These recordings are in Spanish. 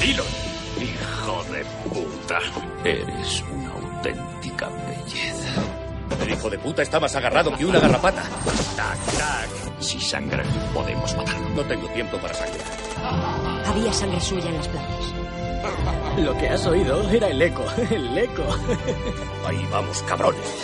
Dilo. Hijo de puta. Eres una auténtica belleza. El hijo de puta está más agarrado que una garrapata. Tac, tac. Si sangra, podemos matarlo. No tengo tiempo para sangrar. Había sangre suya en las plantas. Lo que has oído era el eco, el eco. Ahí vamos, cabrones.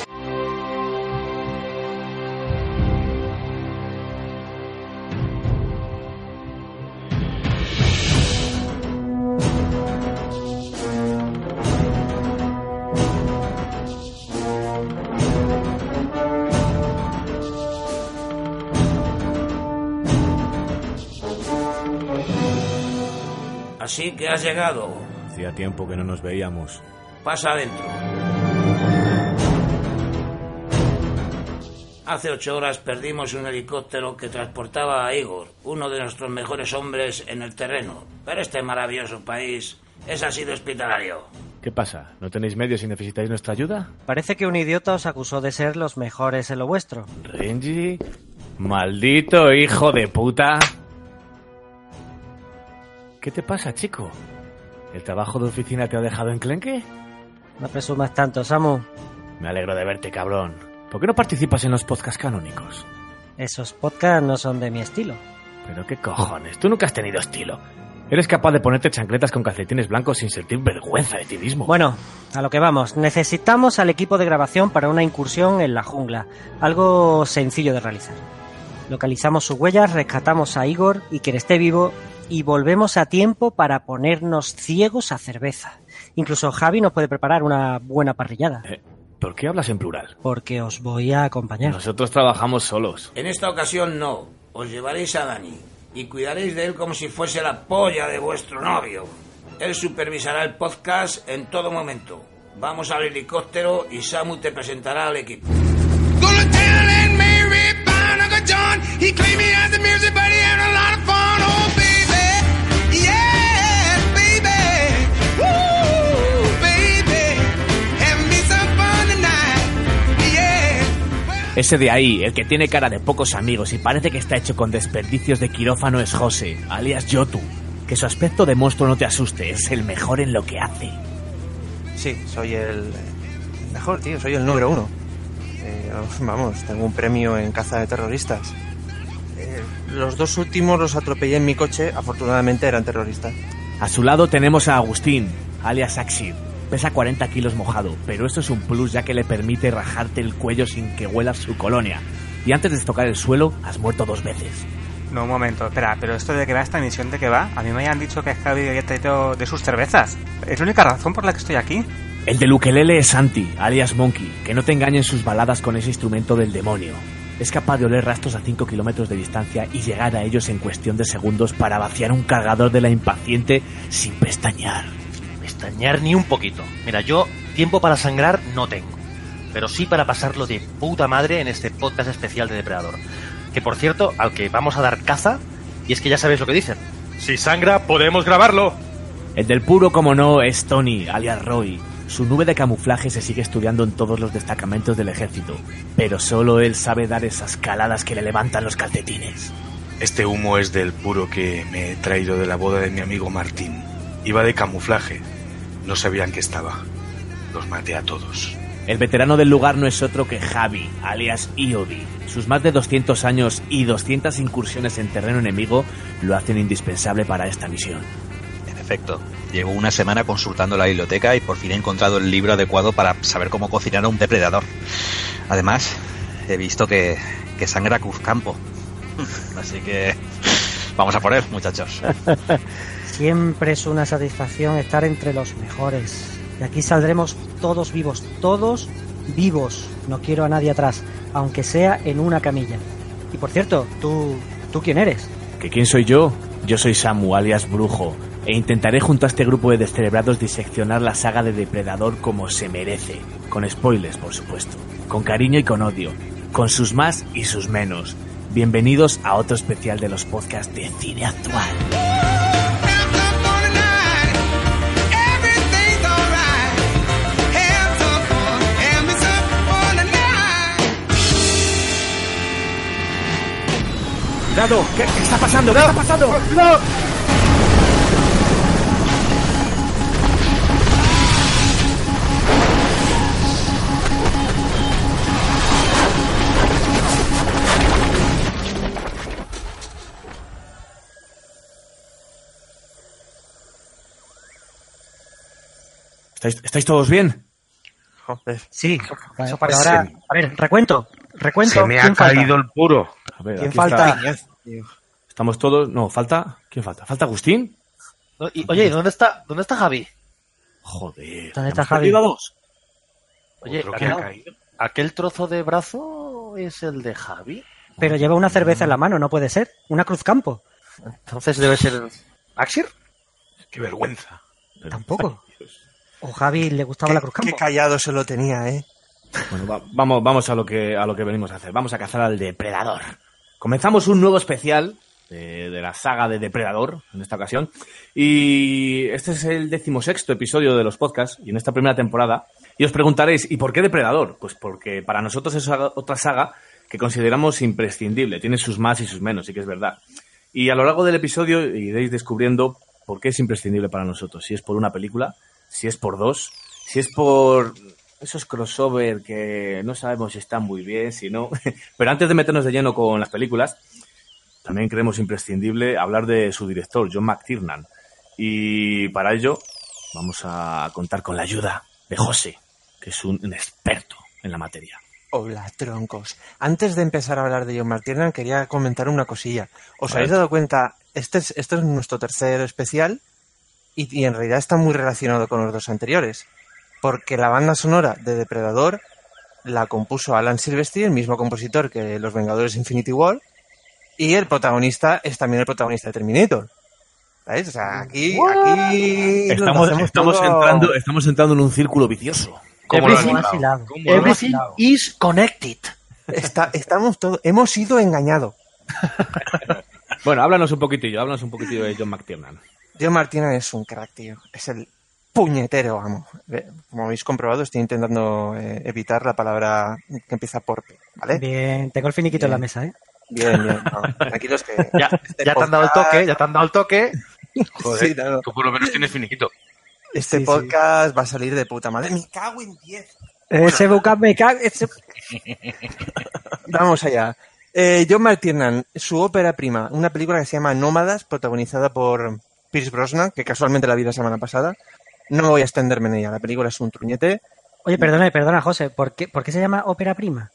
Has llegado. Hacía tiempo que no nos veíamos. Pasa adentro. Hace ocho horas perdimos un helicóptero que transportaba a Igor, uno de nuestros mejores hombres en el terreno. Pero este maravilloso país es así de hospitalario. ¿Qué pasa? ¿No tenéis medios y necesitáis nuestra ayuda? Parece que un idiota os acusó de ser los mejores en lo vuestro. Renji, maldito hijo de puta. ¿Qué te pasa, chico? ¿El trabajo de oficina te ha dejado enclenque? No presumas tanto, Samu. Me alegro de verte, cabrón. ¿Por qué no participas en los podcasts canónicos? Esos podcasts no son de mi estilo. Pero qué cojones, tú nunca has tenido estilo. Eres capaz de ponerte chancletas con calcetines blancos sin sentir vergüenza de ti mismo. Bueno, a lo que vamos. Necesitamos al equipo de grabación para una incursión en la jungla. Algo sencillo de realizar. Localizamos sus huellas, rescatamos a Igor y quien esté vivo y volvemos a tiempo para ponernos ciegos a cerveza. Incluso Javi nos puede preparar una buena parrillada. Eh, ¿Por qué hablas en plural? Porque os voy a acompañar. Nosotros trabajamos solos. En esta ocasión no. Os llevaréis a Dani y cuidaréis de él como si fuese la polla de vuestro novio. Él supervisará el podcast en todo momento. Vamos al helicóptero y Samu te presentará al equipo. Ese de ahí, el que tiene cara de pocos amigos y parece que está hecho con desperdicios de quirófano es José, alias Yotu. Que su aspecto de monstruo no te asuste, es el mejor en lo que hace. Sí, soy el mejor, tío, soy el número uno. Eh, vamos, tengo un premio en caza de terroristas. Eh, los dos últimos los atropellé en mi coche, afortunadamente eran terroristas. A su lado tenemos a Agustín, alias Axir. Pesa 40 kilos mojado, pero esto es un plus ya que le permite rajarte el cuello sin que huelas su colonia. Y antes de tocar el suelo, has muerto dos veces. No, un momento, espera, pero esto de que va esta misión de que va, a mí me habían dicho que Javi había traído de sus cervezas. ¿Es la única razón por la que estoy aquí? El del ukelele es Santi, alias Monkey, que no te engañen sus baladas con ese instrumento del demonio. Es capaz de oler rastros a 5 kilómetros de distancia y llegar a ellos en cuestión de segundos para vaciar un cargador de la impaciente sin pestañear. Pestañear ni un poquito. Mira, yo tiempo para sangrar no tengo. Pero sí para pasarlo de puta madre en este podcast especial de Depredador. Que por cierto, al que vamos a dar caza, y es que ya sabéis lo que dicen. Si sangra, podemos grabarlo. El del puro, como no, es Tony, alias Roy. Su nube de camuflaje se sigue estudiando en todos los destacamentos del ejército, pero solo él sabe dar esas caladas que le levantan los calcetines. Este humo es del puro que me he traído de la boda de mi amigo Martín. Iba de camuflaje. No sabían que estaba. Los maté a todos. El veterano del lugar no es otro que Javi, alias Iobi. Sus más de 200 años y 200 incursiones en terreno enemigo lo hacen indispensable para esta misión. En efecto, llevo una semana consultando la biblioteca y por fin he encontrado el libro adecuado para saber cómo cocinar a un depredador. Además, he visto que, que sangra Cruzcampo. Así que vamos a por él, muchachos. Siempre es una satisfacción estar entre los mejores. De aquí saldremos todos vivos, todos vivos. No quiero a nadie atrás, aunque sea en una camilla. Y por cierto, ¿tú, ¿tú quién eres? ¿Que quién soy yo? Yo soy Samu, alias Brujo, e intentaré junto a este grupo de descerebrados diseccionar la saga de Depredador como se merece. Con spoilers, por supuesto. Con cariño y con odio. Con sus más y sus menos. Bienvenidos a otro especial de los podcasts de cine actual. Cuidado, ¿qué, qué está pasando? ¿Qué está pasando? ¿Estáis, estáis todos bien? Sí, Eso parece. ahora, a ver, recuento, recuento. Se me ha ¿quién falta? caído el puro. A ver, ¿Quién aquí falta? está. Estamos todos. No, falta. ¿Quién falta? ¿Falta Agustín? No, y, oye, ¿y ¿dónde está, ¿dónde está Javi? Joder. ¿Dónde está ¿hemos Javi? dos? Oye, Otro que ha aquel, caído. aquel trozo de brazo es el de Javi. Pero lleva una cerveza en la mano, no puede ser. Una cruz campo. Entonces debe ser Axir. Qué vergüenza. Tampoco. O Javi le gustaba la cruz Qué campo. callado se lo tenía, ¿eh? Bueno, va- vamos, vamos a lo que a lo que venimos a hacer. Vamos a cazar al depredador. Comenzamos un nuevo especial de, de la saga de Depredador en esta ocasión. Y este es el decimosexto episodio de los podcasts y en esta primera temporada. Y os preguntaréis, ¿y por qué Depredador? Pues porque para nosotros es otra saga que consideramos imprescindible. Tiene sus más y sus menos, sí que es verdad. Y a lo largo del episodio iréis descubriendo por qué es imprescindible para nosotros. Si es por una película, si es por dos, si es por esos crossover que no sabemos si están muy bien, si no. Pero antes de meternos de lleno con las películas, también creemos imprescindible hablar de su director, John McTiernan. Y para ello vamos a contar con la ayuda de José, que es un, un experto en la materia. Hola, troncos. Antes de empezar a hablar de John McTiernan, quería comentar una cosilla. ¿Os habéis dado cuenta? Este es, este es nuestro tercer especial y, y en realidad está muy relacionado con los dos anteriores. Porque la banda sonora de Depredador la compuso Alan Silvestri, el mismo compositor que Los Vengadores Infinity War, y el protagonista es también el protagonista de Terminator. ¿Sabéis? O sea, aquí, Estamos, hacemos estamos, todo- entrando, estamos entrando en un círculo vicioso. ¿Cómo lo han Everything- Everything is connected. Está- estamos todos, hemos sido engañados. Bueno, háblanos un poquitillo, háblanos un poquitillo de John McTiernan. John Martina es un crack, tío. Es el puñetero, vamos. Ve, Como habéis comprobado, estoy intentando eh, evitar la palabra que empieza por P, ¿vale? Bien, tengo el finiquito en la mesa, ¿eh? Bien, bien. no, tranquilos que... Ya, este ya te han dado el toque, ya te han dado el toque. Joder, Sí, no, tú por lo menos tienes finiquito. Este Sí, sí. podcast va a salir de puta madre. Me cago en 10. Ese buca me cago. ese- Vamos allá. Eh, John McTiernan, su ópera prima, una película que se llama Nómadas, protagonizada por Pierce Brosnan, que casualmente la vi la semana pasada. No voy a extenderme en ella, la película es un truñete. Oye, perdona, perdona, José. ¿por qué, ¿Por qué se llama ópera prima?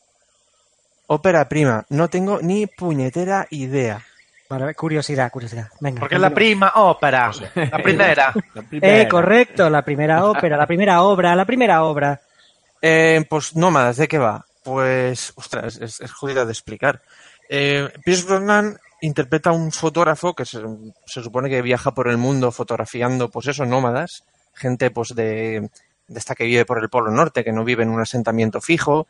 Ópera prima, no tengo ni puñetera idea. Vale, curiosidad, curiosidad. Venga. Porque es la prima ópera. La primera. Eh, correcto, la primera ópera, la primera obra, la primera obra. Eh, pues Nómadas, ¿de qué va? Pues, ostras, es, es jodido de explicar. Eh, Pierce Brosnan interpreta a un fotógrafo que se, se supone que viaja por el mundo fotografiando, pues eso, nómadas, gente pues de, esta que vive por el Polo Norte, que no vive en un asentamiento fijo.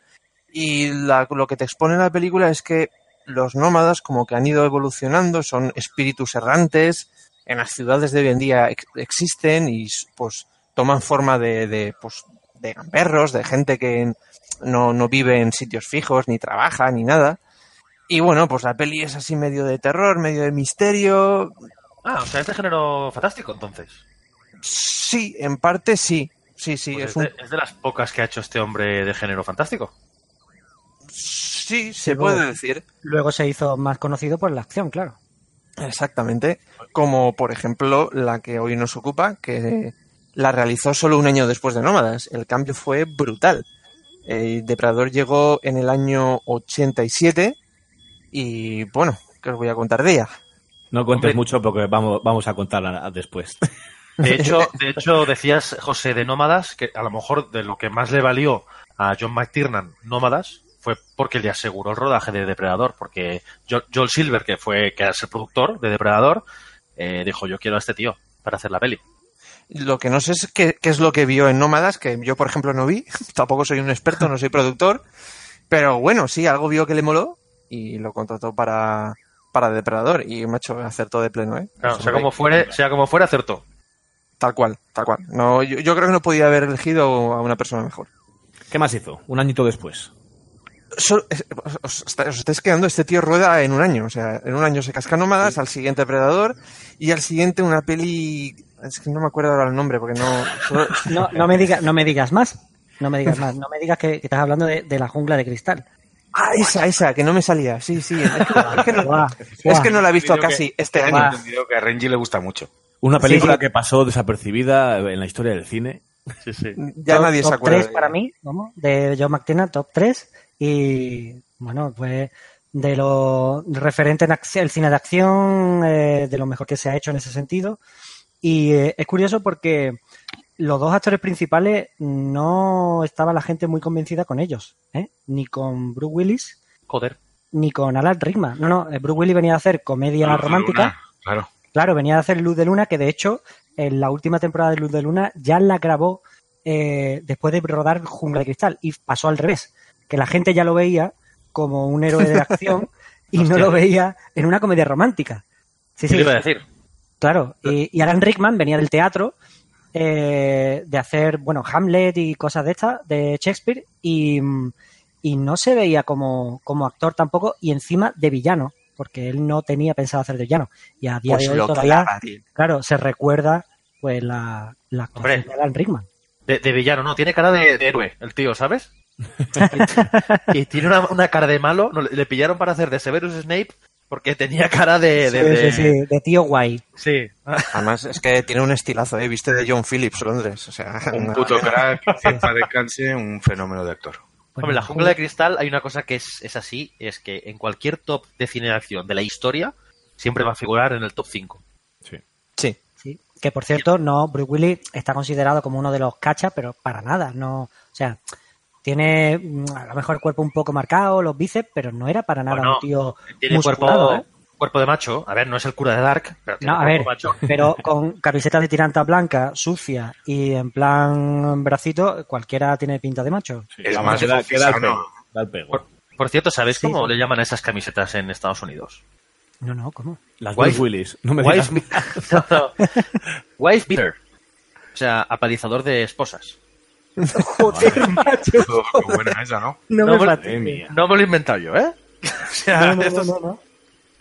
Y la- lo que te expone la película es que los nómadas como que han ido evolucionando, son espíritus errantes, en las ciudades de hoy en día ex- existen y pues toman forma de, de, pues, de gamberros, de gente que no, no vive en sitios fijos, ni trabaja, ni nada. Y bueno, pues la peli es así medio de terror, medio de misterio. Ah, o sea, es de género fantástico, entonces. Sí, en parte sí. Sí, sí, Pues es es, un... de, es de las pocas que ha hecho este hombre de género fantástico. Sí, se Luego- puede decir. Luego se hizo más conocido por la acción, claro. Exactamente. Como por ejemplo la que hoy nos ocupa, que la realizó solo un año después de Nómadas. El cambio fue brutal. Eh, Depredador llegó en el año 87 y bueno, ¿qué os voy a contar de ella? No cuentes Hombre. mucho porque vamos, vamos a contarla después. De hecho, de hecho, decías, José, de Nómadas, que a lo mejor de lo que más le valió a John McTiernan Nómadas fue porque le aseguró el rodaje de Depredador, porque Jo- Joel Silver, que fue que era el productor de Depredador, eh, dijo, yo quiero a este tío para hacer la peli. Lo que no sé es qué, qué es lo que vio en Nómadas, que yo, por ejemplo, no vi. Tampoco soy un experto, no soy productor. Pero bueno, sí, algo vio que le moló y lo contrató para, para Depredador. Y macho, acertó de pleno, ¿eh? Claro, sea como fuere, sea como fuera, acertó. Tal cual, tal cual. No, yo, yo creo que no podía haber elegido a una persona mejor. ¿Qué más hizo? Un añito después. So- es- os, os estáis quedando, este tío rueda en un año. O sea, en un año se casca nómadas, al siguiente Predador y al siguiente una peli. Es que no me acuerdo ahora el nombre porque no. solo- No, no, me diga, no me digas más. No me digas más. No me digas que, que estás hablando de, de la jungla de cristal. Ah, esa, esa, que no me salía. Sí, sí. Es que, es que no, es que no la he visto casi este año. entendido que a Renji le gusta mucho. Una película sí. que pasó desapercibida en la historia del cine. Sí, sí. Ya top, nadie se top acuerda. 3 de para ella. mí, ¿cómo? De John McTiernan, top 3. Y bueno, pues de lo referente en acción- el cine de acción, eh, de lo mejor que se ha hecho en ese sentido. Y eh, es curioso porque los dos actores principales no estaba la gente muy convencida con ellos, ¿eh? ni con Bruce Willis Joder. ni con Alan Rickman. No, no, eh, Bruce Willis venía a hacer comedia romántica. Luna, Claro. Claro, venía a hacer Luz de Luna, que de hecho en la última temporada de Luz de Luna ya la grabó eh, después de rodar Jungla de Cristal y pasó al revés, que la gente ya lo veía como un héroe de acción y no lo veía en una comedia romántica. Sí, ¿Qué sí, iba a decir? claro. Y, y Alan Rickman venía del teatro eh, de hacer, bueno, Hamlet y cosas de estas, de Shakespeare, y, y no se veía como, como actor tampoco, y encima de villano, porque él no tenía pensado hacer de villano. Y a día Pues de hoy todavía, clava, claro, se recuerda pues la, la Hombre. de Alan Rickman. De, de villano, no, tiene cara de, de héroe, el tío, ¿sabes? y, y tiene una, una cara de malo. No, le, le pillaron para hacer de Severus Snape porque tenía cara de. de, de- Sí, sí, sí, de tío guay. Sí. Además, es que tiene un estilazo, ¿eh? Viste de John Phillips, Londres. O sea, Un puto crack, que descanse, un fenómeno de actor. Bueno, Hombre, la jungla de cristal hay una cosa que es, es así, es que en cualquier top de cine de acción de la historia siempre va a figurar en el top 5. Sí. Sí, que por cierto, no, Bruce Willis está considerado como uno de los cachas, pero para nada, no, o sea, tiene mm, a lo mejor el cuerpo un poco marcado, los bíceps, pero no era para nada Bueno, un tío Tiene musculado, cuerpo, ¿eh? Cuerpo de macho. A ver, no es el cura de Dark, pero tiene No, a cuerpo ver, macho. pero con camiseta de tiranta blanca, sucia y en plan bracito, cualquiera tiene pinta de macho. Es Vamos, más queda, queda el pego. da el pego. Por, por cierto, ¿sabéis Sí, cómo sí. le llaman a esas camisetas en Estados Unidos? No, no, ¿cómo? Las Wife- Willis. No me digas. Wife, no, no. Wife beater. O sea, apalizador de esposas. Joder, macho. Qué buena esa, ¿no? No, No me lo he inventado yo, ¿eh? O sea, No, no, no.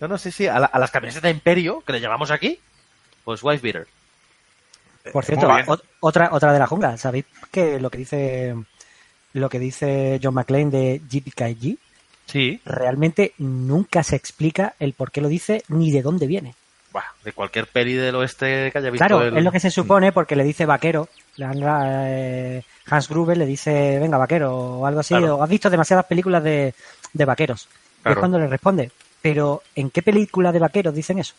No, no, sí, sí. A, la- a las camisetas de Imperio, que le llamamos aquí, pues wife beater. Por cierto, otra, otra de la jungla. ¿Sabéis que lo que dice lo que dice John McClane de GPKG Sí. realmente nunca se explica el por qué lo dice ni de dónde viene? De cualquier peli del oeste que haya visto Claro, el- es lo que se supone porque le dice vaquero. Eh, Hans Gruber le dice, venga, vaquero, o algo así. Claro. O has visto demasiadas películas de, de vaqueros. Y es cuando le responde, pero ¿en qué película de vaqueros dicen eso?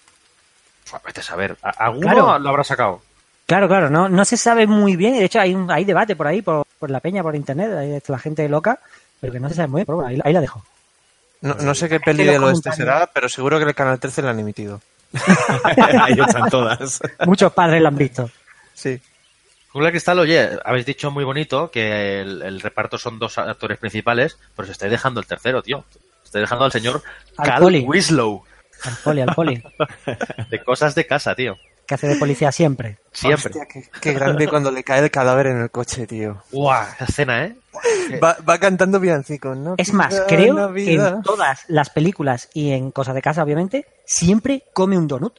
Vete a saber. ¿Alguno Claro. lo habrá sacado? Claro, claro, no, no se sabe muy bien. De hecho, hay, un, hay debate por ahí, por, por la peña, por internet. Hay la gente loca, pero que no se sabe muy bien. Pero bueno, ahí, ahí la dejo. No, no sé qué peli del oeste será, pero seguro que el Canal 13 la han emitido. Ahí están todas. Muchos padres la han visto. Sí. Jungla Cristal, oye, habéis dicho muy bonito que el, el reparto son dos actores principales, pero se estáis dejando el tercero, tío. Estáis dejando al señor Al Cal poli. Winslow. Al poli, al poli. De cosas de casa, tío. Que hace de policía siempre. Siempre. Hostia, qué, qué grande cuando le cae el cadáver en el coche, tío. Guau, esa escena, ¿eh? Va, va cantando villancicos, ¿no? Es más, creo que en todas las películas y en Cosas de Casa, obviamente, siempre come un donut.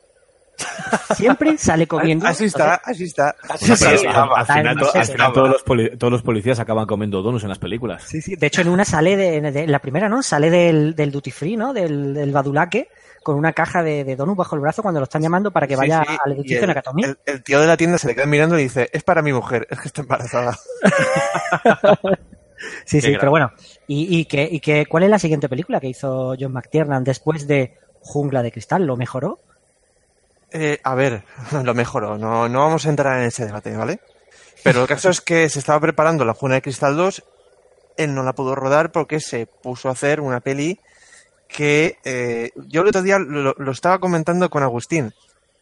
Siempre sale comiendo. Así está, así está. Así Bueno, pero sí, al, final, al todos, los poli- todos los policías acaban comiendo donuts en las películas. Sí, sí. De hecho, en una sale de, de- la primera, ¿no? Sale del, del duty free, ¿no? Del, del badulaque con una caja de, de donuts bajo el brazo cuando lo están llamando para que vaya sí, al edificio el, Nakatomi. el- el tío de la tienda se le queda mirando y dice, es para mi mujer, es que está embarazada. Sí, sí, pero bueno. ¿Y, y, qué, y qué- cuál es la siguiente película que hizo John McTiernan después de Jungla de Cristal? ¿Lo mejoró? Eh, a ver, lo mejoró, no, no vamos a entrar en ese debate, ¿vale? Pero el caso es que se estaba preparando la Juna de Cristal 2, él no la pudo rodar porque se puso a hacer una peli que eh, yo el otro día lo, lo estaba comentando con Agustín.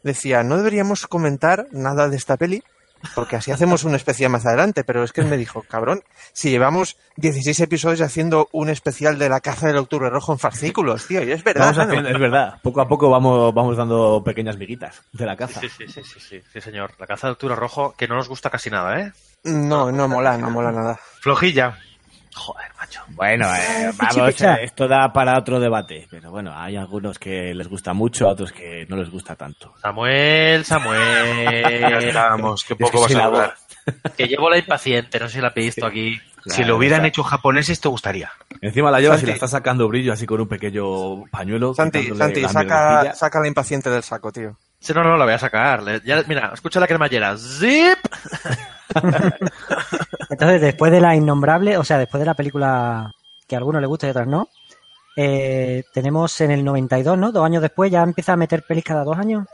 Decía, no deberíamos comentar nada de esta peli porque así hacemos un especial más adelante, pero es que él me dijo, cabrón, si llevamos 16 episodios haciendo un especial de la caza del octubre rojo en fascículos, tío, y es verdad. Vamos ¿no? haciendo- es verdad. Poco a poco vamos, vamos dando pequeñas miguitas de la caza. Sí, sí, sí, sí, sí, sí, señor. La caza de octubre rojo, que no nos gusta casi nada, ¿eh? No, no mola, no mola nada. Flojilla. Joder, macho. Bueno, eh, vamos, eh, esto da para otro debate. Pero bueno, hay algunos que les gusta mucho, otros que no les gusta tanto. Samuel, Samuel. Vamos, qué Es que poco vas a la hablar. que llevo la impaciente, no sé si la he visto aquí. Si lo hubieran hecho japoneses, te gustaría. Encima la llevas y Santi. la está sacando brillo así con un pequeño pañuelo. Santi, Santi, la saca, saca la impaciente del saco, tío. Sí, no, no, la voy a sacar. Le- ya- mira, escucha la cremallera. ¡Zip! Entonces, después de la innombrable, o sea, después de la película que a algunos les gusta y a otros no, eh, tenemos en el 92, ¿no? Dos años después ya empieza a meter pelis cada dos años.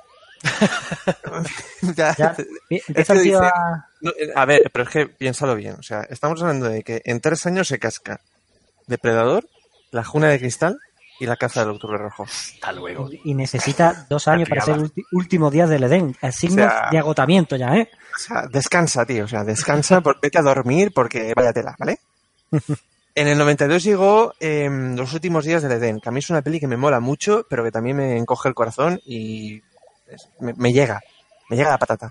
Ya, Ya, es empieza que el tío dice- a... no, eh, a ver, pero es que piénsalo bien. O sea, estamos hablando de que en tres años se casca Depredador, La Juna de Cristal y La Caza del Octubre Rojo. Hasta luego. y necesita dos años para ser últimos días del Edén. El signo O sea- de agotamiento ya, ¿eh? O sea, descansa, tío. O sea, descansa, por, vete a dormir porque vaya tela, ¿vale? En el 92 llegó em, Los últimos días del Edén, que a mí es una peli que me mola mucho, pero que también me encoge el corazón y es- me, me llega. Me llega la patata.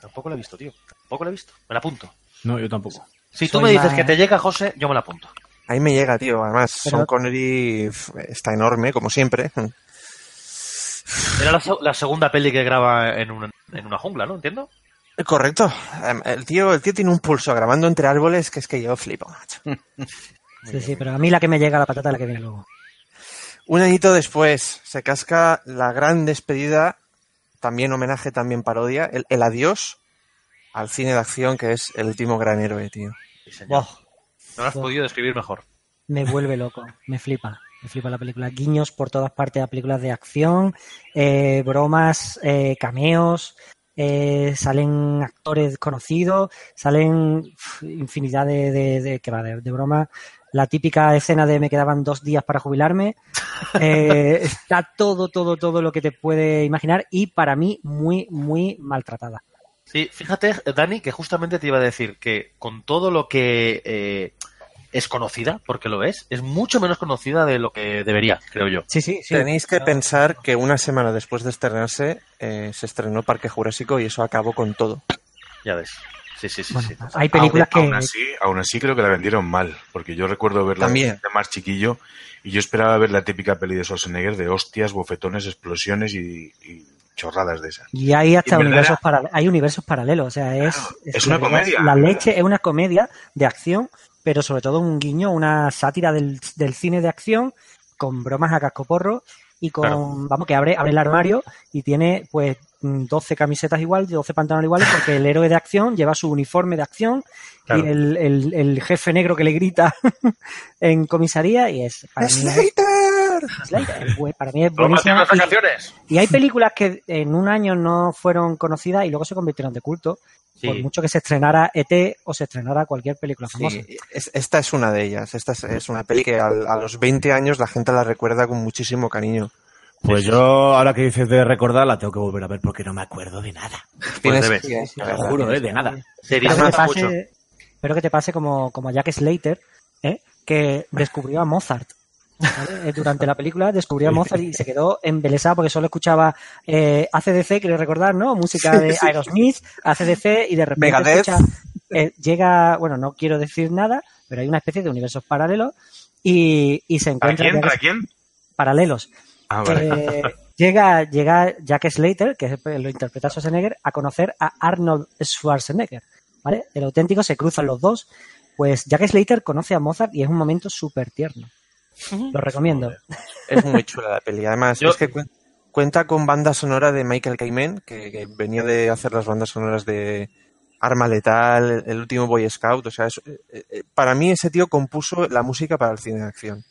Tampoco la he visto, tío. Tampoco la he visto. Me la apunto. No, yo tampoco. Si tú Soy me dices que te llega, José, yo me la apunto. Ahí me llega, tío. Además, Pero- Sean Connery está enorme, como siempre. Era la, la segunda peli que graba en una, en una jungla, ¿no? ¿Entiendo? Correcto. Em, El tío, el tío tiene un pulso grabando entre árboles que es que yo flipo, macho. Sí, sí, pero a mí la que me llega la patata es la que viene luego. Un añito después se casca la gran despedida, también homenaje, también parodia, el, el adiós al cine de acción que es el último gran héroe, tío. No lo has podido describir mejor. Me vuelve loco, me flipa, me flipa la película. Guiños por todas partes a películas de acción, eh, bromas, eh, cameos, eh, salen actores conocidos, salen infinidad de, de, de, que va, de, de bromas. La típica escena de me quedaban dos días para jubilarme. Eh, está todo, todo, todo lo que te puede imaginar y para mí muy, muy maltratada. Sí, fíjate, Dani, que justamente te iba a decir que con todo lo que eh, es conocida, porque lo es, es mucho menos conocida de lo que debería, creo yo. Sí, sí, Tenéis que pensar que una semana después de estrenarse eh, se estrenó Parque Jurásico y eso acabó con todo. Ya ves. Sí, sí, sí. Bueno, sí. hay películas aún, que- Aún así, aún así creo que la vendieron mal, porque yo recuerdo verla También. de más chiquillo y yo esperaba ver la típica peli de Schwarzenegger de hostias, bofetones, explosiones y, y chorradas de esas. Y hay hasta Y universos, era- para- hay universos paralelos. O sea, es, es una comedia. La leche es una comedia de acción, pero sobre todo un guiño, una sátira del, del cine de acción con bromas a cascoporro y con, Claro. vamos, que abre, abre el armario y tiene pues mm, 12 camisetas iguales, 12 pantalones iguales, porque el héroe de acción lleva su uniforme de acción Claro. y el, el- el jefe negro que le grita en comisaría y es... Para mí es- Slater, es bu- para mí es buenísima. las y- y hay películas que en un año no fueron conocidas y luego se convirtieron de culto. Sí. Por mucho que se estrenara ET o se estrenara cualquier película famosa. Sí, es- esta es una de ellas. Esta es, es una peli que a los 20 años la gente la recuerda con muchísimo cariño. Pues yo, ahora que dices de recordar, la tengo que volver a ver porque no me acuerdo de nada. Tienes debes. que- sí, Te lo juro, eh, de nada. Sería Espero que te mucho. pase, espero que te pase como, como a Jack Slater, ¿eh? que descubrió a Mozart. ¿Vale? Eh, Durante la película descubrió a Mozart y se quedó embelesado porque solo escuchaba eh, ACDC, quiero recordar, ¿no? Música de. Aerosmith, ACDC y de repente escucha, eh, llega, bueno, no quiero decir nada, pero hay una especie de universos paralelos y, y se ¿Para encuentra quién? ¿Para quién? paralelos. Ah, vale. Eh, llega, llega Jack Slater, que lo interpreta Schwarzenegger, a conocer a Arnold Schwarzenegger. ¿Vale? El auténtico se cruzan los dos. Pues Jack Slater conoce a Mozart y es un momento súper tierno. Lo recomiendo. Es muy chula la peli. Además, Yo- es que cuen- cuenta con banda sonora de Michael Kamen, que, que venía de hacer las bandas sonoras de Arma Letal, el, último Boy Scout. O sea, es- eh, eh, para mí ese tío compuso la música para el cine de acción.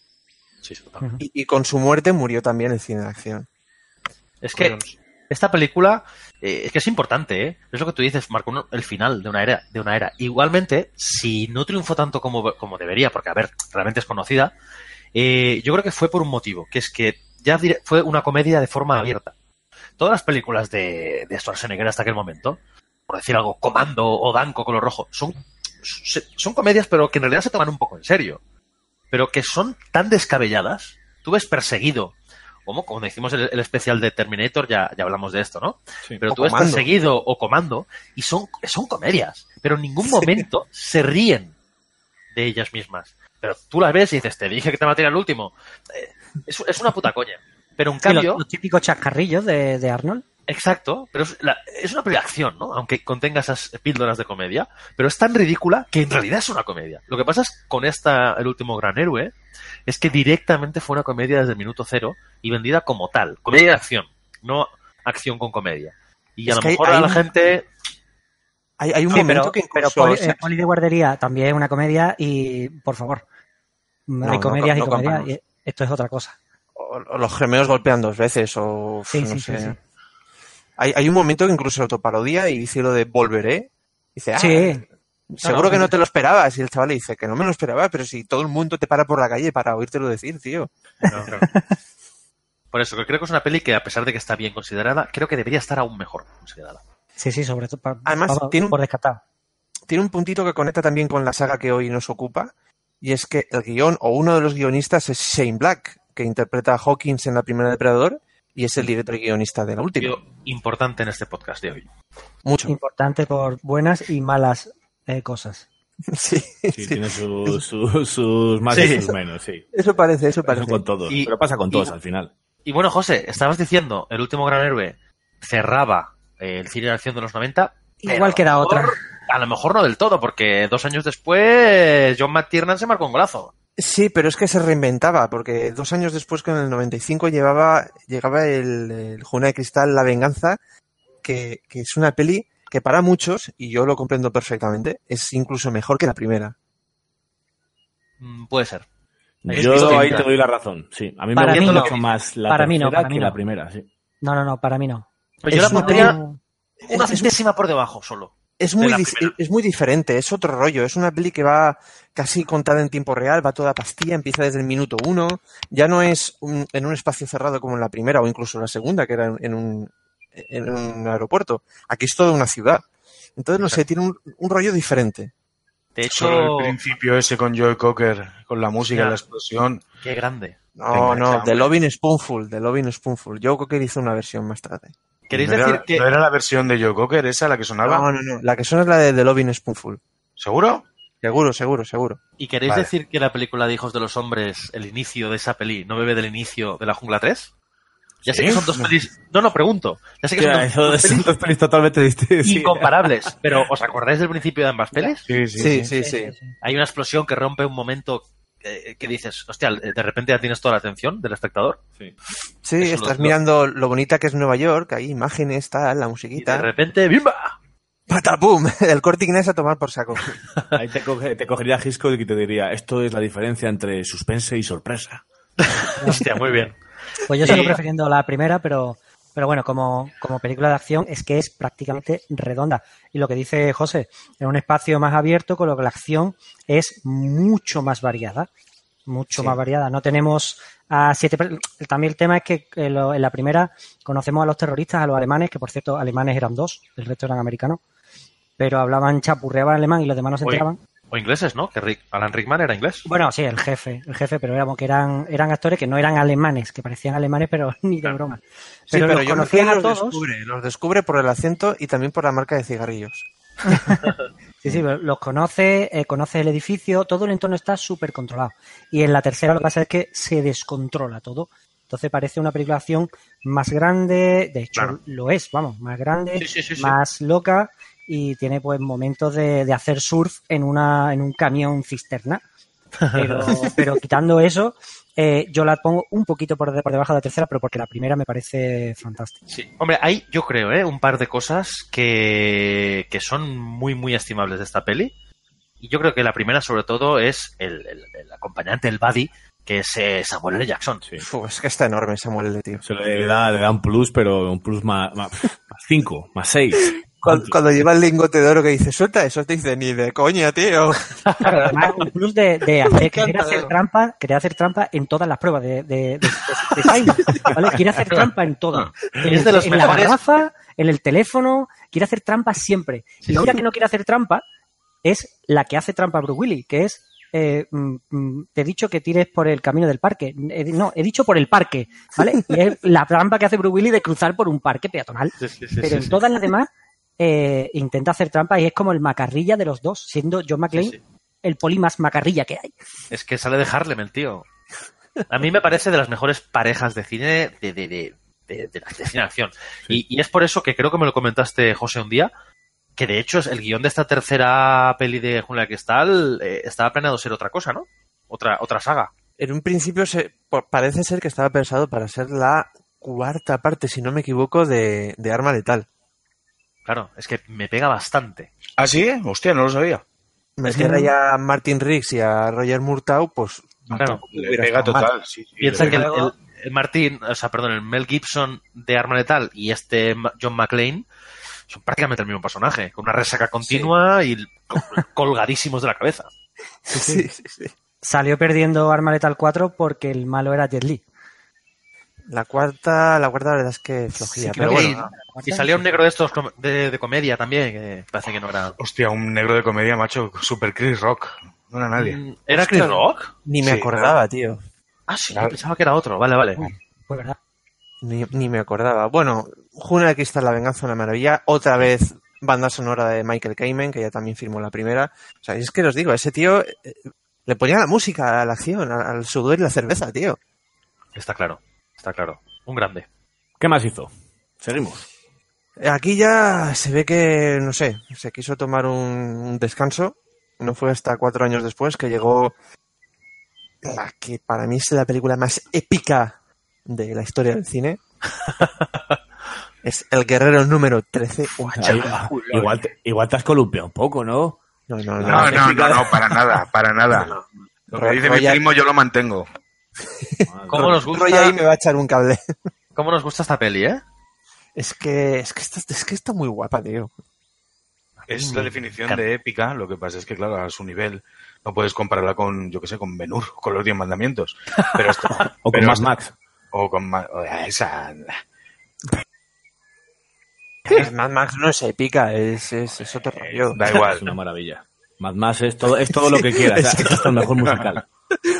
Sí. Y, y con su muerte murió también el cine de acción. Es que esta película eh, es que es importante, ¿eh? Es lo que tú dices, marcó el final de una era. De una era. Igualmente, si no triunfó tanto como, como debería, porque, a ver, realmente es conocida, eh, yo creo que fue por un motivo, que es que ya fue una comedia de forma abierta. Todas las películas de, de Schwarzenegger hasta aquel momento, por decir algo, Comando o Danco con lo rojo, son, son comedias, pero que en realidad se toman un poco en serio. Pero que son tan descabelladas. Tú ves perseguido, como cuando hicimos el, el especial de Terminator, ya, ya hablamos de esto, ¿no? Pero tú ves perseguido o comando y son, son comedias, pero en ningún momento se ríen de ellas mismas. Pero tú las ves y dices, te dije que te maté al último. Eh, Es, es una puta coña. Pero en Sí, los- cambio, los, típicos chascarrillos de, de Arnold. exacto, pero es, la- es una película de acción, ¿no? Aunque contenga esas píldoras de comedia, pero es tan ridícula que en realidad es una comedia. Lo que pasa es con esta, el último gran héroe, es que directamente fue una comedia desde el minuto cero y vendida como tal. Comedia de acción, no acción con comedia. Y a lo hay- mejor a hay la un- gente Hay, hay un Sí, momento pero, que pero poli, o sea, eh, Poli de guardería también es una comedia y, por favor, No, hay no, comedias no y comedias. y esto es otra cosa. o- o los gemelos golpean dos veces o Sí, no sí, sé. sí, sí. Hay, hay un momento que incluso autoparodia y dice lo de volveré. Dice, ah, Sí. seguro No, que no. te lo esperabas. Y el chaval le dice que no me lo esperaba, pero si todo el mundo te para por la calle para oírtelo decir, tío. Por eso, que creo que es una peli que, a pesar de que está bien considerada, creo que debería estar aún mejor considerada. Sí, sí, sobre todo pa- Además, pa- tiene un- por descartado. Tiene un puntito que conecta también con la saga que hoy nos ocupa. Y es que el guion o uno de los guionistas es Shane Black, que interpreta a Hawkins en la primera Depredador y es el director y guionista de la última. Importante en este podcast de hoy. Mucho. Importante por buenas y malas eh, cosas. Sí, Sí, tiene sus, sus, sus más Sí. y sus menos, sí. Eso parece, eso Eso parece. con todos. Y- pero pasa con todos y- al final. Y bueno, José, estabas diciendo, el último gran héroe cerraba eh, el cine de acción de los 90. pero Igual queda a lo otra. A lo mejor no del todo, porque dos años después John McTiernan se marcó un golazo. Sí, pero es que se reinventaba, porque dos años después, con el 95, llevaba, llegaba el, el Juna de Cristal, La Venganza, que, que es una peli que para muchos, y yo lo comprendo perfectamente, es incluso mejor que la primera. Mm, puede ser. Es Yo distinta. ahí te doy la razón, sí. A mí Para me mí gusta no. más la Para mí no, para mí que no. la primera, sí. No, no, no, para mí no. Pues yo la pondría una centésima por debajo solo. Es muy, es muy diferente, es otro rollo. Es una peli que va casi contada en tiempo real, va toda pastilla, empieza desde el minuto uno. Ya no es un- en un espacio cerrado como en la primera o incluso la segunda, que era en- un, en un aeropuerto. Aquí es toda una ciudad. Entonces, no sé, tiene un, un rollo diferente. De Solo hecho, el principio ese con Joe Cocker, con la música, Ya. la explosión. qué grande. No, Venga, no. The Loving Spoonful, The Loving Spoonful. Yo creo que hizo una versión más tarde. ¿Queréis ¿No decir era, que ¿No era la versión de Joe Cocker esa la que sonaba? No, no, no. La que suena es la de The Loving Spoonful. ¿Seguro? Seguro, seguro, seguro. ¿Y queréis Vale. decir que la película de Hijos de los Hombres, el inicio de esa peli, no bebe del inicio de La Jungla 3? Ya sé ¿Sí? que son dos pelis... No, no, pregunto. Ya sé que son dos, pelis dos pelis totalmente distintas. sí. incomparables. Pero, ¿os acordáis del principio de ambas pelis? Sí, Sí, sí, sí. Hay una explosión que rompe un momento que, que dices, hostia, de repente ya tienes toda la atención del espectador. Sí. Sí, Eso estás lo- mirando lo bonita que es Nueva York, hay imágenes, tal, la Y de musiquita. repente, ¡bimba! ¡Patapum! El corte inglés a tomar por saco. Ahí te, coge- te cogería Hitchcock y te diría, esto es la diferencia entre suspense y sorpresa. Hostia, muy bien. Pues yo sigo prefiriendo la primera, pero, pero bueno, como, como película de acción es que es prácticamente redonda. Y lo que dice José, en un espacio más abierto, con lo que la acción es mucho más variada. Mucho Sí. más variada. No tenemos a siete. También el tema es que lo- en la primera conocemos a los terroristas, a los alemanes, que por cierto, alemanes eran dos, el resto eran americanos. Pero hablaban, chapurreaban alemán y los demás no se enteraban. O ingleses, ¿no? Que Rick- Alan Rickman era inglés. Bueno, sí, el jefe, el jefe, pero éramos que eran, eran actores que no eran alemanes, que parecían alemanes, pero ni de broma. Sí, Pero, los conocían a los todos. descubre, los descubre por el acento y también por la marca de cigarrillos. Sí, sí, los conoce, eh, conoce el edificio, todo el entorno está súper controlado. Y en la tercera lo que pasa es que se descontrola todo. Entonces parece una película de acción más grande, de hecho Claro. lo es, vamos, más grande, Sí, sí, sí, sí. más loca y tiene pues momentos de, de hacer surf en una en un camión cisterna. Pero, pero quitando eso, eh, yo la pongo un poquito por, de- por debajo de la tercera, pero porque la primera me parece fantástica. Sí. Hombre, hay, yo creo, ¿eh? un par de cosas que, que son muy, muy estimables de esta peli. Y yo creo que la primera, sobre todo, es el, el- el acompañante, el buddy, que es eh, Samuel L. Jackson. Uf, es que está enorme Samuel L, tío. Se le da, le da un plus, pero un plus más, más, más cinco, más seis. Cuando, cuando lleva el lingote de oro que dice, suelta eso, te dice, ni de coña, tío. Claro, además, un plus de, de hacer, querer hacer trampa, querer hacer trampa en todas las pruebas de, de, de, de- de Simon, ¿vale? Quiere hacer trampa en todo. En, Es de los en la garrafa, en el teléfono, quiere hacer trampa siempre. Y la única que no quiere hacer trampa es la que hace trampa Bruce Willis, que es eh, mm, mm, te he dicho que tires por el camino del parque. Di- no, he dicho por el parque, ¿vale? Y es la trampa que hace Bruce Willis de cruzar por un parque peatonal. Sí, sí, sí, Pero sí, en sí. todas las demás eh, intenta hacer trampa y es como el macarrilla de los dos, siendo John McClane Sí, sí. el poli más macarrilla que hay. Es que sale de Harlem el tío. A mí me parece de las mejores parejas de cine de, de, de, de, de cine de acción. Y, y es por eso que creo que me lo comentaste, José, un día, que de hecho es el guion de esta tercera peli de Julia Cristal eh, estaba planeado ser otra cosa, ¿no? Otra, otra saga. En un principio se, parece ser que estaba pensado para ser la cuarta parte, si no me equivoco, de, de Arma Letal. Claro, es que me pega bastante. ¿Ah, sí? Hostia, no lo sabía. Meter ahí a Martin Riggs y a Roger Murtaugh, pues Claro. Le pega total, sí, sí. Piensa le que el, pega. el- el Martín, o sea, perdón, el Mel Gibson de Arma Letal y este John McClane son prácticamente el mismo personaje, con una resaca continua y co- colgadísimos de la cabeza. Sí, sí, sí. Salió perdiendo Arma Letal 4 porque el malo era Jet Li. La cuarta, la cuarta la verdad es que flojilla, Sí, pero que bueno. Y salió un negro de estos de, de comedia también, que parece que no era. Hostia, un negro de comedia, macho, Super Chris Rock. No era nadie. Mm, ¿Era Hostia, Chris Rock? Ni me Sí, acordaba, tío. Ah, sí, Claro. pensaba que era otro. Vale, vale. Pues verdad. Ni, ni me acordaba. Bueno, Juna de Cristal, La Venganza, una maravilla. Otra vez banda sonora de Michael Kamen, que ya también firmó la primera. O sea, es que os digo, ese tío eh, le ponía la música a la acción, al, al sudor y la cerveza, tío. Está claro, está claro. Un grande. ¿Qué más hizo? Seguimos. Aquí ya se ve que, no sé, se quiso tomar un, descanso. No fue hasta cuatro años después que llegó la que para mí es la película más épica de la historia del cine. es El Guerrero número 13. Un Ahí va. igual, te, igual te has columpiado un poco, ¿no? No, no, no. No, no, no, no, para nada, para nada. Lo que dice mi primo yo lo mantengo. ¿Cómo nos Roy gusta, ahí me va a echar un cable. cómo nos gusta esta peli, eh? Es que, es que, está, es que está muy guapa, tío. Es la definición de épica, lo que pasa es que, claro, a su nivel no puedes compararla con, yo qué sé, con Benur, con los Diez Mandamientos. Pero esto- O con pero Mad esto- Max. O con Ma- o esa. Mad Max no es épica, es, es, es otro rollo. Da igual. Es una maravilla. Mad Max es todo, es todo lo que quieras. Es el mejor musical.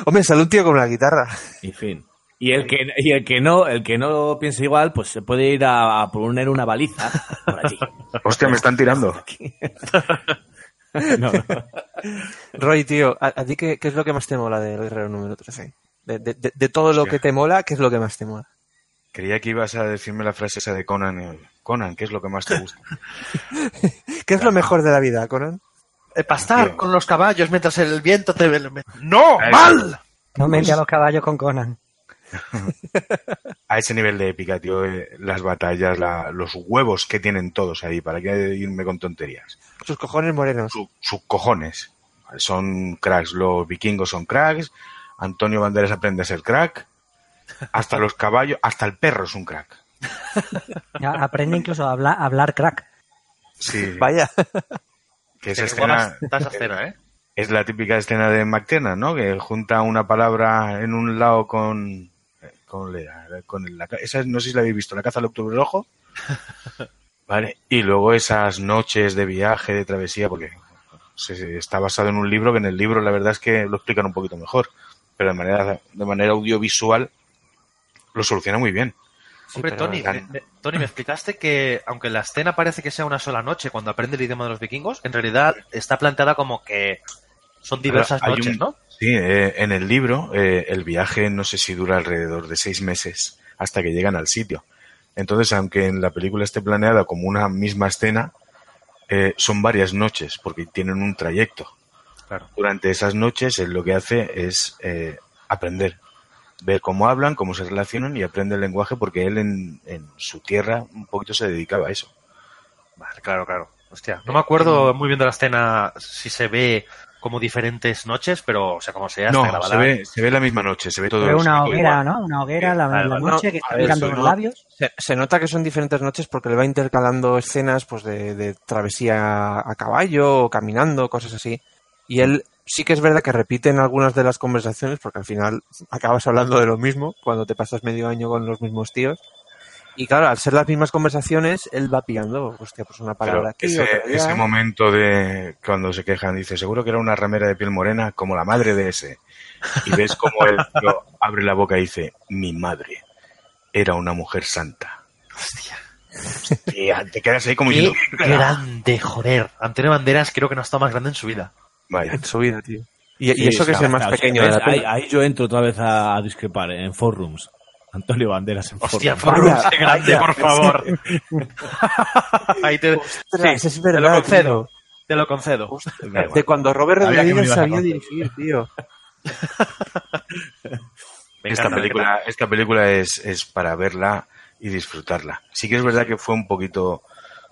Hombre, sale un tío con la guitarra. En fin. Y el que, y el que no, el que no piense igual, pues se puede ir a, a poner una baliza por allí. Hostia, me están tirando. No, no. Roy, tío, ¿a, a ti qué, qué es lo que más te mola del Guerrero número 13? De, de- de- de todo lo que te mola, ¿qué es lo que más te mola? Creía que ibas a decirme la frase esa de Conan. Conan, ¿qué es lo que más te gusta? ¿Qué es lo mejor de la vida, Conan? Eh, pastar con los caballos mientras el viento te... ¡No! ¡Mal! No mete a los caballos con Conan. A ese nivel de épica, tío, eh, las batallas, la- los huevos que tienen todos ahí, ¿para qué irme con tonterías? Sus cojones morenos. Su- sus cojones. Son cracks, los vikingos son cracks, Antonio Banderas aprende a ser crack, hasta los caballos, hasta el perro es un crack. Ya aprende incluso a hablar, a hablar crack. Sí, Vaya. Que esa escena ¿eh? es la típica escena de McTiernan, ¿no? Que junta una palabra en un lado con... con, con la, esa, no sé si la habéis visto, la caza al octubre rojo. Vale, y luego esas noches de viaje, de travesía, porque se- se- está basado en un libro que en el libro la verdad es que lo explican un poquito mejor, pero de manera, de manera audiovisual lo soluciona muy bien. Hombre, pero Tony, me, me- Tony, me explicaste que, aunque la escena parece que sea una sola noche cuando aprende el idioma de los vikingos, en realidad está planteada como que son diversas noches, un- ¿no? Sí, eh, en el libro eh, el viaje no sé si dura alrededor de seis meses hasta que llegan al sitio. Entonces, aunque en la película esté planeada como una misma escena, eh, son varias noches porque tienen un trayecto. Claro. Durante esas noches él lo que hace es eh, aprender, ver cómo hablan, cómo se relacionan y aprende el lenguaje porque él en, en su tierra un poquito se dedicaba a eso. Vale, claro, claro. Hostia, no me acuerdo muy bien de la escena si se ve como diferentes noches, pero, o sea, como sea, No, se ve, se ve la misma noche, se ve todo. Se ve una hoguera, igual. ¿no? Una hoguera, la, Vale, la vale. noche No, que está eso los no. labios. Se, se nota que son diferentes noches porque le va intercalando escenas pues de, de travesía a caballo o caminando, cosas así. Y él sí que es verdad que repiten algunas de las conversaciones porque al final acabas hablando de lo mismo cuando te pasas medio año con los mismos tíos. Y claro, al ser las mismas conversaciones, él va pillando, hostia, pues una palabra aquí, ese, momento de cuando se quejan, dice, seguro que era una ramera de piel morena como la madre de ese. Y ves como él tío abre la boca y dice, mi madre era una mujer santa. Hostia. Hostia, te quedas ahí como Qué diciendo, grande, joder. Antonio Banderas creo que no ha estado más grande en su vida. Vaya. En su vida, tío. Y, eso que es el más pequeño ¿ves? de la ahí, ahí yo entro otra vez a, a discrepar ¿eh? en forums. Antonio Banderas en Hostia, forums. Forrums, qué grande, por favor. Ahí te, Ostras, sí, es te verdad, lo concedo. tío. Te lo concedo. De cuando Robert Rodríguez sabía dirigir, tío. Esta película, esta película es, es para verla y disfrutarla. Sí que es verdad que fue un poquito,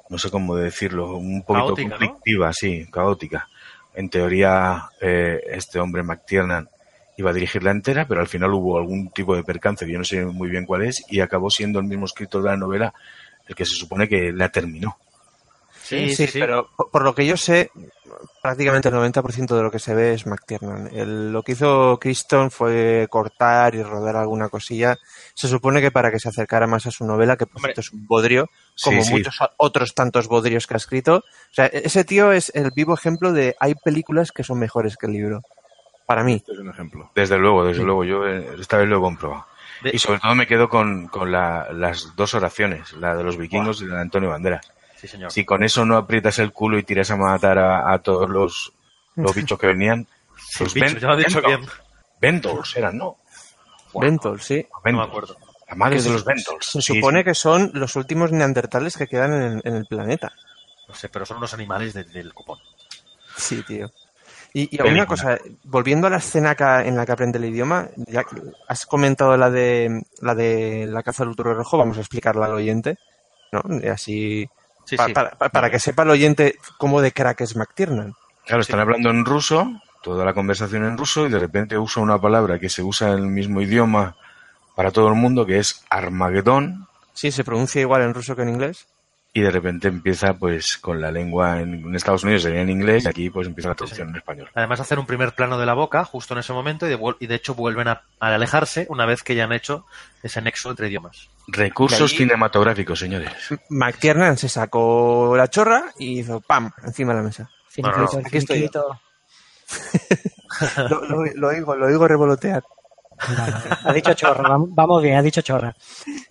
no sé cómo decirlo, un poquito Caótica, ¿no? conflictiva, sí, caótica. En teoría, eh, este hombre McTiernan iba a dirigirla entera, pero al final hubo algún tipo de percance que yo no sé muy bien cuál es y acabó siendo el mismo escritor de la novela el que se supone que la terminó. Sí, sí, pero por, por lo que yo sé, prácticamente el 90% de lo que se ve es McTiernan. El- lo que hizo Criston fue cortar y rodar alguna cosilla. Se supone que para que se acercara más a su novela, que por cierto es un bodrio, como Sí, sí. muchos otros tantos bodrios que ha escrito. O sea, e- ese tío es el vivo ejemplo de hay películas que son mejores que el libro. Para mí. es un ejemplo. Desde luego, desde luego, yo eh, esta vez lo he comprobado. De- Y sobre todo me quedo con, con la- las dos oraciones, la de los vikingos y la de Antonio Banderas. Sí, señor. Si con eso no aprietas el culo y tiras a matar a, a todos los, los bichos que venían, los bichos, ya lo ha dicho bien. Ventols eran, ¿no? Ventol, sí. No me acuerdo. La madre de se- los Ventols. Se supone sí. que son los últimos neandertales que quedan en el, en el planeta. No sé, pero son unos animales de- del copón. Sí, tío. Y, y una cosa, volviendo a la escena en la que aprende el idioma, ya has comentado la de la de la caza del uturo rojo, vamos a explicarla al oyente, ¿no? Así Sí, pa- sí. para, para- para que sepa el oyente cómo de crack es McTiernan. Claro, están hablando en ruso, toda la conversación en ruso, y de repente usa una palabra que se usa en el mismo idioma para todo el mundo, que es Armagedón, Sí, se pronuncia igual en ruso que en inglés. y de repente empieza pues con la lengua en, en Estados Unidos sería en inglés y aquí pues empieza la traducción en español. Además, hacer un primer plano de la boca justo en ese momento y de, vuel- y de hecho vuelven a, a alejarse una vez que ya han hecho ese nexo entre idiomas. Recursos ahí- cinematográficos, señores. McTiernan se sacó la chorra y hizo pam encima de la mesa. Aquí estoy. Lo, lo- lo oigo, lo oigo revolotear. Ha dicho chorra, vam- vamos bien, ha dicho chorra.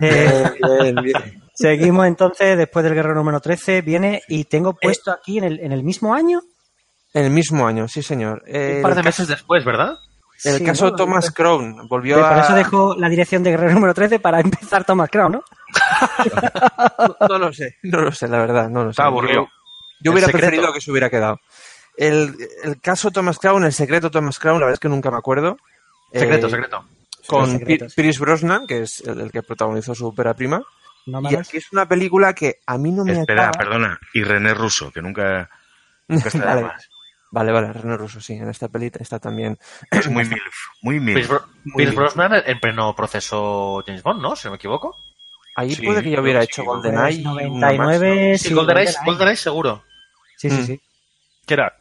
Eh, Bien, bien. seguimos entonces, después del guerrero número 13, viene y tengo puesto aquí en el, en el mismo año. En el mismo año, sí señor. Un Eh, par de meses después, ¿verdad? El Sí, caso ¿no? Thomas Crown volvió Por a... eso dejó la dirección de guerrero número 13 para empezar Thomas Crown, ¿no? No, no lo sé, no lo sé, la verdad, no lo sé. Está aburrido. Yo, hubiera secreto. preferido que se hubiera quedado. El, el caso Thomas Crown, el secreto Thomas Crown, la verdad es que nunca me acuerdo. Secreto, Eh, secreto. Con Sí, secreto, Pi- Pierce Brosnan, que es el, el que protagonizó su ópera prima. No Y aquí es una película que a mí no me Espera, acaba. perdona, y René Russo, que nunca, nunca está de vale, más. vale, vale, René Russo, sí, en esta pelita está también. Es muy milf, muy milf. Pierce, Bro- Muy Pierce. Brosnan en pleno proceso James Bond, ¿no? Si no me equivoco. Ahí Sí, puede que yo hubiera sí, hecho sí, GoldenEye. y una más, 99, Sí, sí, GoldenEye, GoldenEye. Seguro. Sí, sí, Mm. sí. ¿Qué era?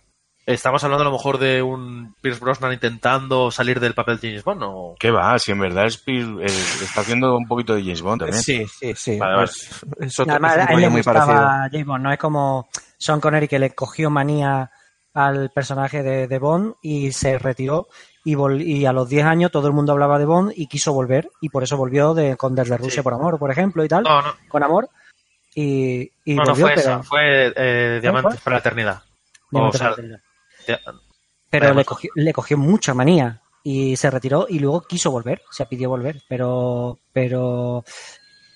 ¿Estamos hablando a lo mejor de un Pierce Brosnan intentando salir del papel de James Bond? O... ¿Qué va? Si en verdad es, Pil- es- está haciendo un poquito de James Bond también. Sí, sí, sí. Vale, vale. pues, es otro, Además, es un a él le muy gustaba parecido. James Bond, no es como Sean Connery que le cogió manía al personaje de, de Bond y se retiró y, vol- y a los 10 años todo el mundo hablaba de Bond y quiso volver y por eso volvió de, con Desde Rusia por Amor, por ejemplo, y tal, No, no, con Amor y, y no, no fue pero, esa, fue eh, Diamantes fue? para la Eternidad. Diamante O sea, para la Eternidad. Te- pero Además- le, cogió, le cogió mucha manía y se retiró y luego quiso volver, se pidió volver, pero pero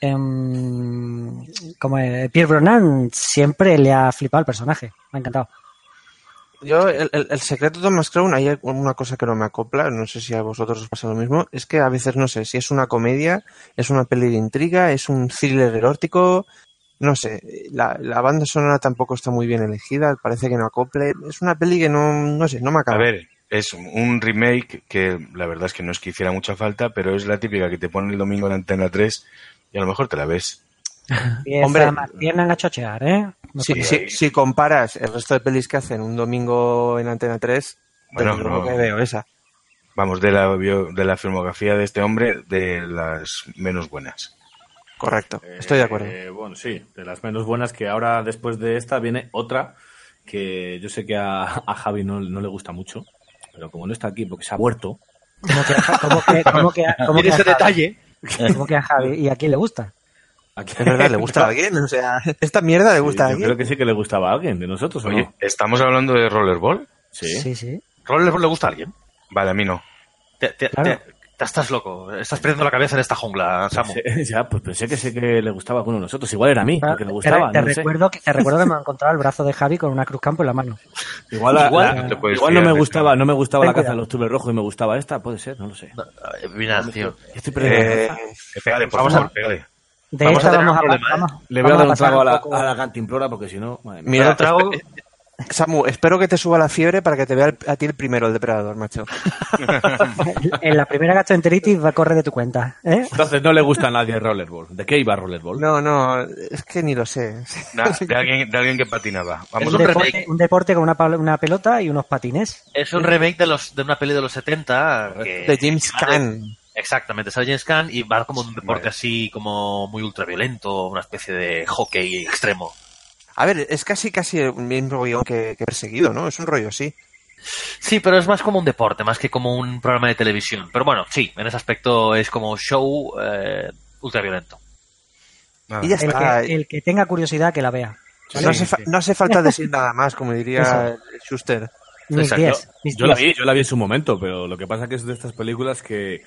em, como es, Pierre Brosnan siempre le ha flipado el personaje, me ha encantado. Yo, el, el- el secreto de Thomas Crown, hay una cosa que no me acopla, no sé si a vosotros os pasa lo mismo, es que a veces no sé si es una comedia, es una peli de intriga, es un thriller erótico, no sé, la, la banda sonora tampoco está muy bien elegida, parece que no acople, es una peli que no, no sé, no me acaba. A ver, es un remake que la verdad es que no es que hiciera mucha falta, pero es la típica que te ponen el domingo en Antena 3 y a lo mejor te la ves. Hombre. más piernas a chochear, ¿eh? No si, sé. si- si comparas el resto de pelis que hacen un domingo en Antena 3, Bueno, no. que veo esa. Vamos, de la, bio- de la filmografía de este hombre, de las menos buenas. Correcto, estoy de acuerdo. Eh, bueno, sí, de las menos buenas que ahora después de esta viene otra que yo sé que a, a Javi no, no le gusta mucho, pero como no está aquí porque se ha muerto, ¿Cómo que, a- cómo que, cómo que, a- cómo que a Javi? detalle. ¿Cómo que a Javi? ¿Y a quién le gusta? aquí- Es verdad, le gusta a alguien, o sea, esta mierda le gusta a Yo alguien. creo que sí que le gustaba a alguien de nosotros, ¿o Oye, no? ¿estamos hablando de Rollerball? Sí. Sí, sí. ¿Rollerball le gusta a alguien? Vale, a mí no. Te, te- Claro. te- estás loco. Estás perdiendo la cabeza en esta jungla, Samu. Sí, ya, pues pensé que sé que le gustaba a alguno de nosotros. Igual era a mí, lo que le gustaba. te no sé. recuerdo que, te recuerdo que me ha encontrado el brazo de Javi con una cruz campo en la mano. Igual, la- Igual- la- no igual me gustaba, no me gustaba Ten la caza de los tubes rojos y me gustaba esta, puede ser, no lo sé. Eh, Mira, tío. Estoy perdiendo Eh, pégale, por Vamos favor, a- pégale. De Vamos a esta tener vamos un a, problema, ¿eh? vamos- Le voy a dar un trago a la, a la cantimplora porque si no. Mira, trago- Samu, espero que te suba la fiebre para que te vea el- a ti el primero, el depredador, macho. En la primera gastroenteritis va a correr de tu cuenta. ¿eh? Entonces no le gusta a nadie Rollerball. ¿De qué iba Rollerball? No, no, es que ni lo sé. De, alguien, de alguien que patinaba. Vamos Un deporte, un deporte con una, pelota y unos patines. Es un remake de los de una peli de los 70 que- De James Caan. Exactamente, sale James Caan y va como un deporte Vale. así como muy ultraviolento, una especie de hockey extremo. A ver, es casi casi el mismo guion que, que perseguido, ¿no? Es un rollo así. Sí, pero es más como un deporte, más que como un programa de televisión. Pero bueno, sí, en ese aspecto es como show eh, ultraviolento. Y ya El está. que, el que tenga curiosidad que la vea. no, hace no hace falta decir nada más, como diría. Schuster. Mis Exacto. 10. mis Yo la 10. vi, yo la vi en su momento, pero lo que pasa que es de estas películas que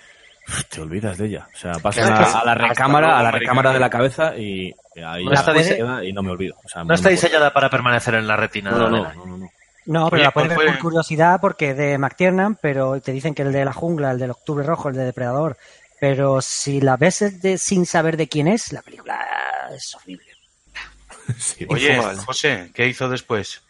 te olvidas de ella. O sea, pasan Claro a, a la recámara, a la recámara de la cabeza y ahí No está se queda y no me olvido. O sea, No está diseñada para permanecer en la retina. No, no, de no, no, pero Oye, la puedes ver por curiosidad porque es de McTiernan, pero te dicen que el de la jungla, el del octubre rojo, el de Depredador. Pero si la ves de- sin saber de quién es, la película es horrible. Sí. Oye. José, ¿qué hizo después?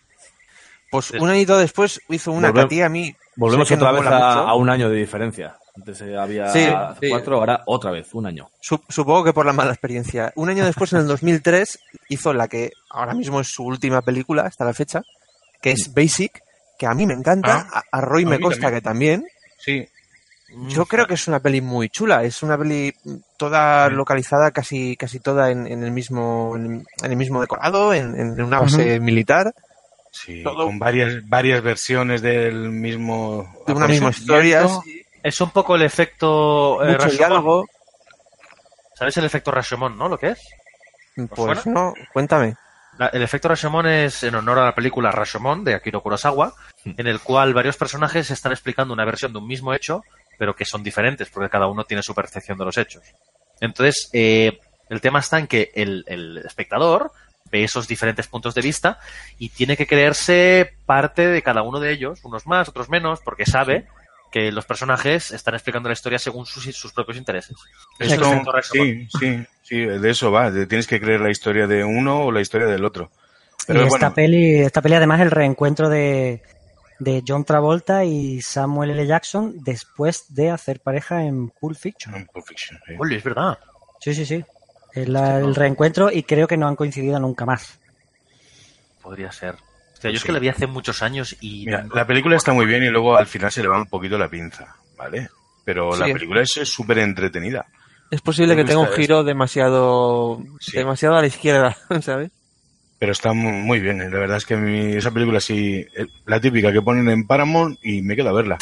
Pues un añito después hizo una Volvemos- que a ti a mí. Volvemos otra no vez a un año de diferencia. Antes eh, había Sí, sí. cuatro, ahora otra vez, un año. Sup- Supongo que por la mala experiencia. Un año después, en el 2003, hizo la que ahora mismo es su última película hasta la fecha, que es Basic, que a mí me encanta, Ah, a, Roy a me consta también. que también. Sí, Yo creo que es una peli muy chula, es una peli toda localizada casi casi toda en, en el mismo en, el mismo decorado, en, en una base militar, sí, Todo- con varias, varias versiones del mismo... de una misma historia, sí, Es un poco el efecto eh, mucho Rashomon. diálogo. ¿Sabes el efecto Rashomon, no? ¿Lo que es? Pues suena? no, cuéntame. La- el efecto Rashomon es en honor a la película Rashomon de Akira Kurosawa, en el cual varios personajes están explicando una versión de un mismo hecho, pero que son diferentes, porque cada uno tiene su percepción de los hechos. Entonces, eh, el tema está en que el, el espectador ve esos diferentes puntos de vista y tiene que creerse parte de cada uno de ellos, unos más, otros menos, porque sabe que los personajes están explicando la historia según sus, sus propios intereses. Es Es el como- Rashomon. sí, sí, sí, de eso va. de- tienes que creer la historia de uno o la historia del otro. Pero y bueno, esta peli, esta peli además el reencuentro de, de John Travolta y Samuel L. Jackson después de hacer pareja en Pulp Fiction. en Pulp Fiction, sí. Oye, es verdad. Sí, sí, sí. El, el reencuentro y creo que no han coincidido nunca más. Podría ser. Yo es que la vi hace muchos años y... Mira, la película está muy bien y luego al final se le va un poquito la pinza, ¿vale? Pero Sí. la película es súper entretenida. Es posible que tenga un giro demasiado Sí. demasiado a la izquierda, ¿sabes? Pero está mu- muy bien, ¿eh? la verdad es que mí esa película sí, eh, la típica que ponen en Paramount y me quedo a verla.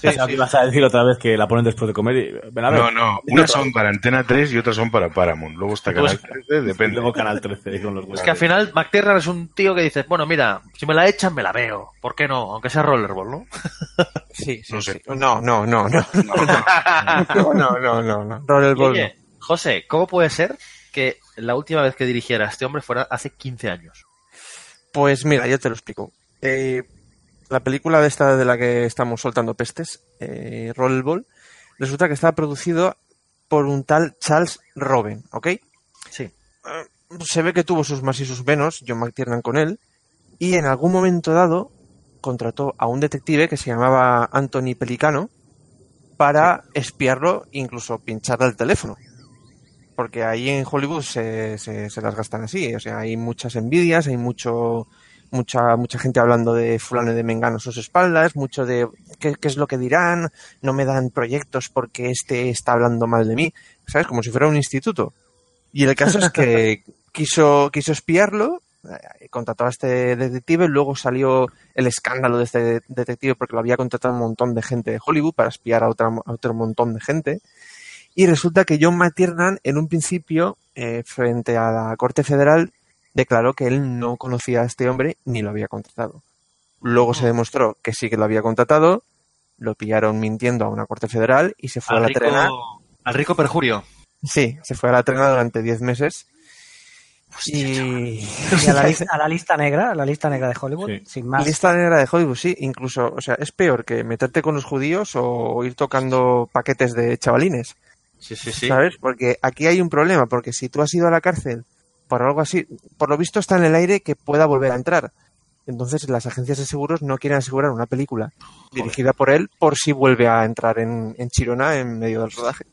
Pensaba que ibas a decir otra vez que la ponen después de comer y... Ven a ver. No, no, unas son para Antena 3 y otras son para Paramount. Luego está Canal 13, Y depende. luego Canal 13 con los Es que al final McTiernan es un tío que dices, bueno, mira, si me la echan, me la veo. ¿Por qué no? Aunque sea rollerball, ¿no? Sí, sí, No sé. sí. No, no, no, no. No, no, no, no, no. Rollerball oye, José, ¿cómo puede ser que la última vez que dirigiera a este hombre fuera hace 15 años? Pues mira, yo te lo explico. Eh, la película de esta de la que estamos soltando pestes, eh, Rollerball, resulta que estaba producido por un tal Charles Robin, ¿ok? Sí. Se ve que tuvo sus más y sus menos, John McTiernan con él, y en algún momento dado contrató a un detective que se llamaba Anthony Pelicano para espiarlo, incluso pincharle el teléfono. Porque ahí en Hollywood se, se, se las gastan así, o sea, hay muchas envidias, hay mucho mucha mucha gente hablando de fulano y de mengano a sus espaldas, mucho de ¿qué, qué es lo que dirán, no me dan proyectos porque este está hablando mal de mí, ¿sabes? Como si fuera un instituto. Y el caso es que quiso, quiso espiarlo, eh, contrató a este detective, luego salió el escándalo de este detective porque lo había contratado un montón de gente de Hollywood para espiar a, otra, a otro montón de gente. Y resulta que John McTiernan, en un principio, eh, frente a la Corte Federal, declaró que él no conocía a este hombre ni lo había contratado. Luego se demostró que sí que lo había contratado, lo pillaron mintiendo a una corte federal y se fue Al a la rico, trena. al rico perjurio. Sí, se fue a la trena durante 10 meses. Y, Y a la, lista, a la lista negra, a la lista negra de Hollywood, sin más. Lista negra de Hollywood, sí, incluso, o sea, es peor que meterte con los judíos o ir tocando paquetes de chavalines. Sí, sí, sí. ¿Sabes? Porque aquí hay un problema, porque si tú has ido a la cárcel por algo así, por lo visto está en el aire que pueda volver a entrar. Entonces las agencias de seguros no quieren asegurar una película dirigida por él por si vuelve a entrar en, en Chirona en medio del rodaje.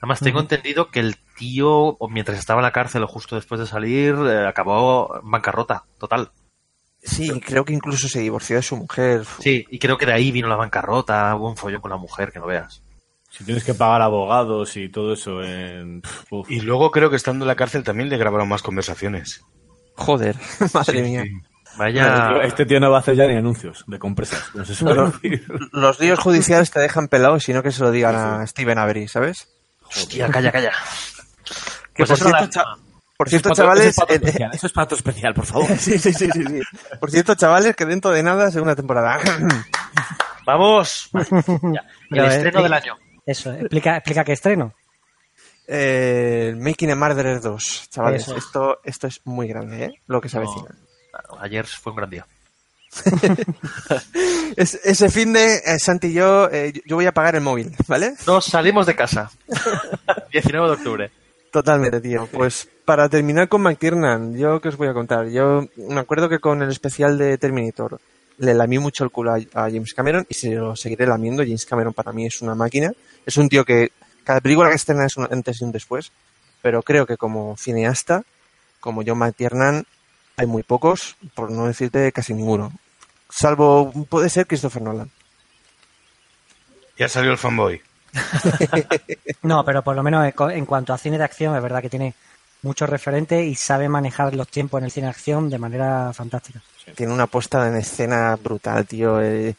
Además, tengo entendido que el tío, mientras estaba en la cárcel o justo después de salir, eh, acabó en bancarrota, total. Sí, creo que incluso se divorció de su mujer. Sí, y creo que de ahí vino la bancarrota, hubo un follón con la mujer, que no veas. Si tienes que pagar abogados y todo eso en... uf. Y luego creo que estando en la cárcel también le grabaron más conversaciones. Joder, madre Sí, mía. sí. Vaya... Este tío no va a hacer ya ni anuncios de compresas. No se los líos judiciales te dejan pelado, sino que se lo digan a Steven Avery, ¿sabes? Hostia, calla, calla. Que Pues por cierto, la- cha- por Eso es cierto, pato- chavales, eso es pato eh, Eso es pato especial, por favor. sí, sí, sí, sí, sí. Por cierto, chavales, que dentro de nada segunda temporada. ¡Vamos! Ya, El eh, estreno eh, del año. Eso, explica, explica qué estreno. Eh, Making a Murderer 2, chavales. Eso. Esto, esto es muy grande, ¿eh? Lo que se No. avecina. Ayer fue un gran día. Es- ese fin de eh, Santi y yo, eh, yo voy a pagar el móvil, ¿vale? Nos salimos de casa. 19 de octubre. Totalmente, tío. Pues para terminar con McTiernan, yo qué os voy a contar. Yo me acuerdo que con el especial de Terminator le lamí mucho el culo a, a James Cameron y se lo seguiré lamiendo. James Cameron para mí es una máquina. Es un tío que cada película que estrena es un antes y un después. Pero creo que como cineasta, como John McTiernan, hay muy pocos, por no decirte casi ninguno. Salvo, puede ser Christopher Nolan. Ya salió el fanboy. No, pero por lo menos en cuanto a cine de acción, es verdad que tiene muchos referentes y sabe manejar los tiempos en el cine de acción de manera fantástica. Tiene una puesta en escena brutal, tío. eh,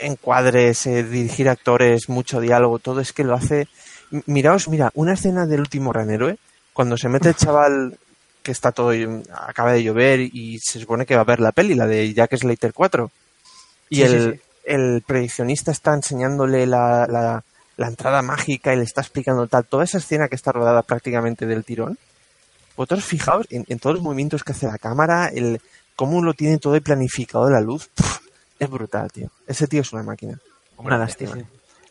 encuadres, eh, dirigir actores, mucho diálogo, todo es que lo hace. Miraos, mira, una escena del último gran héroe, cuando se mete el chaval que está todo, acaba de llover y se supone que va a ver la peli, la de Jack Slater 4. Y Sí, sí, el, sí. el prediccionista está enseñándole la, la, la entrada mágica y le está explicando tal. Toda esa escena que está rodada prácticamente del tirón. Vosotros fijaos en, en todos los movimientos que hace la cámara, el cómo lo tiene todo planificado la luz. Pff, es brutal, tío. Ese tío es una máquina. Una lástima. Sí.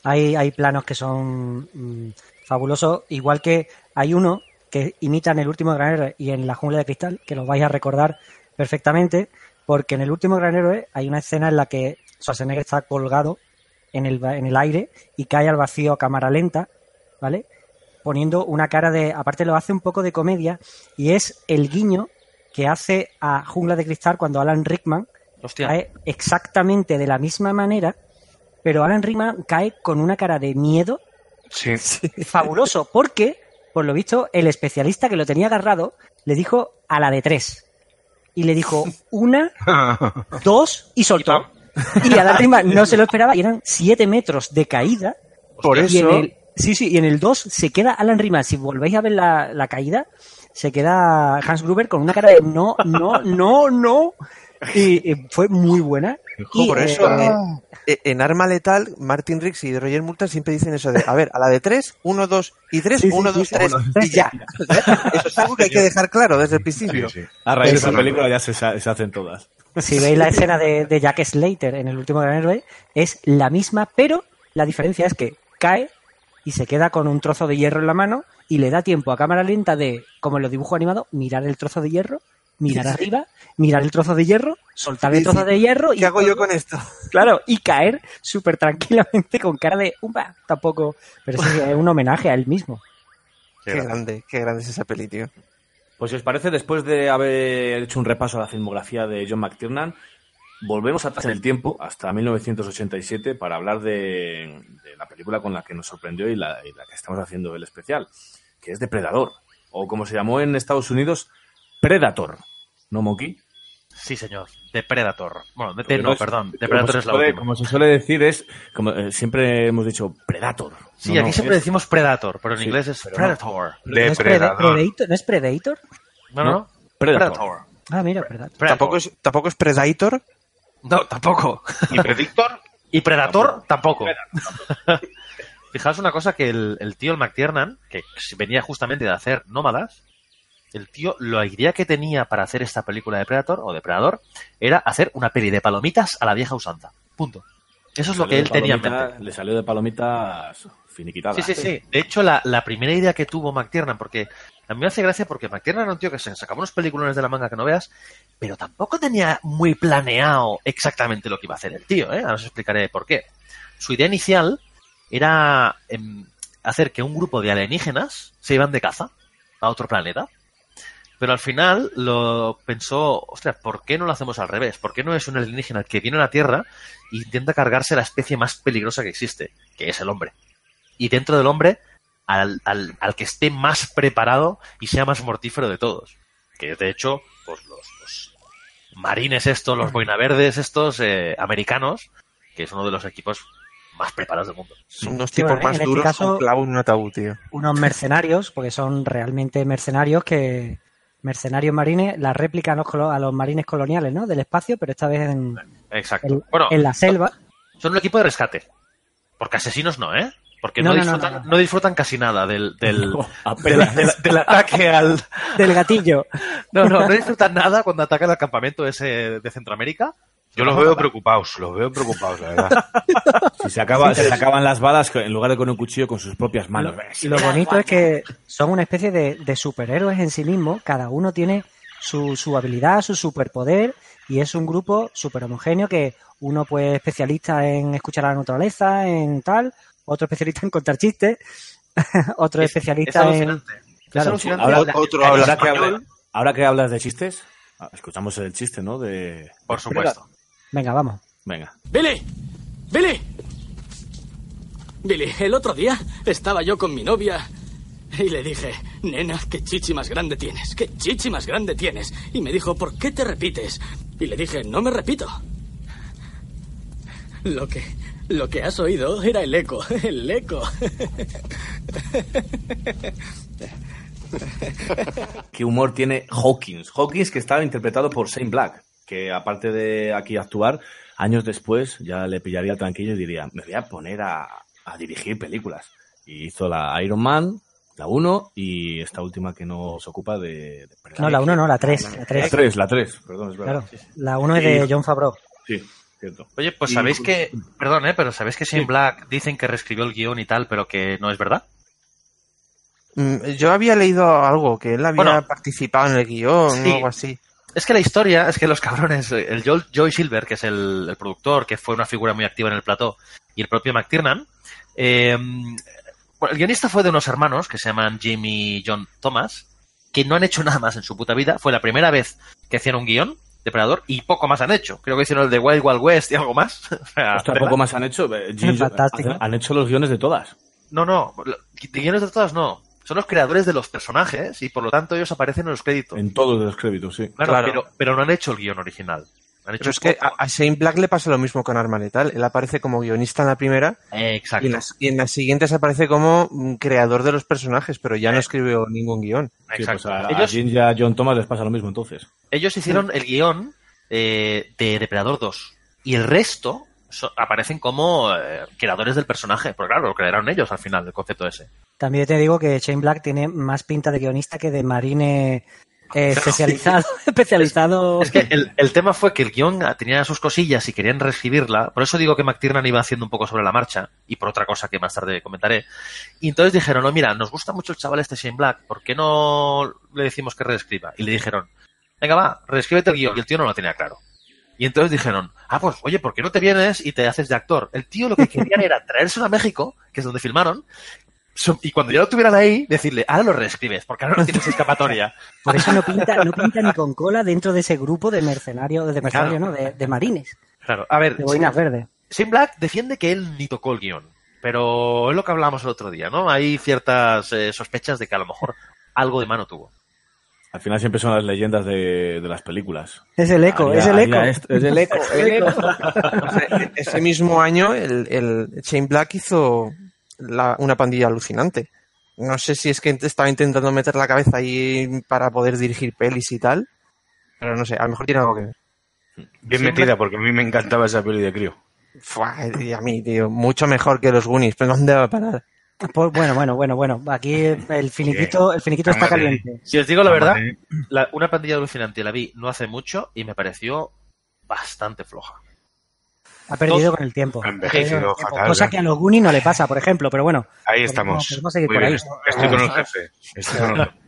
Hay, hay planos que son mm, fabulosos, igual que hay uno que imitan el último gran héroe y en la jungla de cristal, que lo vais a recordar perfectamente, porque en el último gran héroe hay una escena en la que Schwarzenegger está colgado en el, en el aire y cae al vacío a cámara lenta, ¿vale? Poniendo una cara de, aparte lo hace un poco de comedia y es el guiño que hace a Jungla de Cristal cuando Alan Rickman Hostia. cae exactamente de la misma manera, pero Alan Rickman cae con una cara de miedo Sí. fabuloso, porque, por lo visto, el especialista que lo tenía agarrado le dijo a la de tres. Y le dijo una, dos y soltó. Y Alan Rickman no se lo esperaba y eran siete metros de caída. Por Y en eso, el, sí, sí, y en el 2 se queda Alan Rickman. Si volvéis a ver la, la caída, se queda Hans Gruber con una cara de no, no, no, no. Y, y fue muy buena. Y, por eh, eso eh, en, en Arma Letal, Martin Riggs y Roger Moore siempre dicen eso de, a ver, a la de 3, 1, 2 y 3, Sí, sí, 1, sí, 2, sí, 3 uno, y ya. Eso es algo que hay que dejar claro desde el principio. Sí, sí. A raíz de esa no. película ya se, se hacen todas. si veis la escena de, de Jack Slater en el último gran héroe, es la misma, pero la diferencia es que cae y se queda con un trozo de hierro en la mano y le da tiempo a cámara lenta de, como en los dibujos animados, mirar el trozo de hierro, mirar arriba, mirar el trozo de hierro, soltar el Sí, trozo sí. de hierro y ¿Qué hago yo con esto? Claro, y caer súper tranquilamente con cara de umba, tampoco, pero sí, es un homenaje a él mismo. Qué grande, qué grande es esa peli, tío. Pues si os parece, después de haber hecho un repaso a la filmografía de John McTiernan, volvemos atrás en el tiempo, hasta 1987, para hablar de, de la película con la que nos sorprendió y la, y la que estamos haciendo el especial, que es Depredador, o como se llamó en Estados Unidos, Predator. ¿No, Monkey? Sí, señor. Depredator. Bueno, de, no, es- perdón. Depredator es la suele- última. Como se suele decir, es. Como, eh, siempre hemos dicho Predator. Sí, No, aquí no, siempre es- decimos Predator, pero en Sí, inglés es. Predator. ¿No es, Predator? ¿No es Predator? No, no, No, no. Predator. Ah, mira, Predator. Tampoco es, tampoco es Predator. No, tampoco. ¿Y Predictor? Y Predator tampoco. Fijaos una cosa que el, el tío, el McTiernan, que venía justamente de hacer Nómadas, el tío, la idea que tenía para hacer esta película de Predator o de Predador era hacer una peli de palomitas a la vieja usanza. Punto. Eso es lo que él tenía en mente. Le salió de palomitas finiquitadas. Sí, sí, sí. De hecho, la, la primera idea que tuvo McTiernan, porque a mí me hace gracia porque McTiernan era un tío que se sacaba unos peliculones de la manga que no veas, pero tampoco tenía muy planeado exactamente lo que iba a hacer el tío, ¿eh? Ahora os explicaré por qué. Su idea inicial era em, hacer que un grupo de alienígenas se iban de caza a otro planeta. Pero al final lo pensó, ostras, ¿por qué no lo hacemos al revés? ¿Por qué no es un alienígena que viene a la Tierra e intenta cargarse la especie más peligrosa que existe, que es el hombre? Y dentro del hombre, al, al, al que esté más preparado y sea más mortífero de todos. Que de hecho, pues los, los marines estos, los boinaverdes estos, eh, americanos, que es uno de los equipos más preparados del mundo. Son unos Sí, tipos bueno, más en este duros caso- que un clavo en un ataúd, tío. Unos mercenarios, porque son realmente mercenarios que. Mercenarios marines, la réplica a los, a los marines coloniales, ¿no? Del espacio, pero esta vez en, Exacto. en- bueno, en la selva. son un equipo de rescate. Porque asesinos no, ¿eh? Porque No, no, no, no, disfrutan, no, no. no disfrutan casi nada del, del, apenas. del- del ataque al... Del gatillo. No, no, no disfrutan nada cuando atacan al campamento ese de Centroamérica. Yo los veo preocupados, los veo preocupados, la verdad. Si se, acaba, se sacaban las balas en lugar de con un cuchillo con sus propias manos. Y lo bonito es que son una especie de, de superhéroes en sí mismos. Cada uno tiene su, su habilidad, su superpoder. Y es un grupo súper homogéneo que uno pues especialista en escuchar a la naturaleza, en tal. Otro especialista en contar chistes. otro Es- especialista es en... Claro. Ahora, La- Otro habla ahora que, español. habla- ahora que hablas de chistes, ah, escuchamos el chiste, ¿no? De... Por supuesto. Venga, vamos. Venga. ¡Billy! ¡Billy! Billy, el otro día estaba yo con mi novia y le dije, nena, qué chichi más grande tienes, qué chichi más grande tienes. Y me dijo, ¿por qué te repites? Y le dije, no me repito. Lo que, lo que has oído era el eco, el eco. ¿Qué humor tiene Hawkins? Hawkins que estaba interpretado por Shane Black, que aparte de aquí actuar, años después ya le pillaría tranquilo y diría, me voy a poner a, a dirigir películas. Y hizo la Iron Man, la 1 y esta última que nos ocupa de... de- No, la 1 no, la 3. La La 3. 3, la 3, perdón, es verdad. Claro. La 1 es de John Favreau. Sí, cierto. Oye, pues Y- sabéis que, perdón, ¿eh? pero sabéis que Shane Sí. Black dicen que reescribió el guion y tal, pero que no es verdad. Mm, Yo había leído algo, que él había Bueno. participado en el guion Sí. o algo así. Es que la historia es que los cabrones, el Joel, Joy Silver, que es el, el productor, que fue una figura muy activa en el plató, y el propio McTiernan, eh, bueno, el guionista fue de unos hermanos que se llaman Jimmy y John Thomas, que no han hecho nada más en su puta vida. Fue la primera vez que hacían un guion de Predador y poco más han hecho. Creo que hicieron el de Wild Wild West y algo más. O sea, Ostras, poco más han hecho. eh, Fantástico. Han hecho los guiones de todas. No, no, de guiones de todas no. Son los creadores de los personajes y por lo tanto ellos aparecen en los créditos. En todos los créditos, sí. Claro, Claro. Pero, pero no han hecho el guion original. Han hecho Pero es que a, a Shane Black le pasa lo mismo con Arma Letal. Él aparece como guionista en la primera Eh, Exacto. y en, las, y en las siguientes aparece como mm, creador de los personajes, pero ya no escribió ningún guion. Sí, Exacto. pues a, a ellos, Jim y a John Thomas les pasa lo mismo entonces. ellos hicieron el guion eh, de Depredador 2 y el resto so- aparecen como eh, creadores del personaje. Porque claro, lo crearon ellos al final, el concepto ese. También te digo que Shane Black tiene más pinta de guionista que de marine eh, especializado. especializado. Es que el, el tema fue que el guion tenía sus cosillas y querían reescribirla. Por eso digo que McTiernan iba haciendo un poco sobre la marcha. Y por otra cosa que más tarde comentaré. Y entonces dijeron, no, mira, nos gusta mucho el chaval este Shane Black. ¿Por qué no le decimos que reescriba? Y le dijeron, venga, va, reescríbete el guion. Y el tío no lo tenía claro. Y entonces dijeron, ah, pues oye, ¿por qué no te vienes y te haces de actor? El tío lo que querían era traérselo a México, que es donde filmaron, y cuando ya lo tuvieran ahí, decirle, ahora lo reescribes, porque ahora no tienes escapatoria. Por eso no pinta, no pinta ni con cola dentro de ese grupo de mercenarios, de mercenarios, Claro. ¿no? De, de marines, Claro, a ver, de boinas verdes. Shane Black defiende que él ni tocó el guion, pero es lo que hablábamos el otro día, ¿no? Hay ciertas eh, sospechas de que a lo mejor algo de mano tuvo. Al final siempre son las leyendas de, de las películas. Es el eco, Haría- es el eco. esto, es el eco, el eco. Ese mismo año, el, el Shane Black hizo la- una pandilla alucinante. No sé si es que estaba intentando meter la cabeza ahí para poder dirigir pelis y tal, pero no sé, a lo mejor tiene algo que ver. Bien Siempre- metida, porque a mí me encantaba esa peli de crío. Fua, y a mí, tío, mucho mejor que los Goonies, pero ¿dónde va a parar? Pues bueno, bueno, bueno, bueno. Aquí el finiquito, el finiquito está caliente. Si os digo la verdad, la- una pandilla alucinante la vi no hace mucho y me pareció bastante floja. Ha perdido con el tiempo. Ha envejecido tiempo, fatal, Cosa que a los Goonies no le pasa, por ejemplo, pero bueno. Ahí estamos. podemos seguir por ahí. Estoy con el jefe. Estoy con el jefe.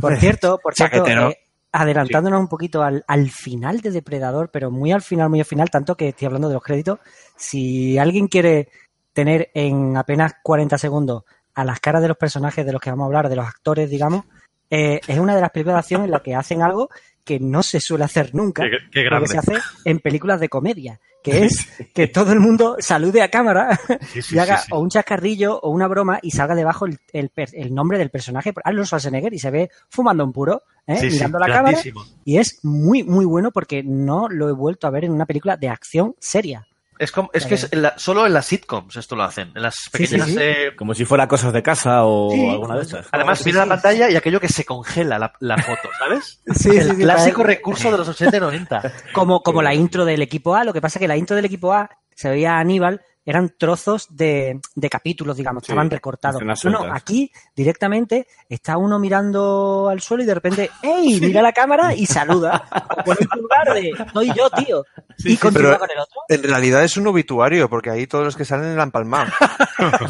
Por cierto, por cierto, eh, adelantándonos un poquito al, al final de Depredador, pero muy al final, muy al final, tanto que estoy hablando de los créditos. Si alguien quiere tener en apenas 40 segundos a las caras de los personajes de los que vamos a hablar, de los actores, digamos, eh, es una de las películas de acción en la que hacen algo que no se suele hacer nunca, Qué- qué lo grande. que se hace en películas de comedia, que es que todo el mundo salude a cámara Sí, sí, y haga sí, o un chascarrillo o una broma y salga debajo el, el per- el nombre del personaje, Arnold Schwarzenegger, y se ve fumando un puro, ¿eh? Mirando la cámara. Y es muy, muy bueno porque no lo he vuelto a ver en una película de acción seria. Es, como, es que es en la- solo en las sitcoms esto lo hacen. En las sí, pequeñas. sí. eh, Como si fuera cosas de casa o Sí. alguna de esas. además, mira sí. la pantalla y aquello que se congela la, la foto, ¿sabes? Sí, el sí, sí, clásico recurso de los 80 y 90. Como, como la intro del equipo A, lo que pasa es que la intro del equipo A se veía a Aníbal, eran trozos de, de capítulos, digamos, Sí, estaban recortados. No, aquí directamente está uno mirando al suelo y de repente, ¡ey! Mira la cámara y saluda. O pone el pulgar de, soy yo, tío. y continúa con el otro. En realidad es un obituario, porque ahí todos los que salen la han palmado.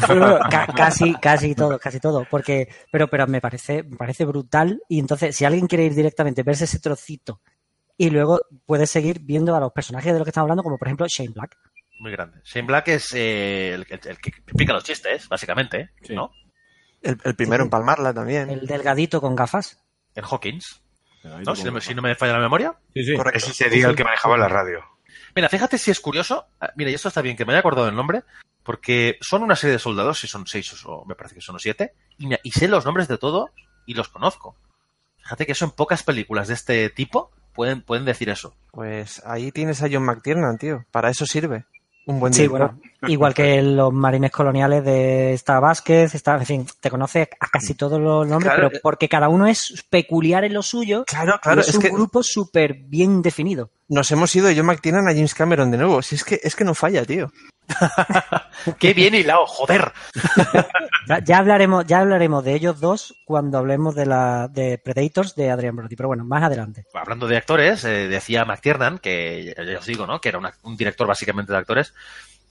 Pero ca- casi, casi todo, casi todo. Porque, pero, pero me parece, me parece brutal. Y entonces, si alguien quiere ir directamente, verse ese trocito, y luego puedes seguir viendo a los personajes de los que estamos hablando, como por ejemplo Shane Black. Muy grande. Shane Black es eh, el, el- el que pica los chistes, básicamente, Sí. ¿no? El, el primero en palmarla también. El delgadito con gafas. En Hawkins. ¿no? Si, no me, si no me falla la memoria. Sí, sí. Correcto. Ese sería el que manejaba la radio. Mira, fíjate si es curioso. Ah, Mira, y esto está bien que me haya acordado del nombre, porque son una serie de soldados, si son seis o me parece que son siete, y, y sé los nombres de todos y los conozco. Fíjate que eso en pocas películas de este tipo pueden, pueden decir eso. Pues ahí tienes a John McTiernan, tío. Para eso sirve. Un buen Sí, director. bueno, igual que los marines coloniales de esta Vázquez, está, en fin, te conoce a casi todos los nombres, Claro. pero porque cada uno es peculiar en lo suyo. Claro, claro, y es, es un que- grupo súper bien definido. Nos hemos ido de John McTiernan a James Cameron de nuevo. Si es que, es que no falla, tío. ¡Qué bien hilado, joder! Ya, ya hablaremos, ya hablaremos de ellos dos cuando hablemos de la de Predators de Adrian Brody, pero bueno, más adelante. Hablando de actores, eh, decía McTiernan, que ya os digo, ¿no? Que era una- un director básicamente de actores.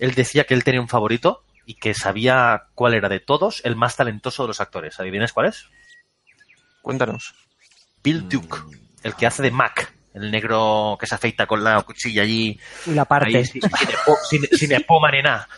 Él decía que él tenía un favorito y que sabía cuál era de todos el más talentoso de los actores. ¿Adivináis cuál es? Cuéntanos. Bill Duke, el que hace de Mac, el negro que se afeita con la cuchilla allí. Y la parte. ahí, sin, sin epo- sin- sin espuma ni nada.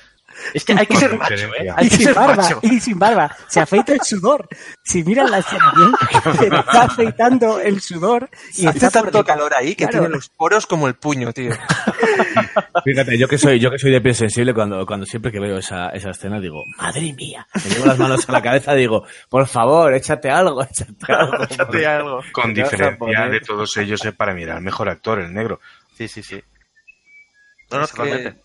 Es que hay que ser macho, ¿eh? Hay Y que sin ser barba, macho. y sin barba. Se afeita el sudor. Si miras la escena bien, se está afeitando el sudor y Hace por tanto calor ahí que Claro. tiene los poros como el puño, tío. Fíjate, yo que soy, yo que soy de piel sensible, cuando, cuando siempre que veo esa, esa escena digo, madre mía, me llevo las manos a la cabeza digo, por favor, échate algo, échate algo. Échate algo. Con diferencia de todos ellos es para mirar el mejor actor, el negro. Sí, sí, sí. No, no, Es que- totalmente.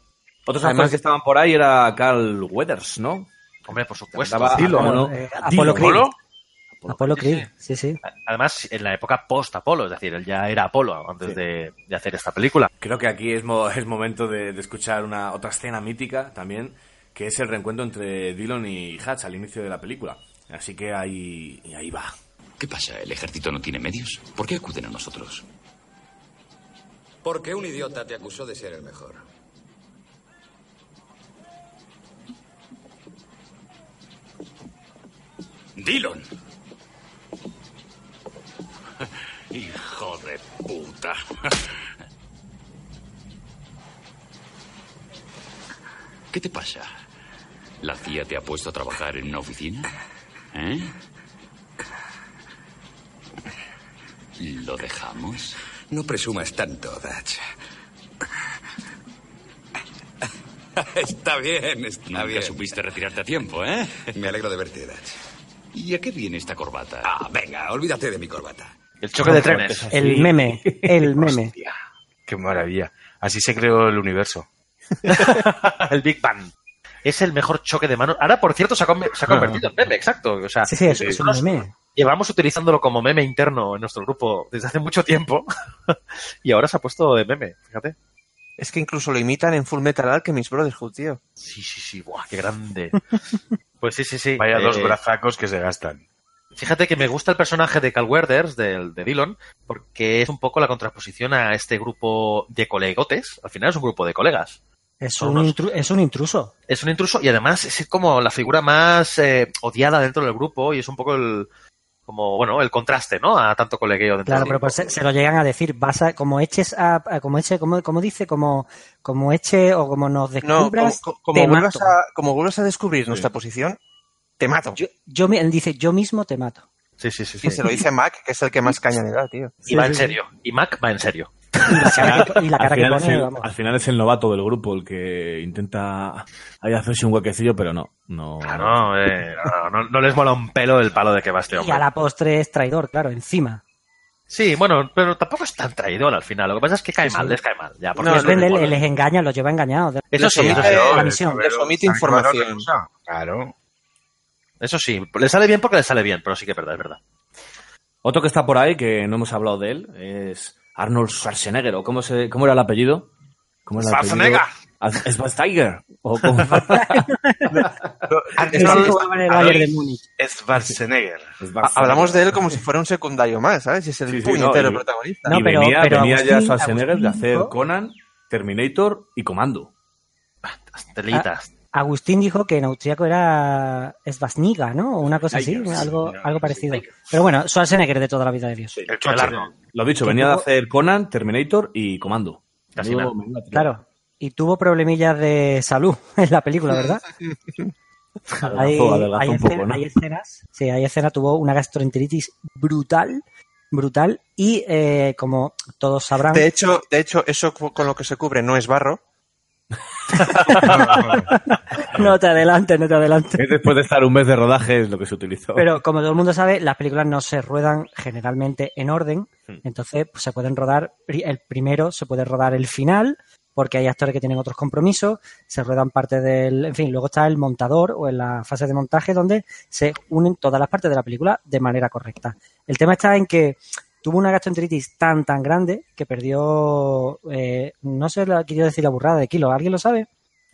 Otros Además- actores que estaban por ahí era Carl Weathers, ¿no? Hombre, por supuesto. Dilo. ¿cómo no? Eh, Apolo Creed. ¿Apolo? Apolo Sí, Creed, sí, sí. Además, en la época post-Apolo, es decir, él ya era Apolo antes de, de hacer esta película. Creo que aquí es, mo- es momento de, de escuchar una otra escena mítica también, que es el reencuentro entre Dillon y Hatch al inicio de la película. Así que ahí, ahí va. ¿Qué pasa? ¿El ejército no tiene medios? ¿Por qué acuden a nosotros? Porque un idiota te acusó de ser el mejor. Dillon. Hijo de puta. ¿Qué te pasa? ¿La CIA te ha puesto a trabajar en una oficina? ¿Eh? ¿Lo dejamos? No presumas tanto, Dutch. Está bien, está Nunca bien. supiste retirarte a tiempo, ¿eh? Me alegro de verte, Dutch. ¿Y a qué viene esta corbata? Ah, venga, olvídate de mi corbata. El choque de trenes. El meme, el meme. Hostia, qué maravilla. Así se creó el universo. el Big Bang. es el mejor choque de manos. Ahora, por cierto, se ha, conver- se ha convertido en meme, exacto. O sea, Sí, sí, es, es un nosotros meme. Llevamos utilizándolo como meme interno en nuestro grupo desde hace mucho tiempo y ahora se ha puesto de meme, fíjate. Es que incluso lo imitan en Full Metal Alchemist Brotherhood, tío. Sí, sí, sí, buah, qué grande. Pues sí, sí, sí. Vaya dos Eh, brazacos que se gastan. Fíjate que me gusta el personaje de Cal Weathers, del, de Dillon, porque es un poco la contraposición a este grupo de colegotes. Al final es un grupo de colegas. Es un, unos- es un intruso. Es un intruso y además es como la figura más eh, odiada dentro del grupo y es un poco el como bueno el contraste no a tanto colegueo dentro Claro, pero pues se, se lo llegan a decir, vas a, como eches a, a- como eche, como, como dice, como, como eche o como nos No, descubras, como, como te vuelvas mato. a, como vuelvas a descubrir nuestra posición, te mato. Yo, yo mi- él dice, yo mismo te mato. sí sí sí, sí. se lo dice Mac, que es el que más caña le da, tío. y va en serio y Mac va en serio Y la cara que, y la cara al, que final es pone, el, vamos. al final es el novato del grupo el que intenta ahí hacerse un huequecillo, pero no. No, no, eh, no, no- no les mola un pelo el palo de que va este Y hombre a la postre es traidor, claro, encima. sí bueno pero tampoco es tan traidor al final lo que pasa es que cae Sí, mal sí. les cae mal ya porque No, es Les, engaña, los lleva engañados. eso sí eso sí. la misión. Les omite información. Claro. Eso sí, le sale bien porque le sale bien pero sí que es verdad es verdad Otro que está por ahí, que no hemos hablado de él, es Arnold Schwarzenegger. ¿O cómo, se, cómo era el apellido? ¿Cómo era el Schwarzenegger. apellido? ¿Es Schwarzenegger? ¿O cómo? Antes jugaba en el Bayern de Múnich. Schwarzenegger. Ha- Hablamos de él como si fuera un secundario más, ¿sabes? Y es el Sí, sí, puñetero no, protagonista. No, y pero- venía, pero venía ya Agustín- Schwarzenegger de Agustín hacer dijo- Conan, Terminator y Comando. telitas Agustín dijo que en austríaco era Svasniga, ¿no? O una cosa así, algo, algo parecido. Pero bueno, Schwarzenegger de toda la vida de Dios. el. Lo dicho, venía de hacer Conan, Terminator y Comando. Casi nada. Claro. Y tuvo problemillas de salud en la película, ¿verdad? Hay, hay un poco, escena- ¿no? hay escenas, sí, hay escenas, tuvo una gastroenteritis brutal, brutal, y eh, como todos sabrán, De hecho, de hecho, eso con lo que se cubre no es barro. no te adelantes, no te adelantes. Es Después de estar un mes de rodaje es lo que se utilizó. Pero como todo el mundo sabe, las películas no se ruedan generalmente en orden, Hmm. entonces pues, se pueden rodar, el primero se puede rodar el final, porque hay actores que tienen otros compromisos, se ruedan parte del, en fin, luego está el montador o en la fase de montaje donde se unen todas las partes de la película de manera correcta. El tema está en que tuvo una gastroenteritis tan tan grande que perdió, eh, no sé, la, quiero decir la burrada de kilos, ¿alguien lo sabe?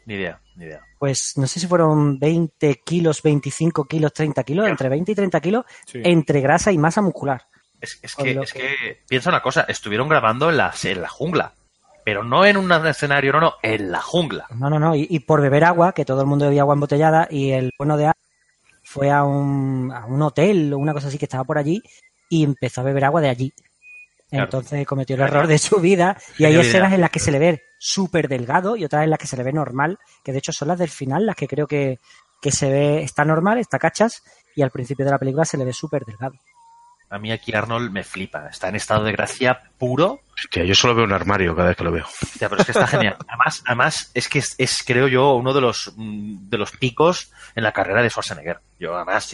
ni idea ni idea pues no sé si fueron 20 kilos, 25 kilos, 30 kilos, entre 20 y 30 kilos, Sí. entre grasa y masa muscular. Es, que, es que- que piensa una cosa, estuvieron grabando en la, en la jungla, pero no en un escenario, no, no, en la jungla. No, no, no, y, y por beber agua, que todo el mundo bebía agua embotellada, y el bueno de agua fue a un, a un hotel o una cosa así que estaba por allí y empezó a beber agua de allí. Claro. Entonces cometió el error de su vida y hay escenas en las que se le ve súper delgado y otras en las que se le ve normal, que de hecho son las del final, las que creo que, que se ve, está normal, está cachas y al principio de la película se le ve súper delgado. A mí aquí Arnold me flipa, está en estado de gracia puro, Es que yo solo veo un armario cada vez que lo veo. Hostia, pero es que está genial. Además, además es que es, es, creo yo, uno de los, mm, de los picos en la carrera de Schwarzenegger. Yo, además,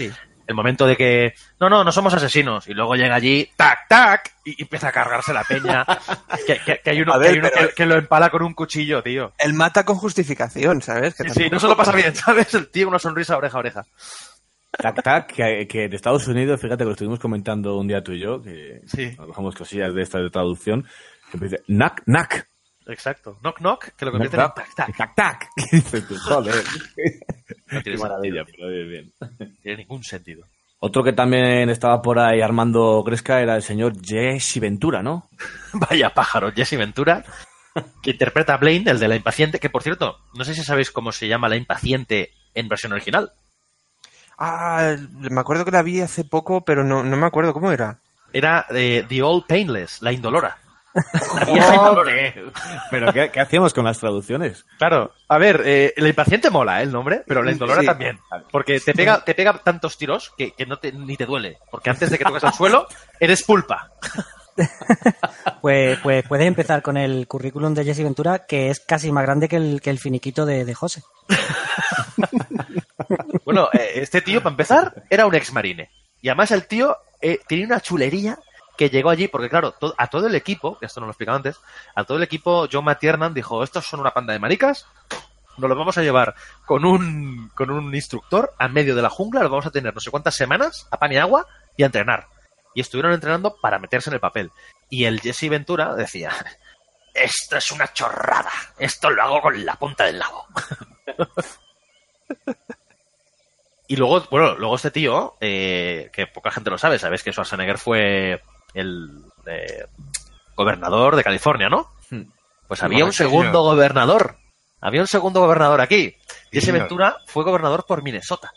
el momento de que, no, no, no somos asesinos, y luego llega allí, tac, tac, y empieza a cargarse la peña, que, que- que hay uno, que, ver, hay uno pero- que, que lo empala con un cuchillo, tío. Él mata con justificación, ¿sabes? Que Sí, sí, no se lo pasa bien, ¿sabes? El tío, una sonrisa oreja a oreja. Tac Tac, que, que de Estados Unidos, fíjate que lo estuvimos comentando un día tú y yo, que Sí. nos dejamos cosillas de esta de traducción, que dice Nac Nac. Exacto. Knock, knock, que lo Knock, convierte en tac, tac. Tac Tac. Y dices tú, joder. No Qué tiene maravilla, sentido, pero bien, bien. No tiene ningún sentido. Otro que también estaba por ahí armando Gresca era el señor Jesse Ventura, ¿no? Vaya pájaro, Jesse Ventura, que interpreta a Blaine, el de la impaciente, que por cierto, no sé si sabéis cómo se llama la impaciente en versión original. Ah, me acuerdo que la vi hace poco, pero no, no me acuerdo cómo era. Era eh, The Old Painless, la indolora. Pero ¿qué, qué hacíamos con las traducciones? Claro, a ver, eh, la impaciente mola ¿eh, el nombre, pero la indolora Sí. también. Porque te pega, te pega tantos tiros que, que no te, ni te duele. Porque antes de que toques al suelo, eres pulpa. Pues, pues puedes empezar con el currículum de Jesse Ventura, que es casi más grande que el, que el finiquito de, de José. Bueno, eh, este tío, para empezar, era un ex marine. Y además el tío eh, tenía una chulería que llegó allí, porque claro, a todo el equipo, que esto no lo explicaba antes, a todo el equipo, John McTiernan dijo, estos son una panda de maricas, nos los vamos a llevar con un, con un instructor a medio de la jungla, los vamos a tener no sé cuántas semanas a pan y agua y a entrenar. Y estuvieron entrenando para meterse en el papel. Y el Jesse Ventura decía, esto es una chorrada, esto lo hago con la punta del lago. y luego, bueno, luego este tío, eh, que poca gente lo sabe, sabes que Schwarzenegger fue el eh, gobernador de California, ¿no? Pues había un segundo gobernador. Había un segundo gobernador aquí. Y ese. Ventura fue gobernador por Minnesota.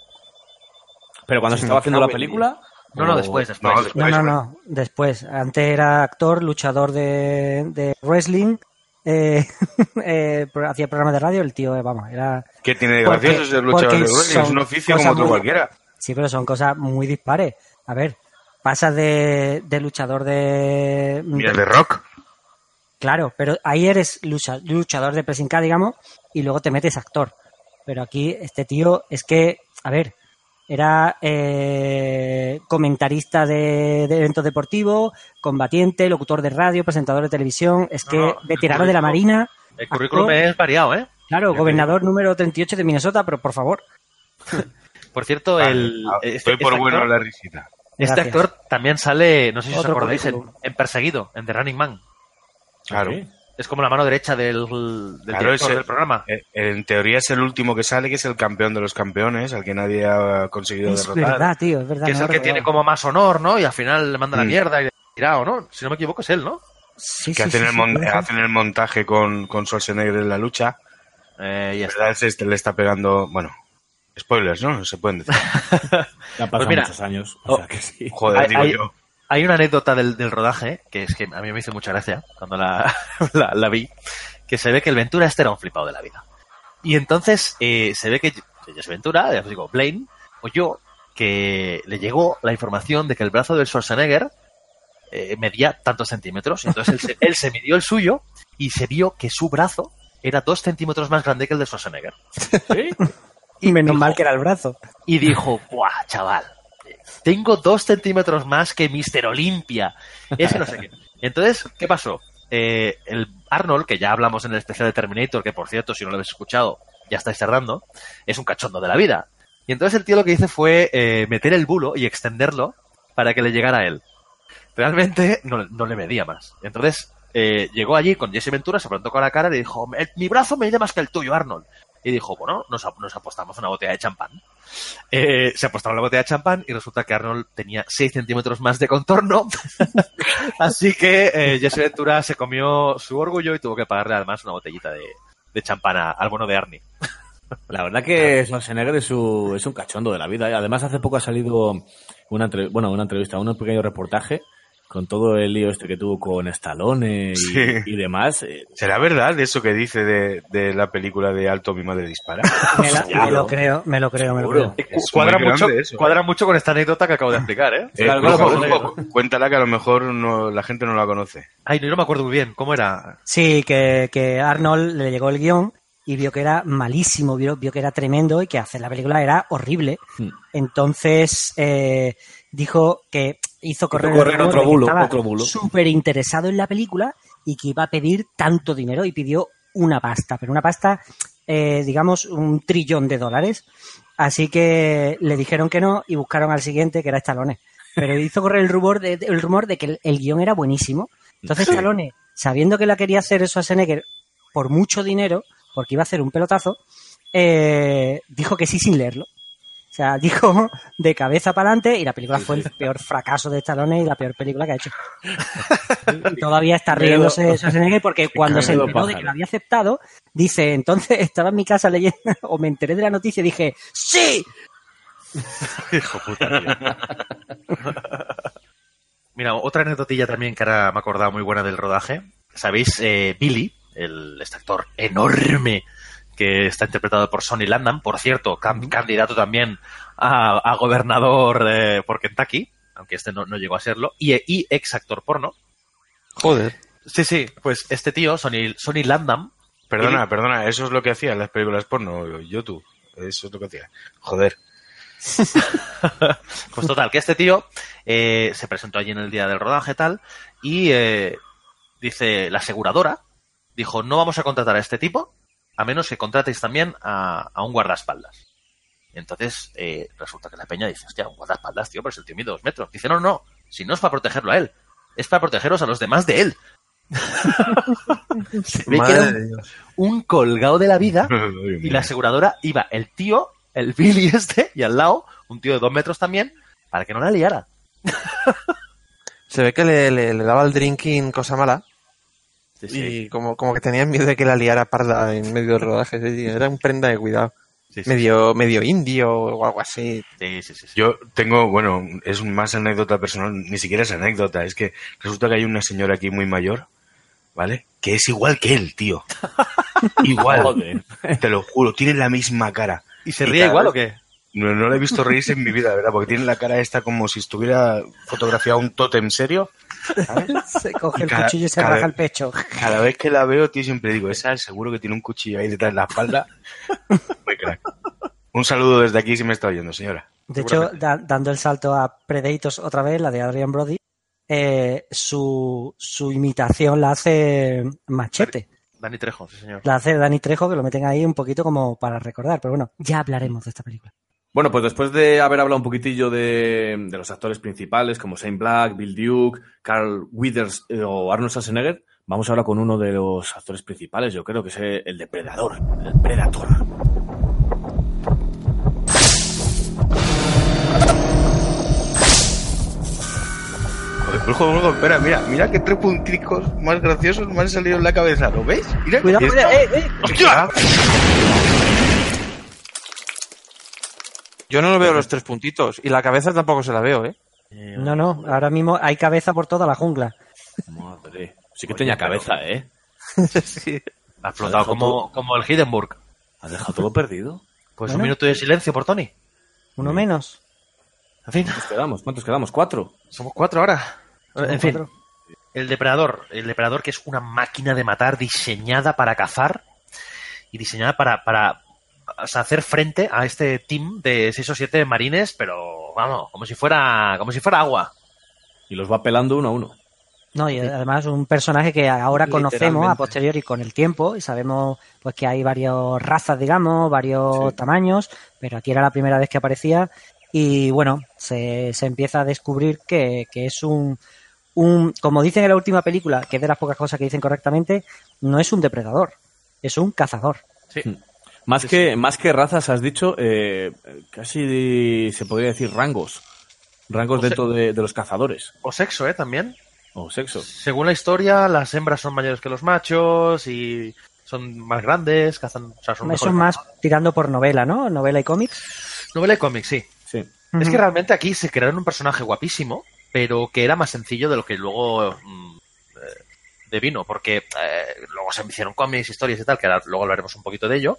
Pero cuando se estaba haciendo la película. No, no, después, después. No, no, no. Después. Antes era actor, luchador de, de wrestling. Eh, eh, pro- hacía programas de radio. El tío, eh, vamos, era. ¿Qué tiene de gracioso ser luchador de wrestling? Es un oficio como otro muy- cualquiera. Sí, pero son cosas muy dispares. A ver, pasas de, de luchador de. Mira, de rock. Claro, pero ahí eres lucha- luchador de pressing K, digamos, y luego te metes actor. Pero aquí este tío es que, a ver, era eh, comentarista de, de eventos deportivos, combatiente, locutor de radio, presentador de televisión, es que No, no, veterano de la currículum- Marina. El currículum actor. es variado, ¿eh? Claro, gobernador número 38 de Minnesota, pero por favor. Por cierto, Vale, el. ah, este- Estoy por este bueno actor- la risita. Este Gracias. actor también sale, no sé si os acordáis, en, Perseguido, en The Running Man. Claro. Es como la mano derecha del, del Claro, director ese- del programa. eh, En teoría es el último que sale, que es el campeón de los campeones, al que nadie ha conseguido Es derrotar. verdad, tío, es verdad. Que es el lo que tiene como más honor, ¿no? Y al final le manda la Mm. mierda y tirado, ¿no? Si no me equivoco, es él, ¿no? Sí, que sí, hacen, sí, el hacen el montaje con, con Schwarzenegger en la lucha. Eh, En verdad, este le está pegando. Bueno, spoilers, ¿no? Se pueden decir. Ya Pues mira, muchos años. oh, O sea que sí. Joder, Hay- digo hay- yo. Hay una anécdota del, del rodaje que es que a mí me hizo mucha gracia cuando la, la, la vi, que se ve que el Ventura este era un flipado de la vida. Y entonces eh, se ve que Jesse Ventura, ya os digo, Blaine, oyó que le llegó la información de que el brazo del Schwarzenegger eh, medía tantos centímetros. Entonces él se, él se midió el suyo y se vio que su brazo era dos centímetros más grande que el de Schwarzenegger. Y menos mal que era el brazo. Y dijo, ¡buah, chaval! Tengo dos centímetros más que Mr. Olympia. Ese no sé qué. Entonces, ¿qué pasó? Eh, el Arnold, que ya hablamos en el especial de Terminator, que por cierto, si no lo habéis escuchado, ya estáis tardando, es un cachondo de la vida. Y entonces el tío lo que hizo fue eh, meter el bulo y extenderlo para que le llegara a él. Realmente no, no le medía más. Entonces eh, llegó allí con Jesse Ventura, se plantó con la cara y le dijo, "El- mi brazo me mide más que el tuyo, Arnold. Y dijo, bueno, nos, nos apostamos una botella de champán. Eh, se apostaron la botella de champán y resulta que Arnold tenía 6 centímetros más de contorno. Así que eh, Jesse Ventura se comió su orgullo y tuvo que pagarle además una botellita de, de champán al bono de Arnie. La verdad que Schwarzenegger es, su- es un cachondo de la vida. ¿eh? Además, hace poco ha salido una, entre- bueno, una entrevista, un pequeño reportaje con todo el lío este que tuvo con Stallone y, Sí. y demás. eh, ¿Será verdad eso que dice de, de la película de Alto mi madre dispara? Me, la- me lo creo, me lo creo, me lo creo. Es Cuadra mucho, eso. cuadra mucho con esta anécdota que acabo de explicar, ¿eh? Eh, Claro, Brujo, claro, Brujo, claro. cuéntala que a lo mejor no, la gente no la conoce. Ay, no, yo no me acuerdo muy bien. ¿Cómo era? Sí, que, que Arnold le llegó el guion y vio que era malísimo, vio, vio que era tremendo y que hacer la película era horrible. Hmm. Entonces eh, dijo que hizo correr, correr otro bulo, otro bulo. súper interesado en la película y que iba a pedir tanto dinero y pidió una pasta, pero una pasta, eh, digamos, un trillón de dólares. Así que le dijeron que no y buscaron al siguiente, que era Stallone. Pero hizo correr el rumor de, el rumor de que el, el guion era buenísimo. Entonces Sí. Stallone, sabiendo que la quería hacer Schwarzenegger por mucho dinero, porque iba a hacer un pelotazo, eh, dijo que sí sin leerlo. O sea, dijo de cabeza para adelante y la película fue el peor fracaso de Stallone y la peor película que ha hecho. Y todavía está riéndose Schwarzenegger porque cuando se enteró de que lo había aceptado, dice, entonces estaba en mi casa leyendo o me enteré de la noticia y dije, ¡Sí! Hijo puta. Mira, otra anécdotilla también que ahora me he acordado muy buena del rodaje. ¿Sabéis? Eh, Billy, el, este actor enorme que está interpretado por Sonny Landham, por cierto, candidato también a, a gobernador eh, por Kentucky, aunque este no, no llegó a serlo, y, y ex actor porno. Joder. Sí, sí, pues este tío, Sonny, Sonny Landham, Perdona, perdona, eso es lo que hacía en las películas porno, YouTube. Eso es lo que hacía. Joder. Pues total, que este tío eh, se presentó allí en el día del rodaje tal y eh, dice la aseguradora dijo no vamos a contratar a este tipo a menos que contratéis también a, a un guardaespaldas. Y entonces eh, resulta que la peña dice, hostia, un guardaespaldas, tío, pero es el tío mide dos metros. Dice, no, no, si no es para protegerlo a él, es para protegeros a los demás de él. Se ve que era un, un colgado de la vida y la aseguradora iba el tío, el Billy este, y al lado, un tío de dos metros también, para que no la liara. Se ve que le, le- le daba el drinking cosa mala. Sí, sí. Y como, como que tenían miedo de que la liara parda en medio del rodaje. sí, sí, Era un prenda de cuidado. Sí, sí, medio, medio indio o algo así. Sí, sí, sí. sí. Yo tengo, bueno, es más anécdota personal, ni siquiera es anécdota, es que resulta que hay una señora aquí muy mayor, ¿vale? Que es igual que él, tío. igual. Joder. Te lo juro, tiene la misma cara. ¿Y se Y ríe igual vez- o qué? No, no la he visto reírse en mi vida, ¿verdad? Porque tiene la cara esta como si estuviera fotografiado un tótem serio. Se coge el Cada- cuchillo y se raja el pecho. Cada vez que la veo, tío, siempre digo, esa seguro que tiene un cuchillo ahí detrás de la espalda. Muy crack. Un saludo desde aquí si me está oyendo, señora. De hecho, da- dando el salto a Predators otra vez, la de Adrian Brody, eh, su, su imitación la hace Machete. Dani Trejo, sí, señor. La hace Dani Trejo, que lo meten ahí un poquito como para recordar. Pero bueno, ya hablaremos de esta película. Bueno, pues después de haber hablado un poquitillo de, de los actores principales como Shane Black, Bill Duke, Carl Withers eh, o Arnold Schwarzenegger, vamos ahora con uno de los actores principales, yo creo que es el depredador, el Predator. Brujo, espera, mira, mira qué tres punticos más graciosos me han salido en la cabeza, ¿lo ves? Mira, Cuidado, mira, eh, eh. ¡Hostia! Yo no lo veo los tres puntitos. Y la cabeza tampoco se la veo, ¿eh? No, no, ahora mismo hay cabeza por toda la jungla. Madre, sí que tenía cabeza, ¿eh? sí. Ha explotado como, como el Hindenburg. ¿Has dejado todo perdido? Pues Bueno. un minuto de silencio por Tony. Uno menos. En fin, ¿Cuántos quedamos? ¿Cuántos quedamos? ¿Cuatro? somos cuatro ahora. Somos en fin, cuatro. el depredador. El depredador que es una máquina de matar diseñada para cazar y diseñada para, para o sea, hacer frente a este team de seis o siete marines, pero vamos, como si fuera, como si fuera agua. Y los va pelando uno a uno. No, y además un personaje que ahora conocemos a posteriori con el tiempo y sabemos pues que hay varias razas, digamos, varios Sí. tamaños, pero aquí era la primera vez que aparecía y bueno, se, se empieza a descubrir que, que es un, un, como dicen en la última película, que es de las pocas cosas que dicen correctamente, no es un depredador, es un cazador. Más que, más que razas, has dicho, eh, casi se podría decir rangos. Rangos O dentro de, de los cazadores. O sexo, ¿eh? También. O sexo. Según la historia, las hembras son mayores que los machos y son más grandes, cazan, o sea, son Eso más tirando por novela, ¿no? Novela y cómics. Novela y cómic, sí. Sí. Es que realmente aquí se crearon un personaje guapísimo, pero que era más sencillo de lo que luego mm, eh, devino, porque eh, luego se hicieron cómics, historias y tal, que ahora luego hablaremos un poquito de ello,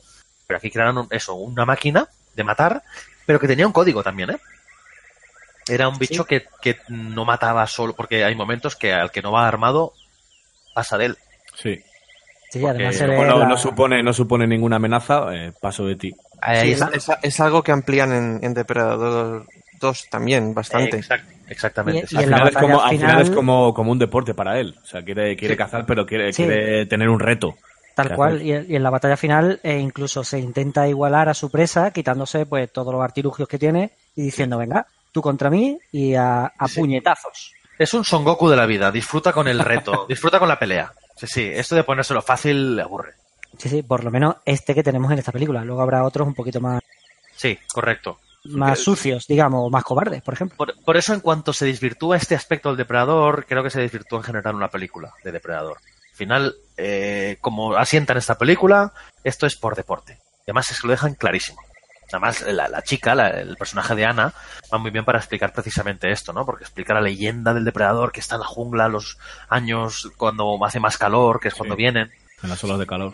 pero aquí crearon un- eso, una máquina de matar, pero que tenía un código también, ¿eh? Era un bicho que, que no mataba solo, porque hay momentos que al que no va armado pasa de él. Sí. Sí, Porque además se ve como no, la- no supone, no supone ninguna amenaza, eh, paso de ti. Sí, es, es- es algo que amplían en, en Depredador 2 también, bastante. Exact- exactamente. Y- sí. y Al final, es como, al final final- es como, como un deporte para él. O sea, quiere, quiere Sí. cazar, pero quiere, Sí. quiere tener un reto. Tal cual, y, y en la batalla final eh, incluso se intenta igualar a su presa, quitándose pues todos los artilugios que tiene y diciendo, venga, tú contra mí y a, a Sí. puñetazos. Es un Son Goku de la vida, disfruta con el reto, disfruta con la pelea. Sí, sí, esto de ponérselo fácil le aburre. Sí, sí, por lo menos este que tenemos en esta película. Luego habrá otros un poquito más, Sí, correcto. más sucios, digamos, o más cobardes, por ejemplo. Por, por eso, en cuanto se desvirtúa este aspecto del depredador, creo que se desvirtúa en general una película de depredador. Al final, eh, como asienta en esta película, esto es por deporte. Y además es que lo dejan clarísimo. Además, la, la chica, la- el personaje de Ana, va muy bien para explicar precisamente esto, ¿no? Porque explica la leyenda del depredador que está en la jungla los años cuando hace más calor, que es cuando vienen. En las olas de calor.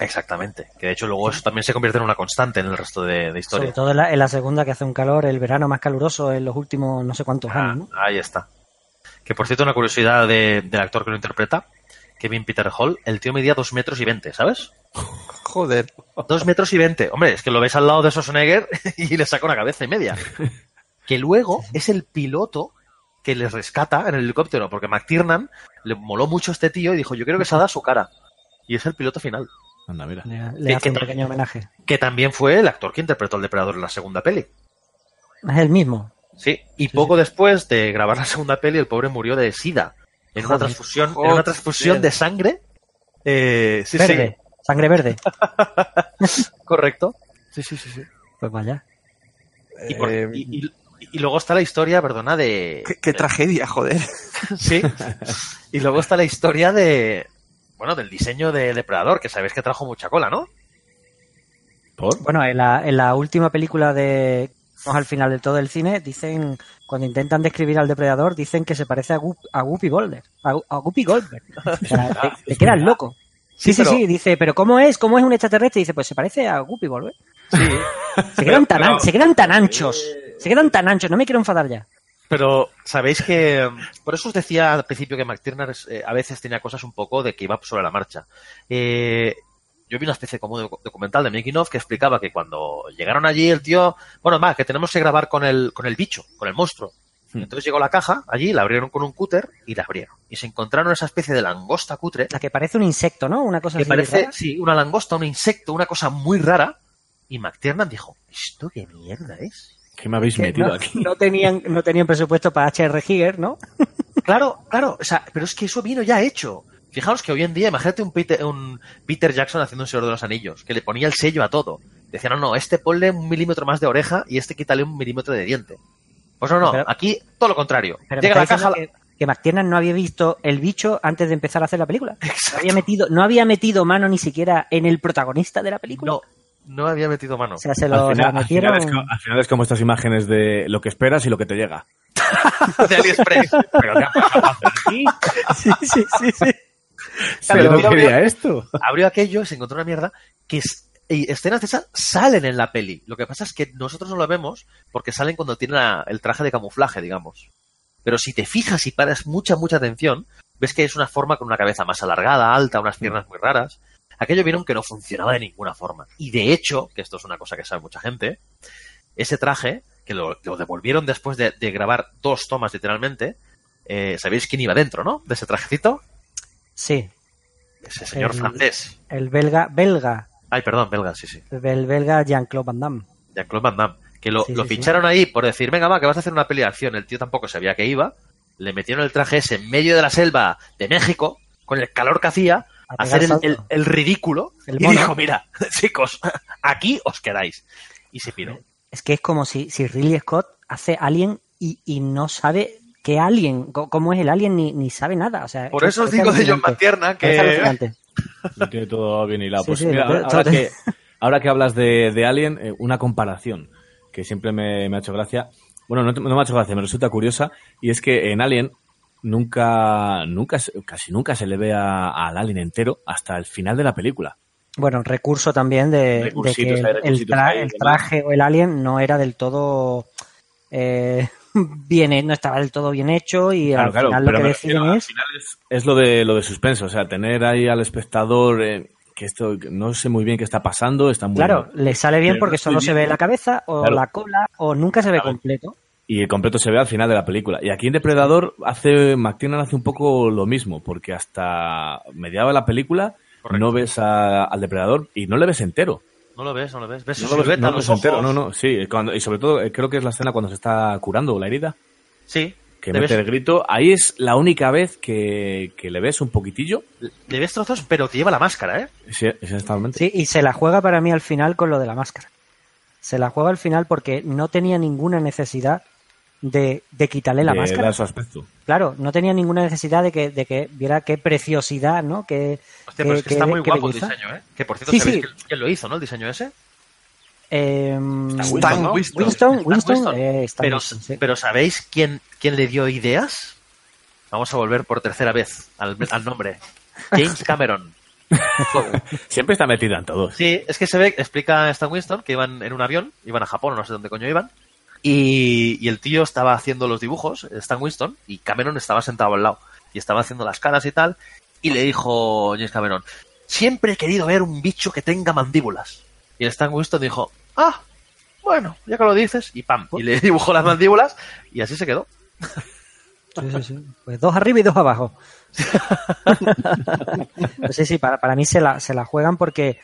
Exactamente. Que de hecho luego eso también se convierte en una constante en el resto de, de historia. Sobre todo en la, en la segunda que hace un calor, el verano más caluroso en los últimos no sé cuántos Ah, años, ¿no? Ahí está. Que por cierto, una curiosidad de- del actor que lo interpreta, Kevin Peter Hall, el tío medía 2 metros y 20, ¿sabes? Joder. 2 metros y 20. Hombre, es que lo ves al lado de Schwarzenegger y le saca una cabeza y media. Que luego es el piloto que les rescata en el helicóptero, porque McTiernan le moló mucho a este tío y dijo, yo quiero que se haga su cara. Y es el piloto final. Anda, mira. Le, le hace un pequeño homenaje. Que también fue el actor que interpretó al depredador en la segunda peli. Es el mismo. Sí, y poco después de grabar la segunda peli, el pobre murió de sida. En una Joder. transfusión, en una transfusión de sangre. Eh, sí, sí. verde. Sangre verde. Correcto. Sí, sí, sí, sí. Pues vaya. Y, por- y- y- y luego está la historia, perdona, de. Qué, qué tragedia, joder. Sí. Y luego está la historia de. Bueno, del diseño de Depredador, que sabéis que trajo mucha cola, ¿no? Bueno, en la, en la última película de. vamos al final de todo el cine, dicen. Cuando intentan describir al depredador, dicen que se parece a, Gu- a Guppy Goldberg. A, Gu- a Guppy Goldberg. O sea, te, te quedas loco. Sí, sí, pero- sí, dice, pero ¿cómo es? ¿Cómo es un extraterrestre? Dice, pues se parece a Guppy Goldberg. Se quedan tan, an- se quedan tan anchos. Se quedan tan anchos. No me quiero enfadar ya. Pero sabéis que. Por eso os decía al principio que McTiernan eh, a veces tenía cosas un poco de que iba sobre la marcha. Eh, yo vi una especie como de documental de making of que explicaba que cuando llegaron allí el tío. Bueno, va, que tenemos que grabar con el, con el bicho, con el monstruo. Entonces llegó la caja allí, la abrieron con un cúter y la abrieron. Y se encontraron esa especie de langosta cutre. La que parece un insecto, ¿no? Una cosa que así parece, rara. sí, una langosta, un insecto, una cosa muy rara. Y McTiernan dijo, ¿esto qué mierda es? ¿Qué me habéis metido no, aquí? no tenían, no tenían presupuesto para H.R. Giger, ¿no? Claro, claro, o sea, pero es que eso vino ya hecho. Fijaos que hoy en día, imagínate un Peter, un Peter Jackson haciendo un Señor de los Anillos, que le ponía el sello a todo. Decía, no, no, este ponle un milímetro más de oreja y este quítale un milímetro de diente. Pues no, no, Pero- aquí todo lo contrario. Pero Llega la caja, que, que McTiernan no había visto el bicho antes de empezar a hacer la película. No había metido, no había metido mano ni siquiera en el protagonista de la película. No, no había metido mano. O sea, se lo, al, lo final, al metieron. final es co- al final es como estas imágenes de lo que esperas y lo que te llega. de AliExpress. Pero ¿qué ha pasado aquí? sí, sí, sí, sí. Si yo no Pero- quería esto. abrió aquello y se encontró una mierda que y escenas de esas salen en la peli. Lo que pasa es que nosotros no lo vemos porque salen cuando tienen la- el traje de camuflaje, digamos. Pero si te fijas y paras mucha, mucha atención, ves que es una forma con una cabeza más alargada, alta, unas piernas muy raras. Aquello vieron que no funcionaba de ninguna forma. Y de hecho, que esto es una cosa que sabe mucha gente, ese traje, que lo, lo devolvieron después de, de grabar dos tomas literalmente, eh, ¿sabéis quién iba dentro, no? De ese trajecito. Sí. Ese señor El- francés. El belga, belga, Ay, perdón, belga, sí, sí. el belga Jean-Claude Van Damme. Jean-Claude Van Damme, que lo, Sí, lo sí, sí. ficharon ahí por decir, venga, va, que vas a hacer una peli de acción. El tío tampoco sabía que iba. Le metieron el traje ese en medio de la selva de México, con el calor que hacía, A hacer el, salto. el- el ridículo. Y dijo, mira, chicos, aquí os quedáis. Y se piró. Es que es como si, si Ridley Scott hace Alien y, y no sabe qué Alien, cómo es el Alien, ni, ni sabe nada. O sea, Por es- eso os es digo de John Es que... alucinante. Lo tiene todo bien hilado. Sí, Pues sí, mira, ahora, que, ahora que hablas de, de Alien, eh, una comparación que siempre me, me ha hecho gracia. Bueno, no, no me ha hecho gracia, me resulta curiosa. Y es que en Alien nunca, nunca, se- casi nunca se le ve a- al Alien entero hasta el final de la película. Bueno, recurso también de, de Recursitos, que el, el tra- traje o el alien no era del todo eh, bien, he- no estaba del todo bien hecho y Claro, al claro, final lo pero que deciden refiero, al es final es, es lo de lo de suspenso, o sea, tener ahí al espectador eh, que esto no sé muy bien qué está pasando, está muy claro, le sale bien Pero porque solo se ve la cabeza o Claro. la cola o nunca se ve Claro. completo. y el completo se ve al final de la película. Y aquí en Depredador hace McTiernan hace un poco lo mismo, porque hasta mediado de la película no ves a- al depredador y no le ves entero. No lo ves, no lo ves. Ves No lo ves, no lo los ves entero, no, no, sí, cuando- y sobre todo eh, creo que es la escena cuando se está curando la herida, Sí. que mete ves- el grito. Ahí es la única vez que, que le ves un poquitillo. Le ves trozos, pero te lleva la máscara, ¿eh? Sí, exactamente. Sí, y se la juega para mí al final con lo de la máscara. Se la juega al final porque no tenía ninguna necesidad de, de quitarle la de máscara. dar su aspecto. Claro, no tenía ninguna necesidad de que, de que viera qué preciosidad, ¿no? Qué, Hostia, pero es que qué- está muy qué guapo el diseño, ¿eh? Que por cierto, Sí, sabéis sí. que- quién lo hizo, ¿no? El diseño ese. Stan ¿no? Winston. Winston, Stan Winston, Winston. eh, Stan pero, Winston, sí. pero ¿sabéis quién, quién le dio ideas? Vamos a volver por tercera vez al, al nombre. James Cameron. Siempre está metido en todo. Sí, es que se ve, explica Stan Winston que iban en un avión, iban a Japón, no sé dónde coño iban, y, y el tío estaba haciendo los dibujos, Stan Winston, y Cameron estaba sentado al lado, y estaba haciendo las caras y tal, y le dijo James Cameron, siempre he querido ver un bicho que tenga mandíbulas. Y el Stan Winston dijo, ah, bueno, ya que lo dices, y pam, y le dibujó las mandíbulas, y así se quedó. Sí, sí, sí. Pues dos arriba y dos abajo. Pues sí, sí, para, para mí se la, se la juegan porque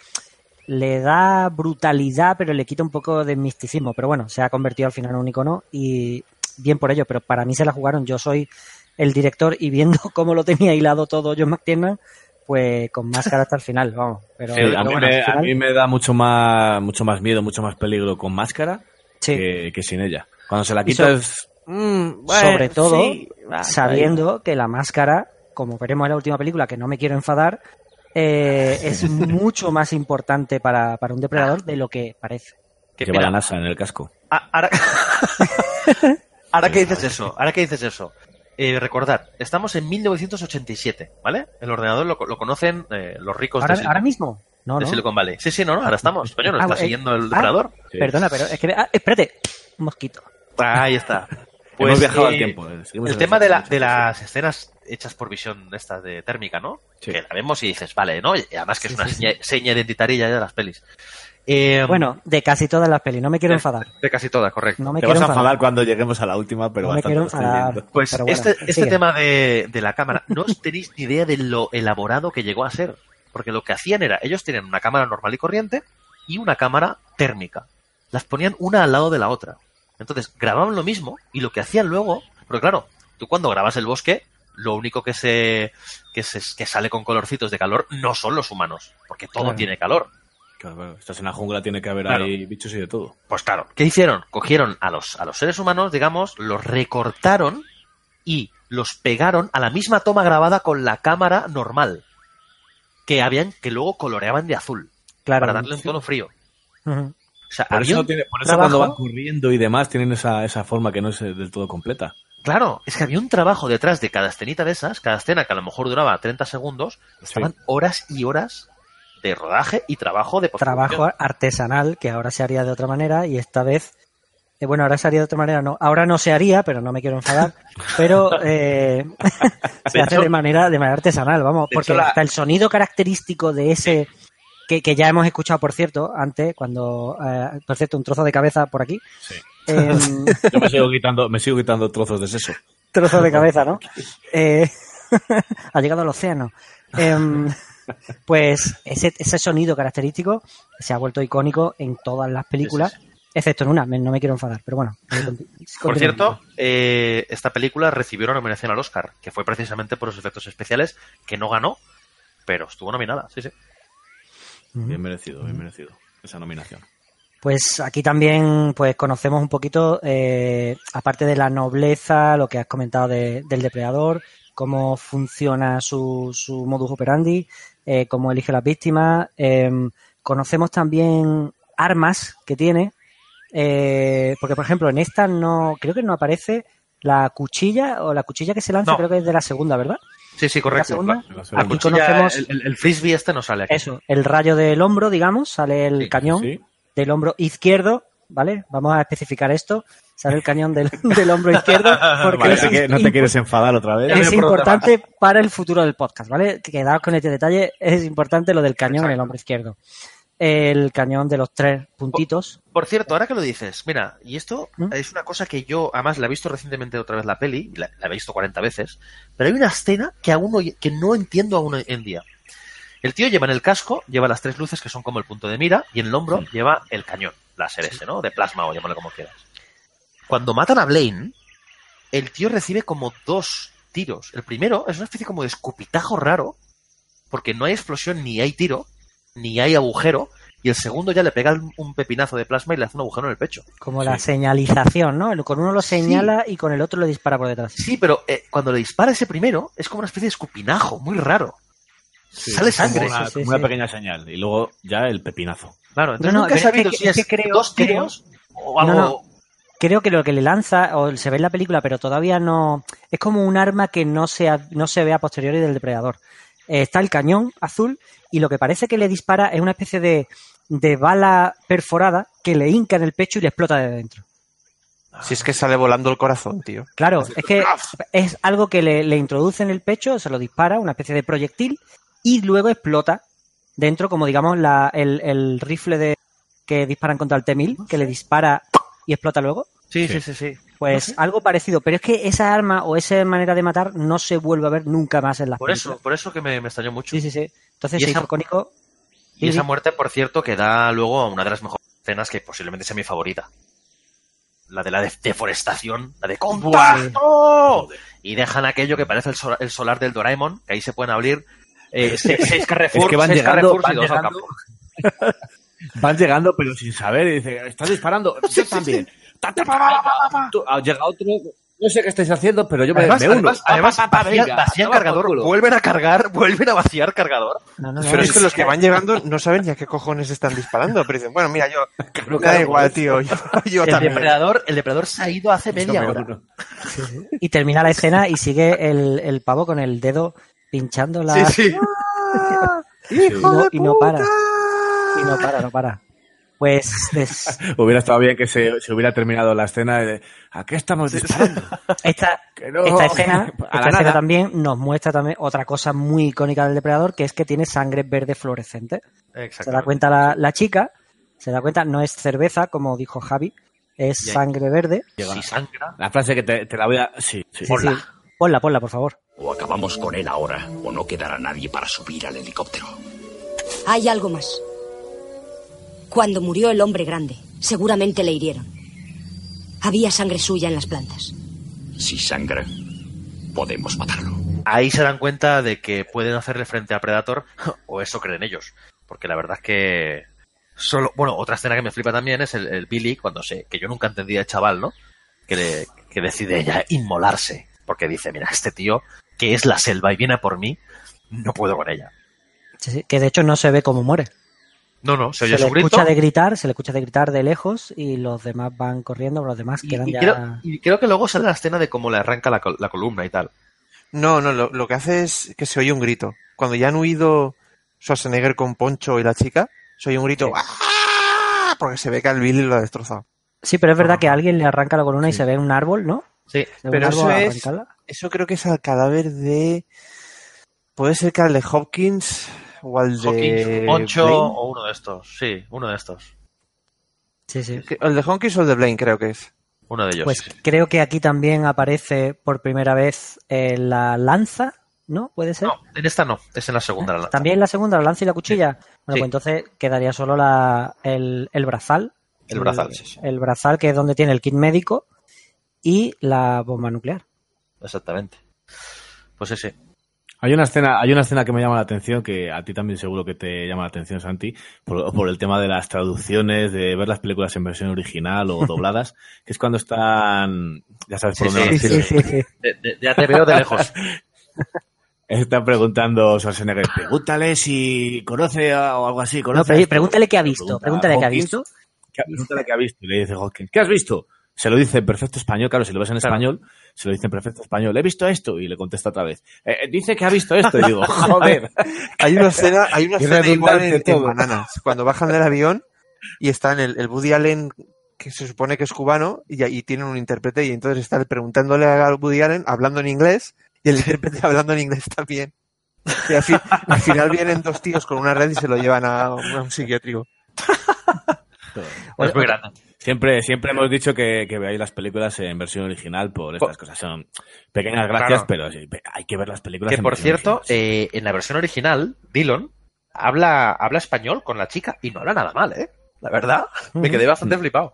le da brutalidad, pero le quita un poco de misticismo. Pero bueno, se ha convertido al final en un icono y bien por ello, pero para mí se la jugaron. Yo soy el director y viendo cómo lo tenía hilado todo John McTiernan, pues con máscara hasta el final, vamos. Pero, Sí, a, mí bueno, me, al a final- mí me da mucho más, mucho más miedo, mucho más peligro con máscara Sí. que, que sin ella. Cuando se la Y quitas... mm, bueno, sobre todo sí, va, sabiendo que la máscara, como veremos en la última película, que no me quiero enfadar, eh, es mucho más importante para, para un depredador de lo que parece. Que Lleva la NASA en el casco. Ah, ahora... ahora que dices eso, ahora que dices eso, eh, recordad, estamos en 1987, ¿vale? El ordenador lo, lo conocen eh, los ricos Ahora, de, Silicon, ahora mismo. No, de no. Silicon Valley. Sí, sí, no, no, ahora estamos. Coño, nos Ah, está eh, siguiendo el ah, depredador. Perdona, pero es que... ah, espérate. Un mosquito. Ahí está. Hemos viajado al eh, tiempo, eh, El tema de, la- de las escenas hechas por visión estas de térmica, ¿no? Que la vemos y dices, vale, ¿no? Y además que es una sí, seña, seña identitaria ya de las pelis. Eh, Bueno, de casi todas las pelis. No me quiero enfadar. de casi todas, correcto. No me Te quiero vas a enfadar. cuando lleguemos a la última, pero No me bastante quiero lo estoy enfadar. Pues Pero bueno, este, este tema de, de la cámara, no os tenéis ni idea de lo elaborado que llegó a ser. Porque lo que hacían era, ellos tenían una cámara normal y corriente y una cámara térmica. Las ponían una al lado de la otra. Entonces, grababan lo mismo y lo que hacían luego, porque claro, tú cuando grabas el bosque, lo único que se, que se que sale con colorcitos de calor no son los humanos, porque todo Claro. tiene calor. Claro. Estás en la jungla, tiene que haber Claro. ahí bichos y de todo. Pues claro, ¿qué hicieron? Cogieron a los, a los seres humanos, digamos, los recortaron y los pegaron a la misma toma grabada con la cámara normal. Que habían, que luego coloreaban de azul. Claro. Para darle un tono frío. Sea, Por eso, un tiene- por eso trabajo- cuando van corriendo y demás tienen esa, esa forma que no es eh, del todo completa. Claro, es que había un trabajo detrás de cada escenita de esas, cada escena que a lo mejor duraba 30 segundos, estaban horas y horas de rodaje y trabajo de. Trabajo artesanal que ahora se haría de otra manera y esta vez... eh, bueno, ahora se haría de otra manera, no. Ahora no se haría, pero no me quiero enfadar. Pero eh, se De hace hecho- de manera, de manera artesanal, vamos. de Porque hecho, la- hasta el sonido característico de ese... Que, que ya hemos escuchado, por cierto, antes, cuando... eh, por cierto, un trozo de cabeza por aquí. Em, Yo me sigo quitando, me sigo quitando trozos de seso. trozo de cabeza, ¿no? Eh, ha llegado al océano. Em, pues ese, ese sonido característico se ha vuelto icónico en todas las películas, excepto en una, me- no me quiero enfadar, pero bueno. Por cierto, eh, esta película recibió una nominación al Oscar, que fue precisamente por los efectos especiales, que no ganó, pero estuvo nominada, sí, sí. Bien merecido, bien merecido. Esa nominación. Pues aquí también pues conocemos un poquito, eh, aparte de la nobleza, lo que has comentado de- del depredador, cómo funciona su, su modus operandi, eh, cómo elige las víctimas. eh, conocemos también armas que tiene, eh, porque por ejemplo en esta no, creo que no aparece la cuchilla o la cuchilla que se lanza, No. creo que es de la segunda, ¿verdad? Sí, sí, correcto. segunda? La- la Aquí cuchilla, conocemos- el, el- el frisbee este no sale aquí. Eso, el rayo del hombro, digamos, sale el cañón del hombro izquierdo, ¿vale? Vamos a especificar esto. Sale el cañón del, del hombro izquierdo porque es que no te quieres enfadar otra vez. es importante para el futuro del podcast, ¿vale? Quedaos con este detalle, es importante lo del cañón en el hombro izquierdo. El cañón de los tres puntitos. Por cierto, ahora que lo dices, mira, y esto ¿Mm? es una cosa que yo, además, la he visto recientemente otra vez la peli, la, la he visto 40 veces, pero hay una escena que aún no, que no entiendo aún en día. El tío lleva en el casco, lleva las tres luces que son como el punto de mira, y en el hombro lleva el cañón, láser ese, ¿no? De plasma o llámalo como quieras. Cuando matan a Blaine, el tío recibe como dos tiros. El primero es una especie como de escupitajo raro, porque no hay explosión, ni hay tiro, ni hay agujero, y el segundo ya le pega un pepinazo de plasma y le hace un agujero en el pecho. Como la señalización, ¿no? Con uno lo señala y con el otro lo dispara por detrás. Sí, pero eh, cuando le dispara ese primero, es como una especie de escupinajo, muy raro. Sale como sangre. Una, Sí, sí, como una sí. pequeña señal. Y luego ya el pepinazo. Claro, entonces No, no, nunca he es sabido que- si es es que creo- dos tiros o algo... No, no. Creo que lo que le lanza, o se ve en la película, pero todavía no. Es como un arma que no se, ha- no se ve a posteriori del depredador. Eh, está el cañón azul y lo que parece que le dispara es una especie de, de bala perforada que le hinca en el pecho y le explota de dentro. Si es que sale volando el corazón, tío. Claro, es que es algo que le, le introduce en el pecho, se lo dispara, una especie de proyectil, y luego explota dentro, como digamos la, el, el rifle de que disparan contra el T-1000, que le dispara y explota luego. Sí, sí, sí, sí. Pues algo parecido, pero es que esa arma o esa manera de matar no se vuelve a ver nunca más en las Por eso, por eso que me, me extrañó mucho. Sí, sí, sí. Entonces Y se esa- hizo. Y esa muerte, por cierto, que da luego a una de las mejores escenas que posiblemente sea mi favorita. La de la de- deforestación, la de ¡Contacto! Y dejan aquello que parece el, sol- el solar del Doraemon, que ahí se pueden abrir eh, se- seis Carrefour, Es que van seis llegando, Carrefours y dos al campo. Van llegando, pero sin saber. Y dice, ¿estás disparando? Yo también. Llega otro. No sé qué estáis haciendo, pero yo me, Además, me uno. además, además Pa, pa, pa, vacían, vacían cargador, vuelven a cargar, vuelven a vaciar cargador. Pero es que los que van llegando no saben ni a qué cojones están disparando, pero dicen, bueno, mira, yo, me da igual, tío, yo, yo el también. depredador, el depredador se ha ido hace media me hora. Y termina la escena y sigue el, el pavo con el dedo pinchando la. Sí, sí. y, no, y no para. Y no para, no para. Pues des- Hubiera estado bien que se, se hubiera terminado la escena de ¿a qué estamos disparando? esta, Que no. esta escena, A esta escena también nos muestra también otra cosa muy icónica del depredador, que es que tiene sangre verde fluorescente. Se da cuenta la, la chica, se da cuenta, no es cerveza, como dijo Javi, es sangre verde. Llega. La frase que te, te la voy a. Sí, sí. Sí, sí. Ponla, ponla, por favor. O acabamos con él ahora, o no quedará nadie para subir al helicóptero. Hay algo más. Cuando murió el hombre grande, seguramente le hirieron. Había sangre suya en las plantas. Si sangra, podemos matarlo. Ahí se dan cuenta de que pueden hacerle frente a Predator, o eso creen ellos. Porque la verdad es que solo, bueno, otra escena que me flipa también es el, el Billy cuando se, que yo nunca entendía el chaval, ¿no? Que, le- que decide ya inmolarse. Porque dice, mira, este tío, que es la selva y viene a por mí, no puedo con ella. Sí, sí, Que de hecho no se ve cómo muere. No, no, se Se oye le su grito. escucha de gritar, se le escucha de gritar de lejos y los demás van corriendo, los demás quedan y, ya. creo, y creo que luego sale la escena de cómo le arranca la, col- la columna y tal. No, no, lo, lo que hace es que se oye un grito. Cuando ya han huido Schwarzenegger con Poncho y la chica, se oye un grito ¡Ah! porque se ve que al Billy lo ha destrozado. Sí, pero es verdad que alguien le arranca la columna y se ve un árbol, ¿no? Sí, Se ve Pero eso es, eso creo que es al cadáver de, puede ser que al de Hopkins o al de Hawkins, Blaine. o uno de estos. Sí, uno de estos. Sí, sí. El de Hopkins o el de Blaine creo que es. Uno de ellos. Pues sí, creo que aquí también aparece por primera vez eh, la lanza, ¿no? ¿Puede ser? No, en esta no, es en la segunda. la lanza. También la segunda, la lanza y la cuchilla. Bueno, Sí. pues entonces quedaría solo la, el, el brazal. El brazal, sí, sí. El brazal que es donde tiene el kit médico y la bomba nuclear. Exactamente. Pues ese. Hay una escena, hay una escena que me llama la atención, que a ti también seguro que te llama la atención, Santi, por, por el tema de las traducciones, de ver las películas en versión original o dobladas, que es cuando están, ya sabes por dónde sí, sí, sí, ya te veo de lejos. Están preguntando Schwarzenegger, pregúntale si conoce a- o algo así. No, ¿conoce esto?". pregúntale qué ha visto. Pregúntale qué ha visto. ¿qué- Pregúntale qué ha visto. Y le dice Hawkins, ¿qué has visto? Se lo dice en perfecto español, claro, si lo ves en español, se lo dice en perfecto español. He visto esto y le contesta otra vez. "Eh, eh, dice que ha visto esto y digo, joder. Hay una escena, hay una escena igual en, en todo. Bananas. Cuando bajan del avión y están el, el Woody Allen, que se supone que es cubano, y, tienen un intérprete, y entonces está preguntándole a Woody Allen, hablando en inglés, y el intérprete hablando en inglés también. Y al, fin- al final vienen dos tíos con una red y se lo llevan a, un- a un psiquiátrico. Es muy grande. Siempre, siempre hemos dicho que, que veáis las películas en versión original por estas cosas. Son pequeñas gracias, Claro. pero sí, hay que ver las películas Que en por cierto, eh, en la versión original, Dillon habla, habla español con la chica y no habla nada mal, ¿eh? La verdad, me quedé bastante flipado.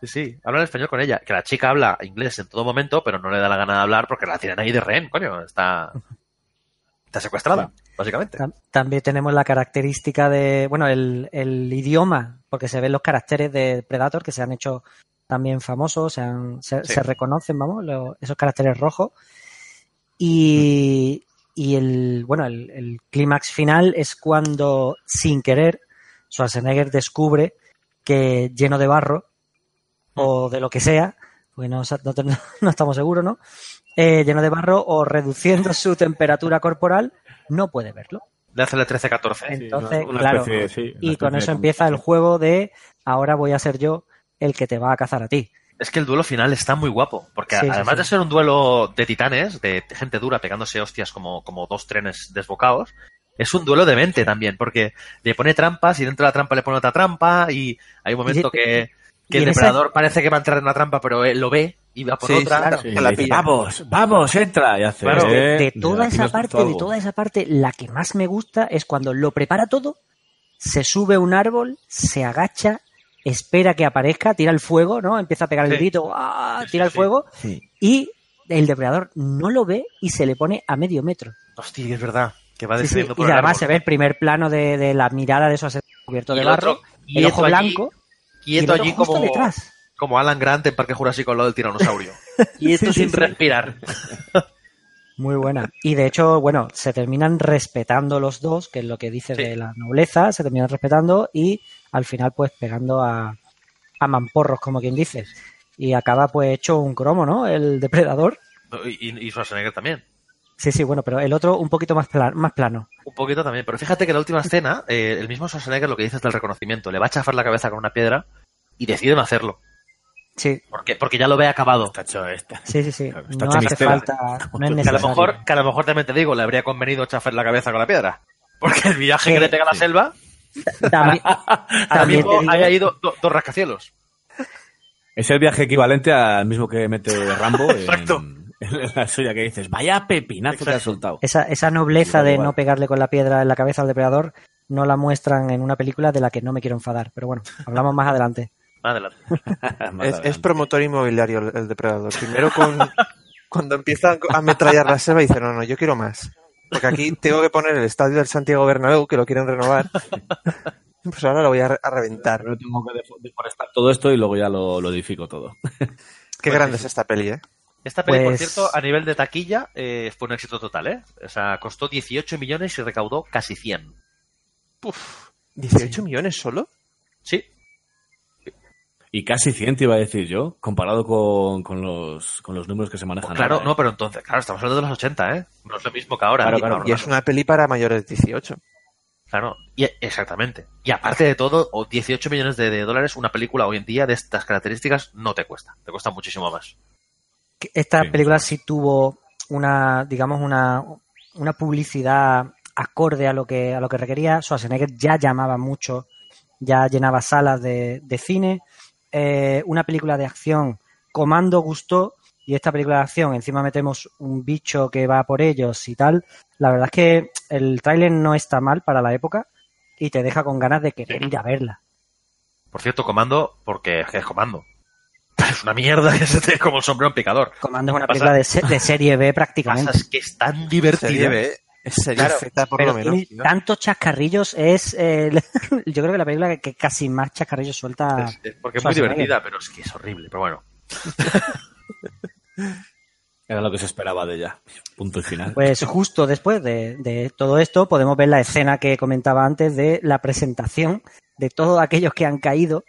Sí, sí, habla en español con ella. Que la chica habla inglés en todo momento, pero no le da la gana de hablar porque la tienen ahí de rehén, coño. Está, está secuestrada, básicamente. Tam- También tenemos la característica de, bueno, el, el idioma, porque se ven los caracteres de Predator que se han hecho también famosos, se, han- se, Sí. se reconocen, vamos, lo- esos caracteres rojos. Y, y el, bueno, el, el clímax final es cuando, sin querer, Schwarzenegger descubre que lleno de barro, o de lo que sea, porque no estamos seguros, ¿no? Eh, lleno de barro o reduciendo su temperatura corporal, no puede verlo. Le hace el 13-14. Entonces, una claro, especie, sí, una y con eso de empieza el juego de ahora voy a ser yo el que te va a cazar a ti. Es que el duelo final está muy guapo, porque Sí, además sí. de ser un duelo de titanes, de gente dura pegándose hostias como, como dos trenes desbocados, es un duelo de mente también, porque le pone trampas y dentro de la trampa le pone otra trampa y hay un momento Y- que, el esa- depredador parece que va a entrar en una trampa, pero él lo ve y va por Sí, otra. claro, Sí, que la le dice, pilla. vamos, vamos, entra. Y hace, Claro, de, eh, de toda aquí esa parte, de toda esa parte, la que más me gusta es cuando lo prepara todo, se sube a un árbol, se agacha, espera que aparezca, tira el fuego, ¿no? Empieza a pegar el grito, ¡ah! tira el fuego Sí. y el depredador no lo ve y se le pone a medio metro. Hostia, es verdad. Que va Sí, sí, descendiendo Y por el además árbol. se ve el primer plano de, de la mirada de esos cubierto Y de barro, el ojo blanco y el Quieto allí justo como, detrás. Como Alan Grant en Parque Jurásico al lado del tiranosaurio. y esto Sí, sin sí. respirar. Muy buena. Y de hecho, bueno, se terminan respetando los dos, que es lo que dice Sí. de la nobleza, se terminan respetando y al final pues pegando a, a mamporros, como quien dice. Y acaba pues hecho un cromo, ¿no? El depredador. Y, y, y Schwarzenegger también. Sí, sí, bueno, pero el otro un poquito más, pla- más plano. Un poquito también. Pero fíjate que en la última escena, eh, el mismo Schwarzenegger lo que dice es del reconocimiento. Le va a chafar la cabeza con una piedra y decide no hacerlo. Sí, Porque, porque ya lo ve acabado. Está hecho esta. sí, sí, sí. está No hace falta, no es Que a, lo mejor, que a lo mejor también te digo, le habría convenido chafar la cabeza con la piedra. Porque el viaje que le pega a la selva, También, ahora también mismo te digo- haya ido do- dos rascacielos. Es el viaje equivalente al mismo que mete Rambo en, Exacto. en la suya que dices, vaya pepinazo que ha soltado. esa, esa nobleza de igual. no pegarle con la piedra en la cabeza al depredador no la muestran en una película de la que no me quiero enfadar. Pero bueno, hablamos más adelante. Adelante. Más Es, adelante. es promotor inmobiliario el, el depredador. Primero con, cuando empiezan a ametrallar la selva dice, no, no, yo quiero más. Porque aquí tengo que poner el estadio del Santiago Bernabéu, que lo quieren renovar. Pues ahora lo voy a, re- a reventar. Primero tengo que defo- deforestar todo esto y luego ya lo, lo edifico todo. Qué grande es esta peli, ¿eh? Esta peli, por Pues- cierto, a nivel de taquilla, eh, fue un éxito total, ¿eh? O sea, costó 18 millones y recaudó casi 100. Puf, ¿18 millones solo? Sí, Y casi 100 te iba a decir yo, comparado con, con los, con los números que se manejan. claro, ahora, ¿eh? no, pero entonces, claro, estamos hablando de los 80, ¿eh? No es lo mismo que ahora. Claro, Y- claro. Y es una peli para mayores de 18. Claro, y, exactamente. Y aparte de todo, o 18 millones de, de dólares, una película hoy en día de estas características no te cuesta. Te cuesta muchísimo más. esta Sí, película sí tuvo una, digamos, una, una publicidad acorde a lo que a lo que requería. Schwarzenegger ya llamaba mucho, ya llenaba salas de, de cine. Eh, una película de acción, Comando gustó, y esta película de acción, encima metemos un bicho que va por ellos y tal. La verdad es que el tráiler no está mal para la época y te deja con ganas de querer ir a verla. Por cierto, Comando, porque es comando. Es una mierda, es como el sombrero en picador. Comando es una Pasa- película de, se- de serie B prácticamente. Pasa es que es tan divertida. Serie B, es serie Claro, Z por pero lo menos. tiene tantos chascarrillos es eh, yo creo que la película que, que casi más chascarrillos suelta Es- es porque es muy divertida, pero es que es horrible. Pero bueno, Era lo que se esperaba de ella. Punto y final. pues justo después de, de todo esto podemos ver la escena que comentaba antes de la presentación de todos aquellos que han caído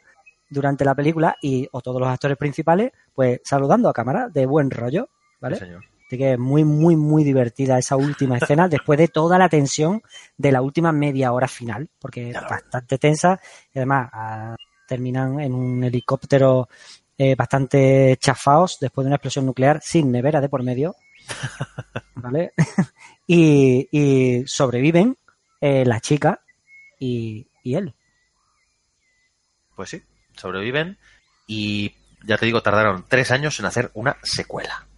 durante la película y o todos los actores principales pues saludando a cámara de buen rollo vale sí, señor. Así que es muy, muy, muy divertida esa última escena después de toda la tensión de la última media hora final, porque es bastante tensa y además ah, terminan en un helicóptero eh, bastante chafaos después de una explosión nuclear sin nevera de por medio, ¿vale? y, y sobreviven eh, la chica y, y él. Pues sí, sobreviven y ya te digo, tardaron tres años en hacer una secuela.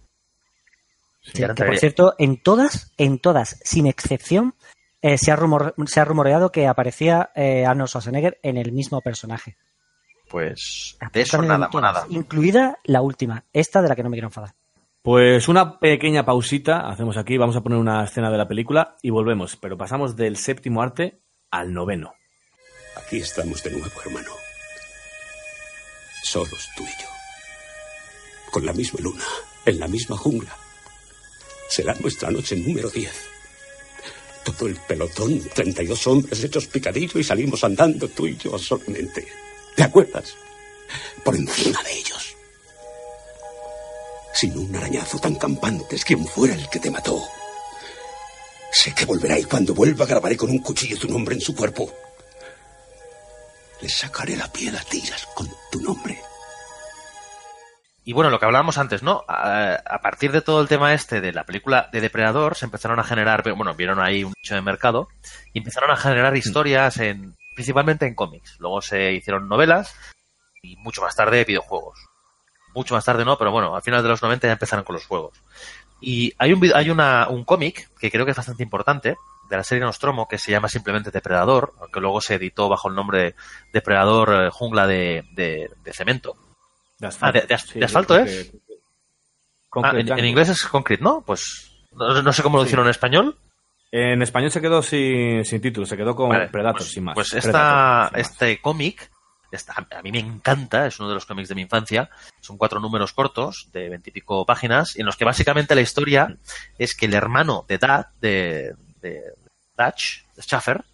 Sí, que por cierto, en todas, en todas, sin excepción, eh, se, ha rumor- se ha rumoreado que aparecía eh, Arnold Schwarzenegger en el mismo personaje. Pues de eso nada, todas, nada. Incluida la última, esta de la que no me quiero enfadar. Pues una pequeña pausita hacemos aquí, vamos a poner una escena de la película y volvemos, pero pasamos del séptimo arte al noveno. Aquí estamos de nuevo, hermano. Solos tú y yo. Con la misma luna, en la misma jungla. Será nuestra noche número 10. Todo el pelotón, 32 hombres hechos picadillo y salimos andando tú y yo solamente. ¿Te acuerdas? Por encima de ellos. Sin un arañazo tan campante es quien fuera el que te mató. Sé que volverá y cuando vuelva grabaré con un cuchillo tu nombre en su cuerpo. Le sacaré la piel a tiras con tu nombre. Y bueno, lo que hablábamos antes, ¿no? A, a partir de todo el tema este de la película de Depredador, se empezaron a generar, bueno, vieron ahí un nicho de mercado y empezaron a generar historias en, principalmente en cómics. Luego se hicieron novelas y mucho más tarde videojuegos. mucho más tarde no, pero bueno, a finales de los 90 ya empezaron con los juegos. Y hay un, hay una, un cómic que creo que es bastante importante de la serie Nostromo que se llama simplemente Depredador, aunque luego se editó bajo el nombre de Depredador eh, Jungla de, de- de Cemento. De Ah, de, de as- Sí, de asfalto es. concrete- Ah, en, inglés es Concrete, ¿no? Pues no, no sé cómo lo Sí. hicieron en español. En español se quedó sin, sin título, se quedó con Vale, Predator, pues, sin más. Pues Predator, esta, sin más. este cómic, esta- a mí me encanta, es uno de los cómics de mi infancia. Son cuatro números cortos de veintipico páginas, en los que básicamente la historia es que el hermano de Dad, de, de Dutch, de Schaffer,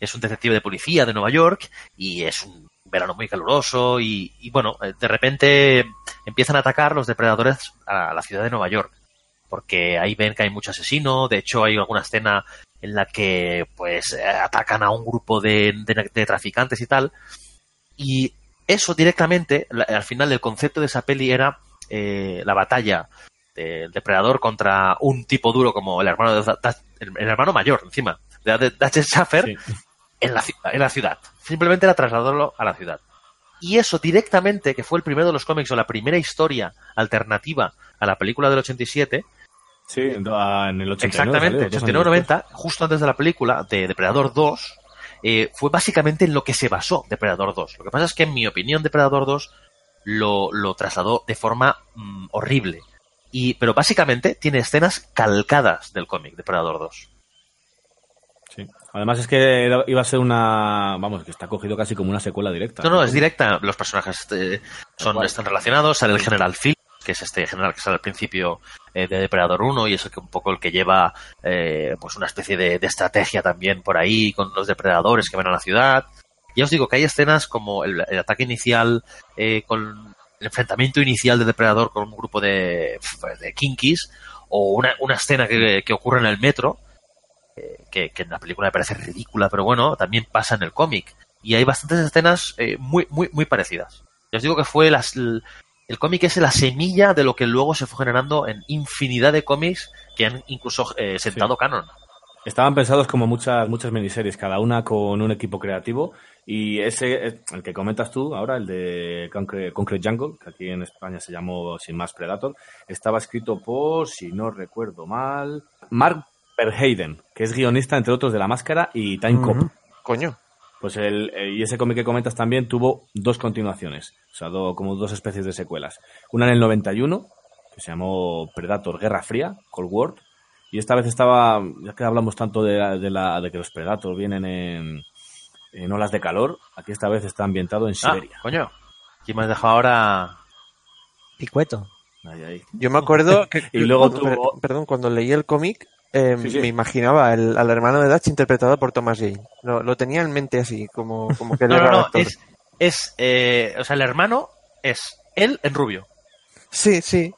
es un detective de policía de Nueva York y es un verano muy caluroso y, y, bueno, eh, de repente empiezan a atacar los depredadores a la ciudad de Nueva York porque ahí ven que hay mucho asesino, de hecho hay alguna escena en la que pues eh, atacan a un grupo de, de- traficantes y tal, y eso directamente, al final el concepto de esa peli era eh, la batalla del depredador contra un tipo duro como el hermano de el, hermano mayor encima de de Dutch Schaffer en, la, ci- en la ciudad. Simplemente era trasladarlo a la ciudad. Y eso directamente, que fue el primero de los cómics o la primera historia alternativa a la película del 87, Sí, en en el 89. Exactamente, salió, dos años 89-90, justo antes de la película de Depredador 2, eh, fue básicamente en lo que se basó Depredador 2. Lo que pasa es que, en mi opinión, Depredador 2 lo, lo trasladó de forma mm, horrible. Y, pero básicamente tiene escenas calcadas del cómic Depredador 2. Sí. Además es que era- iba a ser una... Vamos, que está cogido casi como una secuela directa. No, no, es directa. Los personajes eh, son, están relacionados. Sale el General Phil, que es este general que sale al principio eh, de Depredador 1 y es el que un poco el que lleva eh, pues una especie de, de estrategia también por ahí con los depredadores que van a la ciudad. Ya os digo que hay escenas como el, el ataque inicial eh, con el enfrentamiento inicial de Depredador con un grupo de, de kinkis o una, una escena que, que ocurre en el metro eh, que, que en la película me parece ridícula, pero bueno, también pasa en el cómic. Y hay bastantes escenas eh, muy, muy, muy parecidas. Ya os digo que fue las, el, el cómic es la semilla de lo que luego se fue generando en infinidad de cómics que han incluso eh, sentado canon. Estaban pensados como muchas muchas miniseries, cada una con un equipo creativo. Y ese, eh, el que comentas tú ahora, el de Concrete, Concrete Jungle, que aquí en España se llamó sin más Predator, estaba escrito por, si no recuerdo mal, Mark Verheiden, que es guionista, entre otros, de La Máscara y Time Cop. Coño. Pues el, eh, y ese cómic que comentas también tuvo dos continuaciones, o sea, do- como dos especies de secuelas. Una en el 91, que se llamó Predator Guerra Fría, Cold War, y esta vez estaba, ya que hablamos tanto de, la- de, la, de que los Predators vienen en, en olas de calor, aquí esta vez está ambientado en Ah, Siberia. coño. ¿Quién me has dejado ahora? Picueto. Ahí, ahí. Yo me acuerdo que, Y luego cuando- tuvo- per- perdón, cuando leí el cómic, eh, Sí, sí. me imaginaba el- al hermano de Dutch interpretado por Thomas Jane. Lo, lo tenía en mente así, como, como que No, era no, actor. Es, es eh, o sea, el hermano es él en rubio. Sí, sí.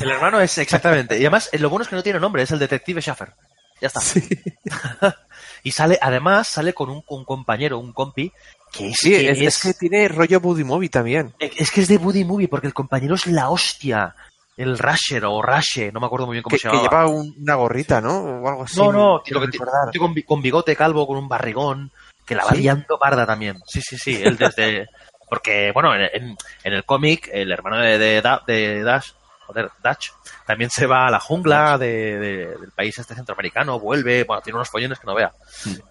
El hermano es exactamente. Y además, eh, lo bueno es que no tiene nombre, es el detective Schaffer. Ya está. y sale, además, sale con un, un compañero, un compi, que es, Sí, que es, es que tiene rollo Buddy Movie también. Es que es de Buddy Movie, porque el compañero es la hostia. El Rasher o Rashe, no me acuerdo muy bien cómo Que, se que llamaba. lleva un- una gorrita, ¿no? O algo así. no, no, que tío con, con bigote calvo, con un barrigón, que la va ¿Sí? liando parda también. Sí, sí, sí, él desde... Porque, bueno, en, el cómic, el hermano de, de, de Dash, joder, Dutch, también se va a la jungla de- de- del país este centroamericano, vuelve, bueno, tiene unos follones que no vea.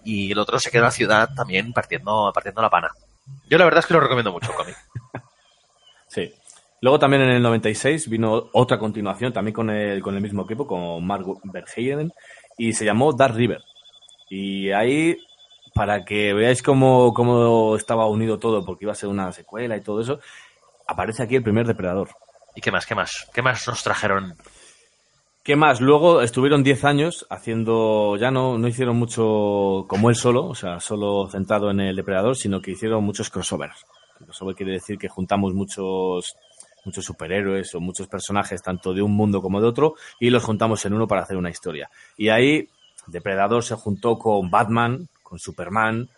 Y el otro se queda en la ciudad también partiendo, partiendo la pana. Yo la verdad es que lo recomiendo mucho el cómic. Luego también en el 96 vino otra continuación, también con el, con el mismo equipo, con Mark Verheiden, y se llamó Dark River. Y ahí, para que veáis cómo, cómo estaba unido todo, porque iba a ser una secuela y todo eso, aparece aquí el primer depredador. ¿Y qué más? ¿Qué más? ¿Qué más nos trajeron? ¿Qué más? Luego estuvieron 10 años haciendo, ya no, no hicieron mucho como él solo, o sea, solo centrado en el depredador, sino que hicieron muchos crossovers. Crossover quiere decir que juntamos muchos, muchos superhéroes o muchos personajes, tanto de un mundo como de otro, y los juntamos en uno para hacer una historia. Y ahí Depredador se juntó con Batman, con Superman,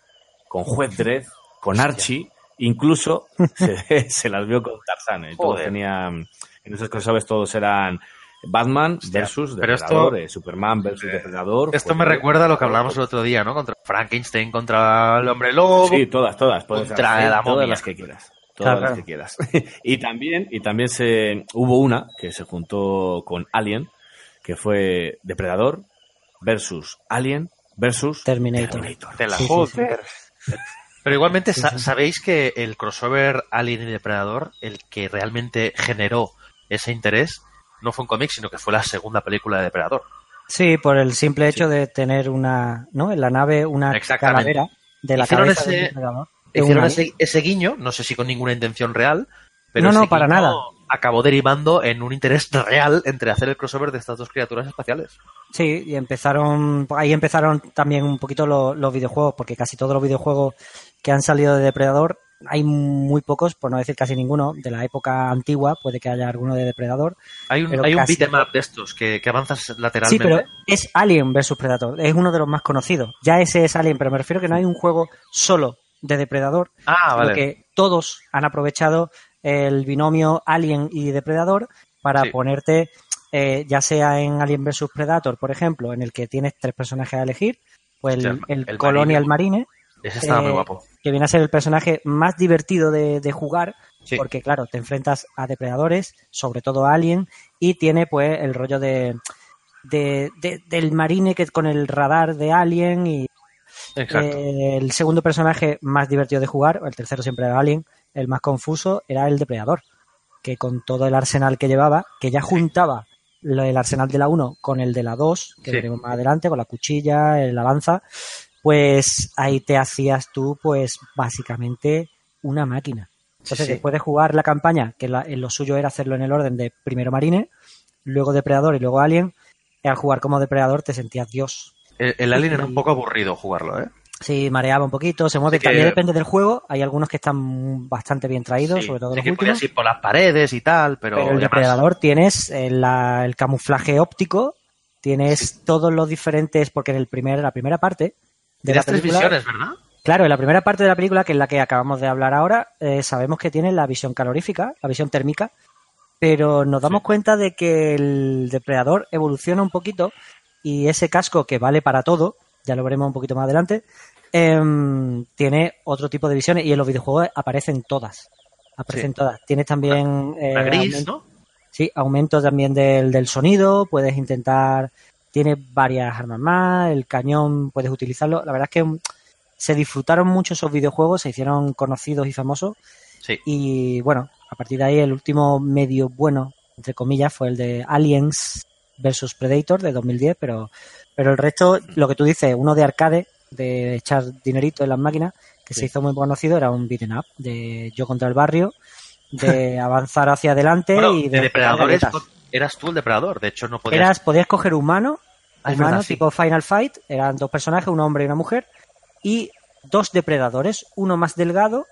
con Juez Dredd, con Archie, incluso se, se las vio con Tarzan. ¿eh? Todos Joder. tenían, en esos crossovers todos eran Batman versus pero Depredador, esto- eh, Superman versus Depredador. Esto me recuerda a lo que hablábamos el otro día, ¿no? Contra Frankenstein, contra el hombre lobo. Sí, todas, todas. Puedes Contra hacer la todas las que quieras. Todas Claro, las claro. que quieras. y también, y también se hubo una que se juntó con Alien, que fue Depredador versus Alien versus Terminator. Te la Sí, sí, joder. Pero igualmente Sí, sa- sí. sabéis que el crossover Alien y Depredador, el que realmente generó ese interés, no fue un cómic, sino que fue la segunda película de Depredador. Sí, por el simple hecho de tener una, ¿no? En la nave una calavera de la Hicieron cabeza ese- del depredador. Hicieron ese, ese guiño, no sé si con ninguna intención real, pero No, no, ese para nada. acabó derivando en un interés real entre hacer el crossover de estas dos criaturas espaciales. Sí, y empezaron, ahí empezaron también un poquito lo- los videojuegos, porque casi todos los videojuegos que han salido de Depredador, hay muy pocos, por no decir casi ninguno, de la época antigua, puede que haya alguno de Depredador. Hay un, hay un casi beat'em up de estos que, que avanzas Sí, lateralmente. pero es Alien versus Predator, es uno de los más conocidos. Ya ese es Alien, pero me refiero que no hay un juego solo de Depredador, Ah, vale. que todos han aprovechado el binomio Alien y Depredador para Sí. ponerte, eh, ya sea en Alien versus Predator, por ejemplo, en el que tienes tres personajes a elegir, pues el, Hostia, el el Colonial Marine, Ese estaba muy eh, guapo. que viene a ser el personaje más divertido de, de jugar, Sí. porque claro, te enfrentas a depredadores, sobre todo a Alien, y tiene pues el rollo de, de- de- del marine que con el radar de Alien y. eh, el segundo personaje más divertido de jugar, el tercero siempre era Alien, el más confuso era el depredador, que con todo el arsenal que llevaba, que ya juntaba el arsenal de la 1 con el de la 2, que Sí. veremos más adelante, con la cuchilla, la lanza, pues ahí te hacías tú, pues básicamente una máquina. Entonces, Sí, después de jugar la campaña, que la- en lo suyo era hacerlo en el orden de primero Marine, luego Depredador y luego Alien, y al jugar como Depredador te sentías Dios. El, el Alien era un poco aburrido jugarlo, ¿eh? Sí, mareaba un poquito, se mueve. Sí que- También depende del juego. Hay algunos que están bastante bien traídos, Sí, sobre todo sí los que últimos. ir por las paredes y tal, pero, Pero el demás. depredador tienes eh, la- el camuflaje óptico, tienes todos los diferentes, porque en el primer, la primera parte de la Tienes tres visiones, ¿verdad? Claro, en la primera parte de la película, que es la que acabamos de hablar ahora, eh, sabemos que tiene la visión calorífica, la visión térmica, pero nos damos cuenta de que el depredador evoluciona un poquito y ese casco que vale para todo, ya lo veremos un poquito más adelante, em, tiene otro tipo de visiones y en los videojuegos aparecen todas. Aparecen Sí. todas. Tienes también... La eh, gris, aumento- ¿no? Sí, aumento también del, del sonido, puedes intentar, tiene varias armas más, el cañón puedes utilizarlo. La verdad es que mm, se disfrutaron mucho esos videojuegos, se hicieron conocidos y famosos. Sí. Y bueno, a partir de ahí el último medio bueno, entre comillas, fue el de Aliens versus Predator de 2010, pero, pero el resto, lo que tú dices, uno de arcade, de echar dinerito en las máquinas, que se hizo muy conocido, era un beaten up, de yo contra el barrio, de avanzar hacia adelante Bueno, y de de depredadores eras tú el depredador. De hecho, no podías. Eras, podías coger humano, es humano verdad, sí. tipo Final Fight, eran dos personajes, un hombre y una mujer, y dos depredadores, uno más delgado,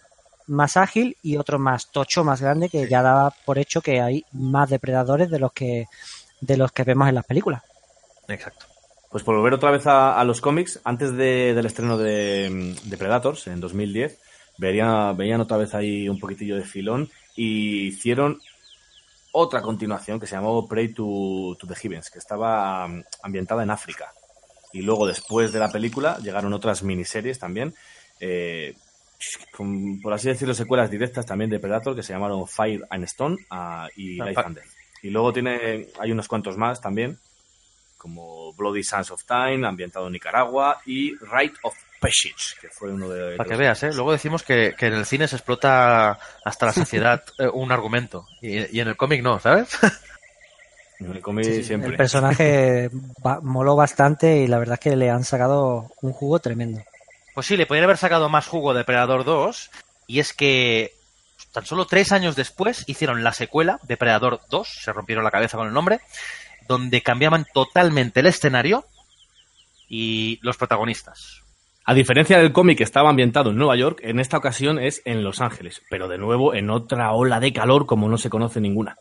más ágil y otro más tocho, más grande, que ya daba por hecho que hay más depredadores de los que de los que vemos en las películas. Exacto. Pues por volver otra vez a, a los cómics, antes de- del estreno de, de Predators en 2010, vería- veían otra vez ahí un poquitillo de filón y hicieron otra continuación que se llamó Prey to, to the Heavens, que estaba mm, ambientada en África. Y luego, después de la película, llegaron otras miniseries también, eh, con, por así decirlo, secuelas directas también de Predator, que se llamaron Fire and Stone ah, y Ah, Life and Death. Y luego tiene, hay unos cuantos más también, como Bloody Sands of Time, ambientado en Nicaragua, y Rite of Passage, que fue uno de Para que veas, ¿eh? Luego decimos que, que en el cine se explota hasta la saciedad eh, un argumento. Y, y en el cómic no, ¿sabes? En el cómic Sí, sí, siempre. El personaje ba- moló bastante y la verdad es que le han sacado un jugo tremendo. Pues sí, le podrían haber sacado más jugo de Depredador 2. Y es que tan solo tres años después hicieron la secuela, Depredador 2, se rompieron la cabeza con el nombre, donde cambiaban totalmente el escenario y los protagonistas. A diferencia del cómic que estaba ambientado en Nueva York, en esta ocasión es en Los Ángeles, pero de nuevo en otra ola de calor como no se conoce ninguna.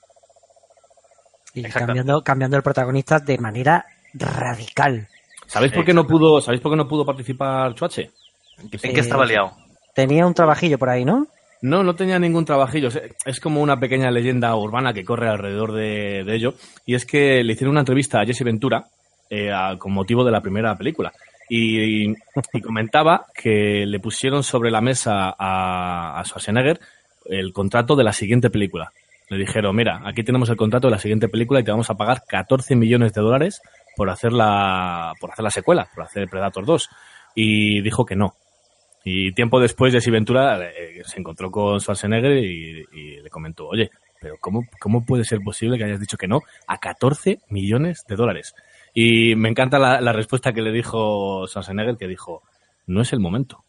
Y cambiando, cambiando el protagonista de manera radical. ¿Sabéis por qué no pudo, ¿sabéis por qué no pudo participar Chuache? ¿En qué estaba liado? Tenía un trabajillo por ahí, ¿no? No, no tenía ningún trabajillo. Es- como una pequeña leyenda urbana que corre alrededor de, ello. Y es que le hicieron una entrevista a Jesse Ventura eh, con motivo de la primera película. Y, y comentaba que le pusieron sobre la mesa a, a Schwarzenegger el contrato de la siguiente película. Le dijeron, mira, aquí tenemos el contrato de la siguiente película y te vamos a pagar 14 millones de dólares por hacer la, por hacer la secuela, por hacer Predator 2. Y dijo que no. Y tiempo después, Jesse Ventura eh, se encontró con Schwarzenegger y, y le comentó, oye, pero ¿cómo, ¿cómo puede ser posible que hayas dicho que no a 14 millones de dólares? Y me encanta la, la respuesta que le dijo Schwarzenegger, que dijo, no es el momento.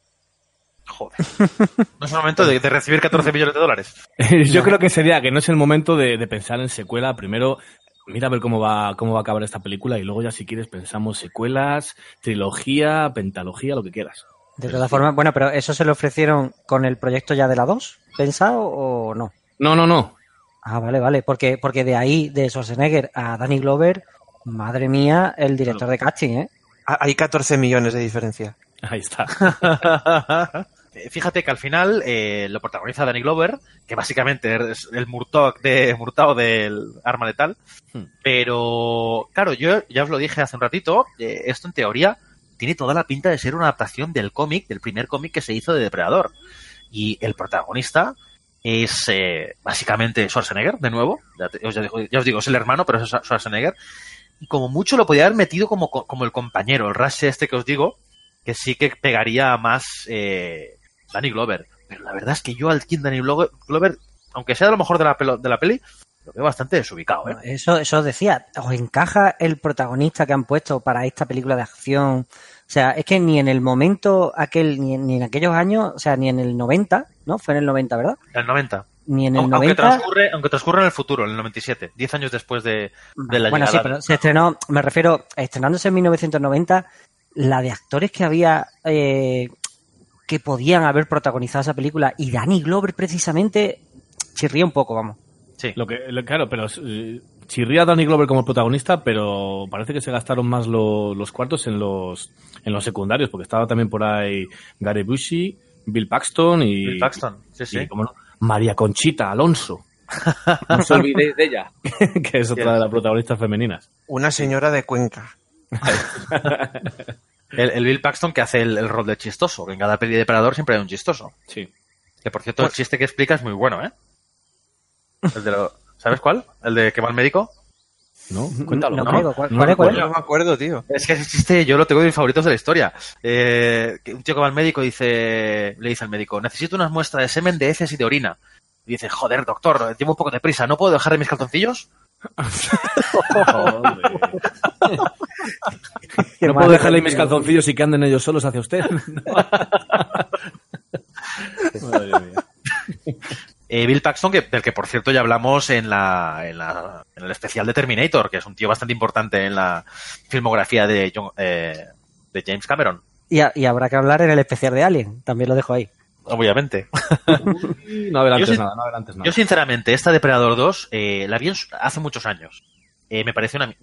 Joder. No es el momento de, de recibir 14 millones de dólares. Yo creo que sería que no es el momento de, de pensar en secuela. Primero, mira a ver cómo va, cómo va a acabar esta película y luego ya si quieres pensamos secuelas, trilogía, pentalogía, lo que quieras. De todas formas, bueno, pero ¿eso se lo ofrecieron con el proyecto ya de la 2? ¿Pensado o no? No, no, no. Ah, vale, vale. Porque, porque de ahí, de Schwarzenegger a Danny Glover, madre mía, el director de casting, ¿eh? Hay 14 millones de diferencia. Ahí está. Fíjate que al final eh, lo protagoniza Danny Glover, que básicamente es el Murtaugh de Murtaugh del arma letal. Hmm. Pero, claro, yo ya os lo dije hace un ratito, eh, esto en teoría tiene toda la pinta de ser una adaptación del cómic, del primer cómic que se hizo de Depredador. Y el protagonista es eh, básicamente Schwarzenegger, de nuevo. Ya, te- os- digo- es el hermano, pero es Schwarzenegger. Y como mucho lo podía haber metido como, como el compañero, el Rush este que os digo, que sí que pegaría más eh, Danny Glover. Pero la verdad es que yo al King Danny Glover, aunque sea de lo mejor de la, de la peli, lo veo bastante desubicado, ¿eh? Eso, eso os decía, ¿os encaja el protagonista que han puesto para esta película de acción? O sea, es que ni en el momento aquel, ni en, ni en aquellos años, o sea, ni en el 90, ¿no? Fue en el 90, ¿verdad? El 90. Ni en el Aunque 90. transcurre, aunque transcurre en el futuro, en el 97, 10 años después de, de la bueno, sí, pero se estrenó, me refiero, estrenándose en 1990, la de actores que había eh, que podían haber protagonizado esa película y Danny Glover precisamente chirría un poco, vamos. Sí. Lo que, lo- claro, pero eh, chirría Danny Glover como protagonista, pero parece que se gastaron más lo- los cuartos en los, en los secundarios, porque estaba también por ahí Gary Busey, Bill Paxton y. Bill Paxton, sí, sí. y, cómo no, María Conchita Alonso. No os olvidéis de ella, que es otra de las protagonistas femeninas. Una señora de Cuenca. El, el Bill Paxton que hace el, el rol de chistoso, que en cada peli de Depredador siempre hay un chistoso. Sí. Que por cierto, el chiste que explica es muy bueno, ¿eh? El de lo- ¿Sabes cuál? ¿El de que va al médico? No, cuéntalo. No, ¿no? ¿Cuál, No cuál cuál me acuerdo, tío. Es que ese chiste yo lo tengo de mis favoritos de la historia. Eh, un tío que va al médico y dice, le dice al médico, necesito unas muestras de semen, de heces y de orina. Y dice, joder, doctor, llevo un poco de prisa, ¿no puedo dejarle mis calzoncillos? No puedo dejarle mis calzoncillos y que anden ellos solos hacia usted. Madre mía. Eh, Bill Paxton, que, del que por cierto ya hablamos en, la, en, la- en el especial de Terminator, que es un tío bastante importante en la filmografía de, John- eh, de James Cameron, Y, a- y habrá que hablar en el especial de Alien, también lo dejo ahí. obviamente. No adelantes Yo nada, no adelantes nada. Yo sinceramente, esta Depredador 2 eh, la vi hace muchos años. Eh, me pareció una,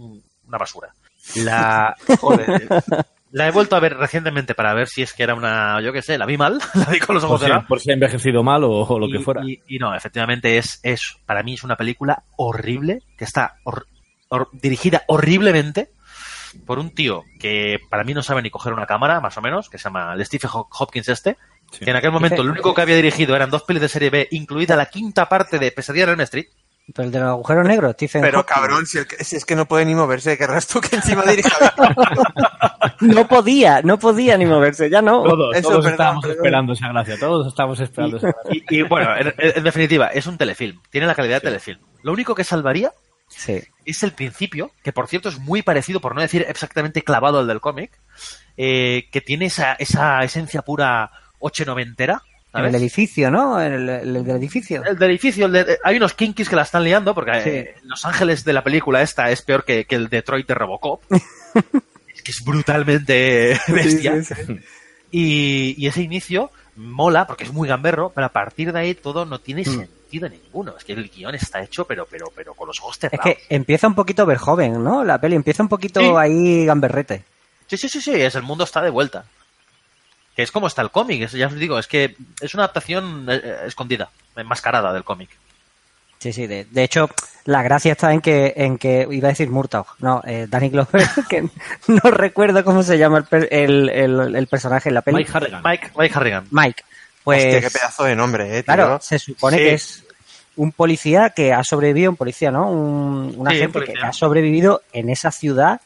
una basura. La, joder, la he vuelto a ver recientemente para ver si es que era una, yo qué sé, la vi mal, la vi con los por, ojos si, cerrados. por si ha envejecido mal o, o lo que Y- fuera. Y, y no, efectivamente es, es, para mí es una película horrible, que está hor- hor- dirigida horriblemente por un tío que para mí no sabe ni coger una cámara, más o menos, que se llama el Stephen Hop- Hopkins este, Sí. que en aquel momento lo único que había dirigido eran dos pelis de serie B, incluida la quinta parte de Pesadilla en Elm Street. Pero el de los agujeros negros, Stephen Pero Hawking. cabrón, si, el que- si es que no puede ni moverse, querrás tú que encima dirija. No podía, no podía ni moverse, ya no. Todos, Eso, todos perdón, estábamos perdón. esperando esa gracia, todos estábamos esperando esa gracia. Y, y, bueno, en, en definitiva, es un telefilm, tiene la calidad de telefilm. Lo único que salvaría Sí. es el principio, que por cierto es muy parecido, por no decir exactamente clavado al del cómic, eh, que tiene esa, esa esencia pura oche noventera. En el edificio, ¿no? En el, el del edificio. El del edificio, el de- hay unos kinkis que la están liando, porque eh, Los Ángeles de la película esta es peor que, que el Detroit de Robocop. es que es brutalmente bestia. Sí, sí, sí. Y, y ese inicio mola, porque es muy gamberro, pero a partir de ahí todo no tiene Mm. sentido ninguno. Es que el guion está hecho, pero, pero, pero con los ojos Es cerrados. que empieza un poquito ver joven, ¿no? La peli empieza un poquito ahí gamberrete. Sí, sí, sí, sí, es el mundo está de vuelta. Que es como está el cómic, es- ya os digo, es que es una adaptación eh, eh, escondida, enmascarada del cómic. Sí, sí, de, de hecho, la gracia está en que, en que iba a decir Murtaugh, no, eh, Danny Glover, que no recuerdo cómo se llama el, per- el, el- el personaje en la peli. Mike Harrigan. Mike, Mike Harrigan. Mike. Pues, Hostia, qué pedazo de nombre, eh, tío. Claro, se supone Sí. que es un policía que ha sobrevivido, un policía, ¿no? Un, un Sí, agente un que ha sobrevivido en esa ciudad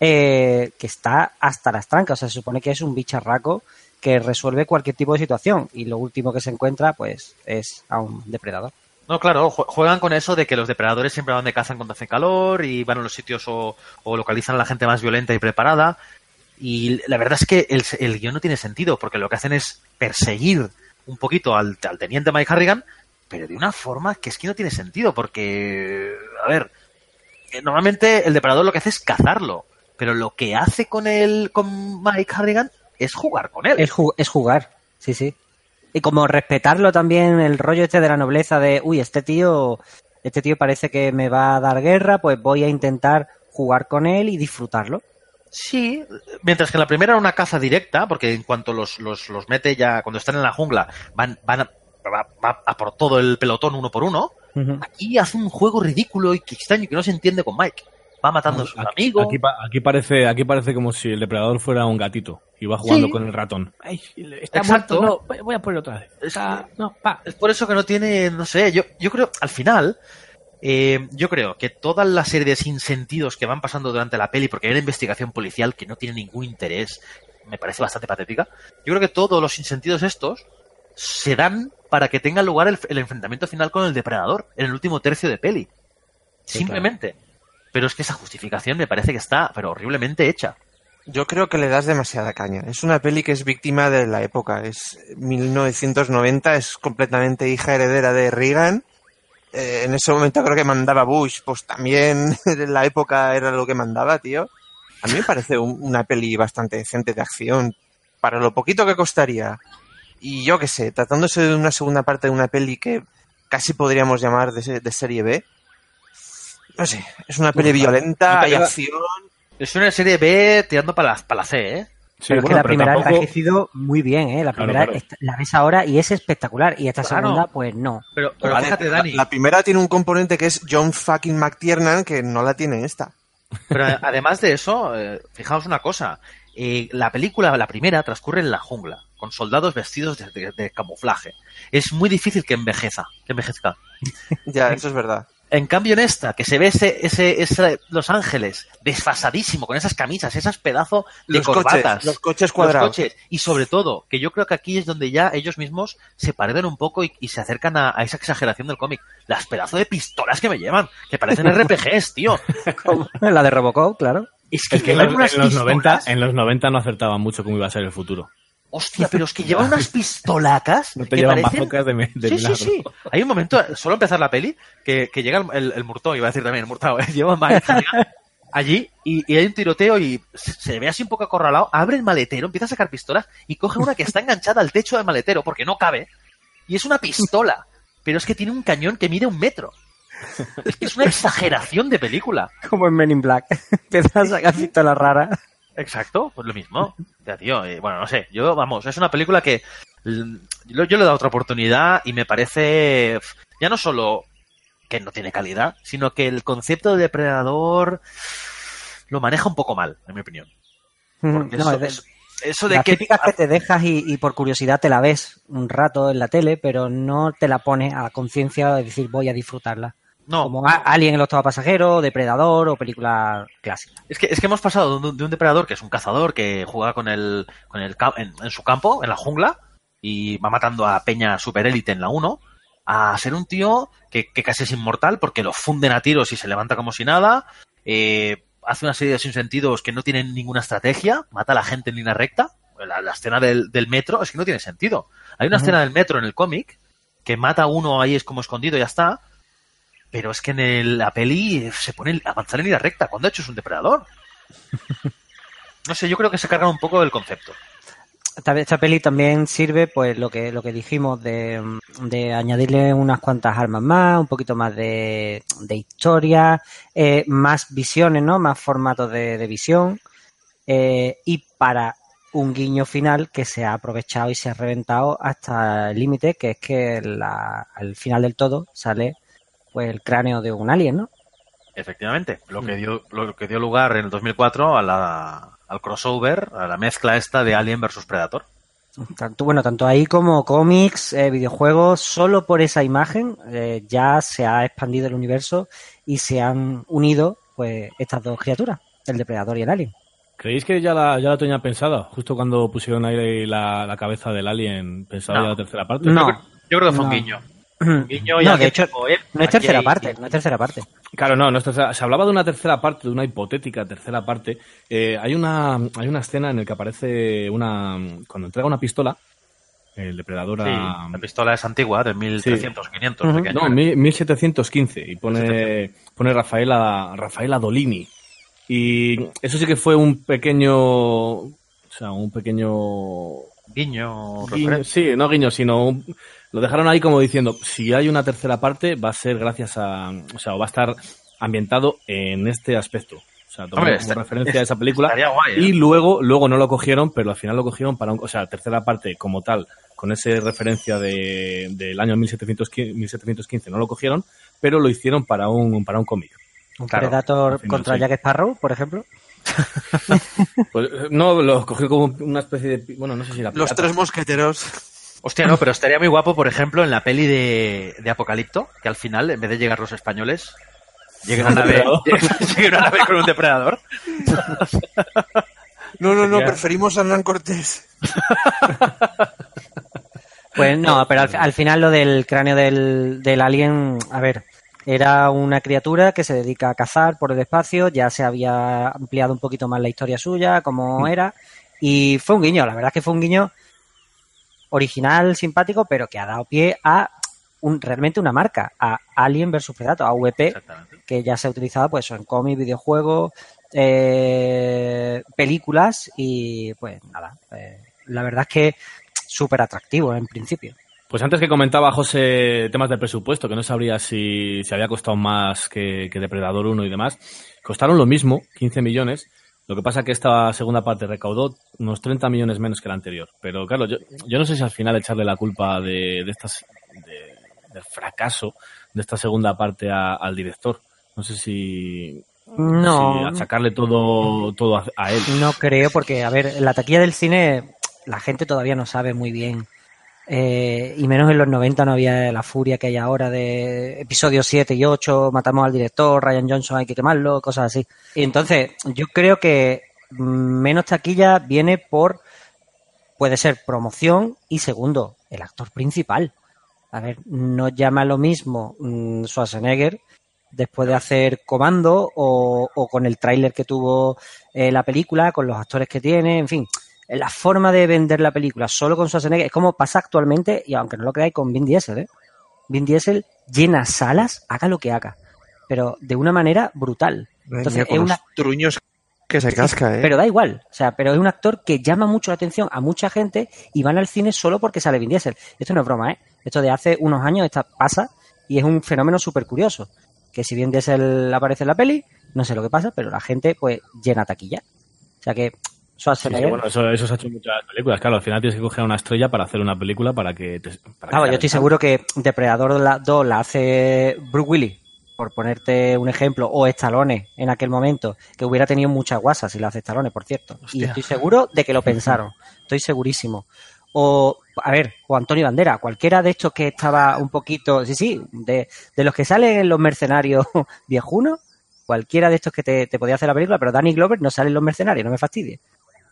eh, que está hasta las trancas. O sea, se supone que es un bicharraco que resuelve cualquier tipo de situación. Y lo último que se encuentra, pues, es a un depredador. No, claro, jue- juegan con eso de que los depredadores siempre van de caza cuando hace calor y van a los sitios o, o localizan a la gente más violenta y preparada. Y la verdad es que el, el guion no tiene sentido, porque lo que hacen es perseguir un poquito al, al teniente Mike Harrigan, pero de una forma que es que no tiene sentido, porque, a ver, eh, normalmente el depredador lo que hace es cazarlo, pero lo que hace con el, con Mike Harrigan es jugar con él. Es, ju- es jugar, sí, sí. Y como respetarlo también, el rollo este de la nobleza de, uy, este tío, este tío parece que me va a dar guerra, pues voy a intentar jugar con él y disfrutarlo. Sí, mientras que en la primera era una caza directa, porque en cuanto los, los, los mete ya, cuando están en la jungla, van, van a, va- va a por todo el pelotón uno por uno. Aquí hace un juego ridículo y extraño que no se entiende con Mike. Va matando a sus Aquí, amigos. aquí pa- aquí parece, aquí parece como si el depredador fuera un gatito y va jugando Sí. con el ratón. Ay, está Exacto. muerto, no, voy- a poner otra vez. Está- no, pa. Es por eso que no tiene, no sé, yo, yo creo, al final, eh, yo creo que toda la serie de sinsentidos que van pasando durante la peli, porque hay una investigación policial que no tiene ningún interés, me parece bastante patética, yo creo que todos los sinsentidos estos se dan para que tenga lugar el, el enfrentamiento final con el depredador en el último tercio de peli. Sí, Simplemente. Pero es que esa justificación me parece que está, pero horriblemente hecha. Yo creo que le das demasiada caña. Es una peli que es víctima de la época. Es 1990, es completamente hija heredera de Reagan. Eh, en ese momento creo que mandaba Bush, pues también en la época era lo que mandaba, tío. A mí me parece un- una peli bastante decente de acción. Para lo poquito que costaría. Y yo qué sé, tratándose de una segunda parte de una peli que casi podríamos llamar de, de serie B. No sé, es una peli violenta, hay acción. Es una serie B tirando para la, para la C, ¿eh? pero es que la primera ha envejecido muy bien, ¿eh? La primera claro. la ves ahora y es espectacular. Y esta Claro. segunda, pues no. Pero, pero Vale, fíjate, Dani. La, primera tiene un componente que es John fucking McTiernan, que no la tiene esta. Pero a- además de eso, eh, fijaos una cosa. eh, la película, la primera, transcurre en la jungla, con soldados vestidos de, de- de camuflaje. Es muy difícil que envejeza, que envejezca. Ya, eso es verdad. En cambio, en esta, que se ve ese, ese, ese Los Ángeles desfasadísimo, con esas camisas, esas pedazos de Los corbatas. coches, los coches cuadrados. Los coches. Y sobre todo, que yo creo que aquí es donde ya ellos mismos se parecen un poco y, y se acercan a, a esa exageración del cómic. Las pedazos de pistolas que me llevan, que parecen RPGs, tío. La de Robocop, claro. Es que, Es que en los, en los 90, pistolas. en los 90 no acertaban mucho cómo iba a ser el futuro. Hostia, pero es que llevan unas pistolacas. No te que llevan parecen- bazocas de, me- de sí, milagro. sí, sí. Hay un momento, solo empezar la peli, que, que llega el, el, Murtó, iba a decir también el Murtado, ¿eh? lleva Hannigan allí y, y hay un tiroteo y se se ve así un poco acorralado, abre el maletero, empieza a sacar pistolas y coge una que está enganchada al techo del maletero porque no cabe y es una pistola, pero es que tiene un cañón que mide un metro. Es que es una exageración de película. Como en Men in Black. Empieza a sacar pistolas raras. Exacto, pues lo mismo. Ya, tío, eh, bueno, no sé, yo, vamos, es una película que mm, yo, yo le he dado otra oportunidad y me parece ya no solo que no tiene calidad, sino que el concepto de depredador lo maneja un poco mal, en mi opinión. Porque No, eso, es de- eso- eso de las que típicas que te dejas y, y por curiosidad te la ves un rato en la tele, pero no te la pones a conciencia de decir voy a disfrutarla. No. Como Alien el octavo pasajero, Depredador o película clásica. Es que, es que hemos pasado de un, de un depredador que es un cazador que juega con el, con el en, en su campo, en la jungla, y va matando a Peña superélite en la 1, a ser un tío que, que casi es inmortal porque lo funden a tiros y se levanta como si nada, eh, hace una serie de sinsentidos que no tienen ninguna estrategia, mata a la gente en línea recta, la, la escena del, del metro es que no tiene sentido. Hay una escena del metro en el cómic que mata a uno ahí es como escondido y ya está, pero es que en el- la peli se pone a avanzar en línea recta. cuando de hecho es un depredador? No sé, yo creo que se cargan un poco del concepto. Esta, esta peli también sirve, pues, lo que, lo que dijimos de, de añadirle unas cuantas armas más, un poquito más de, de historia, eh, más visiones, ¿no? Más formatos de, de visión. eh, y para un guiño final que se ha aprovechado y se ha reventado hasta el límite, que es que la- al final del todo sale pues el cráneo de un alien, ¿no? Efectivamente, lo que dio, lo que dio lugar en el 2004 a la, al crossover, a la mezcla esta de Alien versus Predator. Tanto, bueno, tanto ahí como cómics, eh, videojuegos, solo por esa imagen eh, ya se ha expandido el universo y se han unido pues estas dos criaturas, el depredador y el alien. ¿Creéis que ya la, ya la tenía pensada? Justo cuando pusieron ahí la, la cabeza del alien, pensaba No. ya la tercera parte. No. Yo creo que fue un No. guiño. Guiño No, de hecho, eh, no es tercera hay- parte, no es tercera parte. Claro, no, no es tercera- se hablaba de una tercera parte, de una hipotética tercera parte. Eh, hay una hay una escena en la que aparece una cuando entrega una pistola el depredador Sí, a la pistola es antigua, de 1300, 500. ¿de qué año no, era? mi- 1715 y pone pone Rafaela Rafaela Dolini y eso sí que fue un pequeño o sea, un pequeño Guiño, Guiño, sí, no guiño, sino un- lo dejaron ahí como diciendo, si hay una tercera parte va a ser gracias a, o sea, o va a estar ambientado en este aspecto. O sea, tomando Hombre, como está- referencia a esa película. guay, ¿eh? Y luego, luego no lo cogieron, pero al final lo cogieron para un, o sea, tercera parte como tal, con esa referencia de, del año 1715, 1715 no lo cogieron, pero lo hicieron para un, para un cómic. Un Claro, Predator final, contra sí. Jack Sparrow, por ejemplo. Pues, eh, no, lo cogió como una especie de, bueno, no sé si era Los pirata. tres mosqueteros. Hostia, no, pero estaría muy guapo, por ejemplo, en la peli de, de Apocalipto, que al final, en vez de llegar los españoles, llega una nave, llega una nave con un depredador. No, no, no, preferimos a Hernán Cortés. Pues no, pero al, al final lo del cráneo del, del alien, a ver, era una criatura que se dedica a cazar por el espacio, ya se había ampliado un poquito más la historia suya, como era, y fue un guiño, la verdad es que fue un guiño original, simpático, pero que ha dado pie a un, realmente una marca, a Alien vs Predator, a VP, que ya se ha utilizado pues en cómics, videojuegos, eh, películas y pues nada, eh, la verdad es que súper atractivo en principio. Pues antes que comentaba José temas de presupuesto, que no sabría si, si había costado más que, que Depredador 1 y demás, costaron lo mismo, 15 millones. Lo que pasa que esta segunda parte recaudó unos 30 millones menos que la anterior. Pero claro, yo, yo no sé si al final echarle la culpa de, de estas de- del fracaso de esta segunda parte a- al director. No sé si, No. si achacarle todo, todo a, él. No creo, porque, a ver, la taquilla del cine la gente todavía no sabe muy bien. Eh, y menos en los 90 no había la furia que hay ahora de episodios 7 y 8, matamos al director, Ryan Johnson hay que quemarlo, cosas así. Y entonces, yo creo que menos taquilla viene por, puede ser promoción y segundo, el actor principal. A ver, no llama lo mismo mm, Schwarzenegger después de hacer Comando o, o con el tráiler que tuvo eh, la película, con los actores que tiene, en fin. La forma de vender la película solo con Schwarzenegger es como pasa actualmente, y aunque no lo creáis, con Vin Diesel, ¿eh? Vin Diesel llena salas, haga lo que haga, pero de una manera brutal. Entonces, Mira, es una, truños que se casca, ¿eh? pero da igual, o sea, pero es un actor que llama mucho la atención a mucha gente y van al cine solo porque sale Vin Diesel. Esto no es broma, ¿eh? Esto de hace unos años esta pasa y es un fenómeno súper curioso. Que si Vin Diesel aparece en la peli, no sé lo que pasa, pero la gente pues llena taquilla. O sea que Schwarzenegger... sí, bueno, eso, eso se ha hecho en muchas películas. Claro, al final tienes que coger a una estrella para hacer una película para que te. para Claro, que yo estoy seguro que Depredador la- 2 la hace Bruce Willis, por ponerte un ejemplo, o Stallone en aquel momento, que hubiera tenido muchas guasas si la hace Stallone, por cierto. Y estoy seguro de que lo pensaron. Estoy segurísimo. O, a ver, o Antonio Bandera, cualquiera de estos que estaba un poquito, sí, sí, de, de los que salen en los mercenarios viejunos, cualquiera de estos que te, te podía hacer la película, pero Danny Glover no sale en los mercenarios, no me fastidie.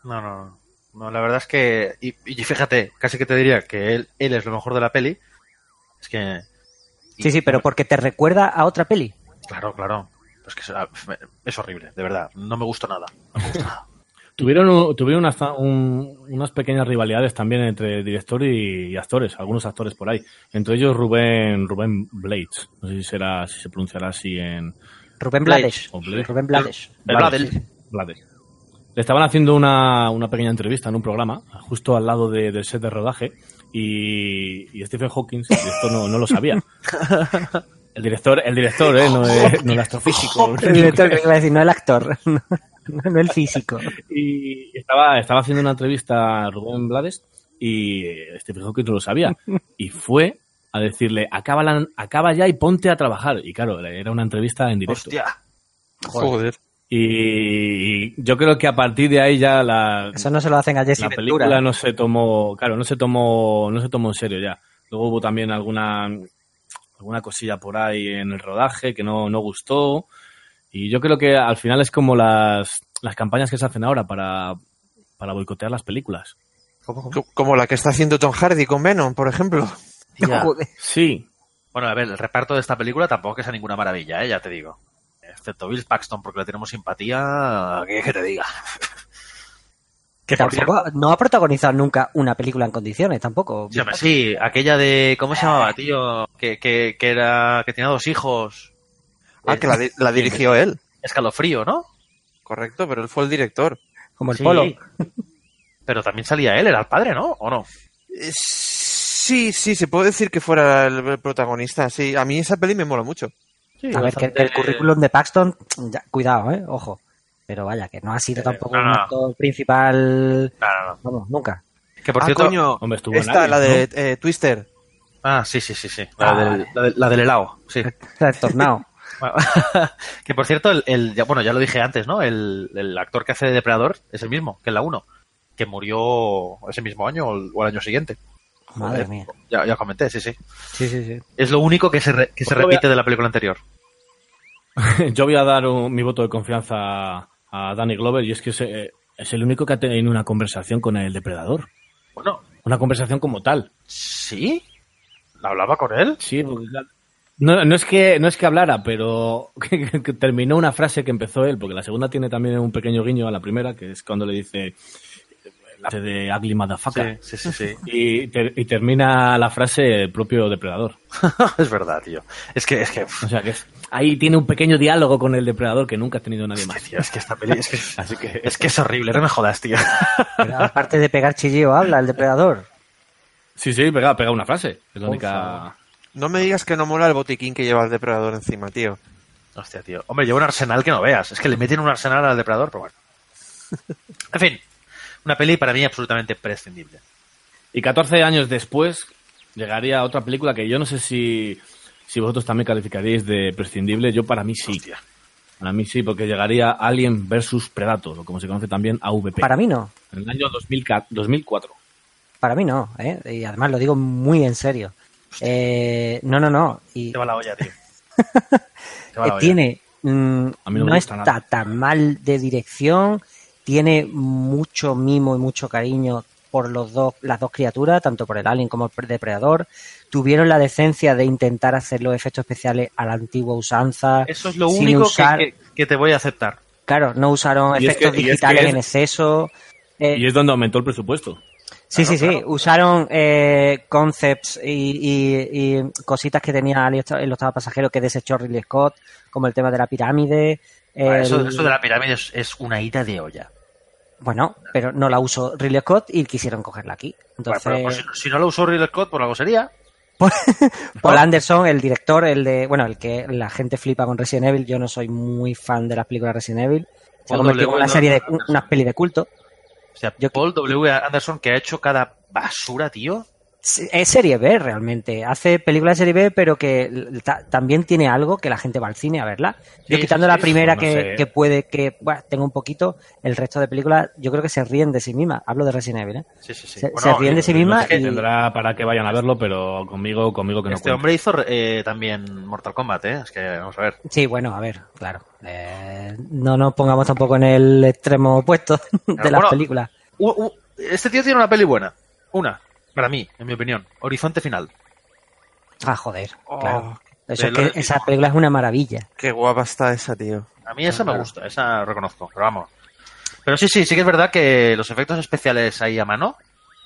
No, no, no. No, la verdad es que. Y, y fíjate, casi que te diría que él, él es lo mejor de la peli. Es que. Sí, sí, pero porque te recuerda a otra peli. Claro, claro. Es que es, es horrible, de verdad. No me gusta nada. No me gusta nada. Tuvieron, un- tuvieron unas, un- unas pequeñas rivalidades también entre director y, y actores, algunos actores por ahí. Entre ellos Rubén, Rubén Blades. No sé si será, si se pronunciará así en. Rubén Blades. Rubén Blades. Blades. Blades. Le estaban haciendo una, una pequeña entrevista en un programa, justo al lado de- del set de rodaje, y, y Stephen Hawking, esto no, no lo sabía. El director, el director, ¿eh? no, el, no el astrofísico. El director, que iba a decir, no el actor, no, no el físico. y estaba, estaba haciendo una entrevista a Rubén Blades y eh, Stephen Hawking no lo sabía. Y fue a decirle, acaba, la- acaba ya y ponte a trabajar. Y claro, era una entrevista en directo. Hostia. Joder. Y yo creo que a partir de ahí ya la, Eso no se lo hacen a Jesse la Ventura. película no se tomó, claro, no se tomó, no se tomó en serio ya. Luego hubo también alguna, alguna cosilla por ahí en el rodaje que no, no gustó. Y yo creo que al final es como las, las campañas que se hacen ahora para, para boicotear las películas. Co- Como la que está haciendo Tom Hardy con Venom, por ejemplo. Ya. Sí. Bueno, a ver, el reparto de esta película tampoco sea ninguna maravilla, ¿eh? ya te digo. Excepto Bill Paxton, porque le tenemos simpatía, ¿qué que te diga? Que tampoco no ha protagonizado nunca una película en condiciones, tampoco. Sí, hombre, sí, aquella de, ¿cómo se llamaba, tío? Que, que, que era, que tenía dos hijos. Ah, que la, di- la dirigió él. Escalofrío, ¿no? Correcto, pero él fue el director. Como el polo. Pero también salía él, era el padre, ¿no? ¿O no? Eh, Sí, sí, se puede decir que fuera el, el protagonista, sí. A mí esa peli me mola mucho. A ver, que el currículum de Paxton, ya, cuidado, eh, ojo. Pero vaya, que no ha sido tampoco no, un no. actor principal. Claro, Vamos, nunca. Que por ah, cierto, coño, esta, la de eh, Twister. Ah, sí, sí, sí, sí. La, Ah, del, vale. la, del- la del helado, sí. El tornado. Bueno, que por cierto, el, el- ya, bueno, ya lo dije antes, ¿no? El, el actor que hace de Depredador es el mismo que en la 1, que murió ese mismo año o el, o el año siguiente. Madre Joder, mía. Ya, ya comenté, sí, sí. Sí, sí, sí. Es lo único que se, re- que se a- repite de la película anterior. Yo voy a dar un- mi voto de confianza a, a Danny Glover y es que es, eh, es el único que ha tenido una conversación con el depredador. Bueno. Una conversación como tal. ¿Sí? ¿Hablaba con él? Sí, porque no, no es que no es que hablara, pero que, que terminó una frase que empezó él, porque la segunda tiene también un pequeño guiño a la primera, que es cuando le dice la frase de Ugly Motherfucker. Sí, sí, sí. sí. Y, ter- y termina la frase el propio depredador. es verdad, tío. Es que, es que, O sea que es- ahí tiene un pequeño diálogo con el depredador que nunca ha tenido nadie más. tío, es que esta peli, es que, Así que es que es horrible, no me jodas, tío. Pero aparte de pegar chillío, habla el depredador. sí, sí, pega, pega una frase. Es la única. No me digas que no mola el botiquín que lleva el depredador encima, tío. Hostia, tío. Hombre, lleva un arsenal que no veas. Es que le meten un arsenal al depredador, pero bueno. En fin, una peli para mí absolutamente prescindible. Y 14 años después llegaría otra película que yo no sé si, si vosotros también calificaríais de prescindible. Yo para mí sí. Para mí sí, porque llegaría Alien vs Predator, o como se conoce también AVP. Para mí no. En el año 2000 2004. Para mí no, ¿eh? Y además lo digo muy en serio. Eh, no, no, no. Y Te va la olla, tío. Te va que la olla. tiene mm, A mí no no, me gusta está nada. tan mal de dirección tiene mucho mimo y mucho cariño por los dos las dos criaturas tanto por el alien como por el depredador tuvieron la decencia de intentar hacer los efectos especiales a la antigua usanza Eso es lo único que- usar- que, que te voy a aceptar. claro no usaron Y es efectos que- y es que digitales es- en exceso Eh, Y es donde aumentó el presupuesto. Sí, Claro, sí, sí. claro. Usaron eh, concepts y, y- y cositas que tenía Ali en los pasajeros que desechó Ridley Scott, como el tema de la pirámide. Ah, Eso, el- eso de la pirámide es, es una ida de olla. Bueno, pero no la usó Ridley Scott y quisieron cogerla aquí. Bueno, Entonces, pero, pues, si, no lo usó Ridley Scott, por algo sería. Paul Anderson, el director, el de, bueno, el que la gente flipa con Resident Evil. Yo no soy muy fan de las películas de Resident Evil. Se ha convertido en una serie de, Anderson. unas peli de culto. O sea, Paul W. Anderson que ha hecho cada basura, tío. Es serie B realmente. Hace películas de serie B, pero que también tiene algo que la gente va al cine a verla. Yo Sí, quitando sí, la sí, primera no que, sé. que puede que bueno, tenga un poquito, el resto de películas yo creo que se ríen de sí misma. Hablo de Resident Evil, ¿eh? Sí, sí, sí. Se, Bueno, se ríen de sí No misma sé y tendrá para que vayan a verlo, pero conmigo, conmigo que no Este cuente. hombre hizo eh, también Mortal Kombat, ¿eh? Es que, vamos a ver. sí, bueno, a ver, claro. Eh, no nos pongamos tampoco en el extremo opuesto de las bueno, películas. Este tío tiene una peli buena. Una. Para mí, en mi opinión. Horizonte Final. Ah, joder, Oh, claro. Eso es que esa película es una maravilla. Qué guapa está esa, tío. A mí esa me gusta, esa reconozco, pero vamos. Pero sí, sí, sí que es verdad que los efectos especiales ahí a mano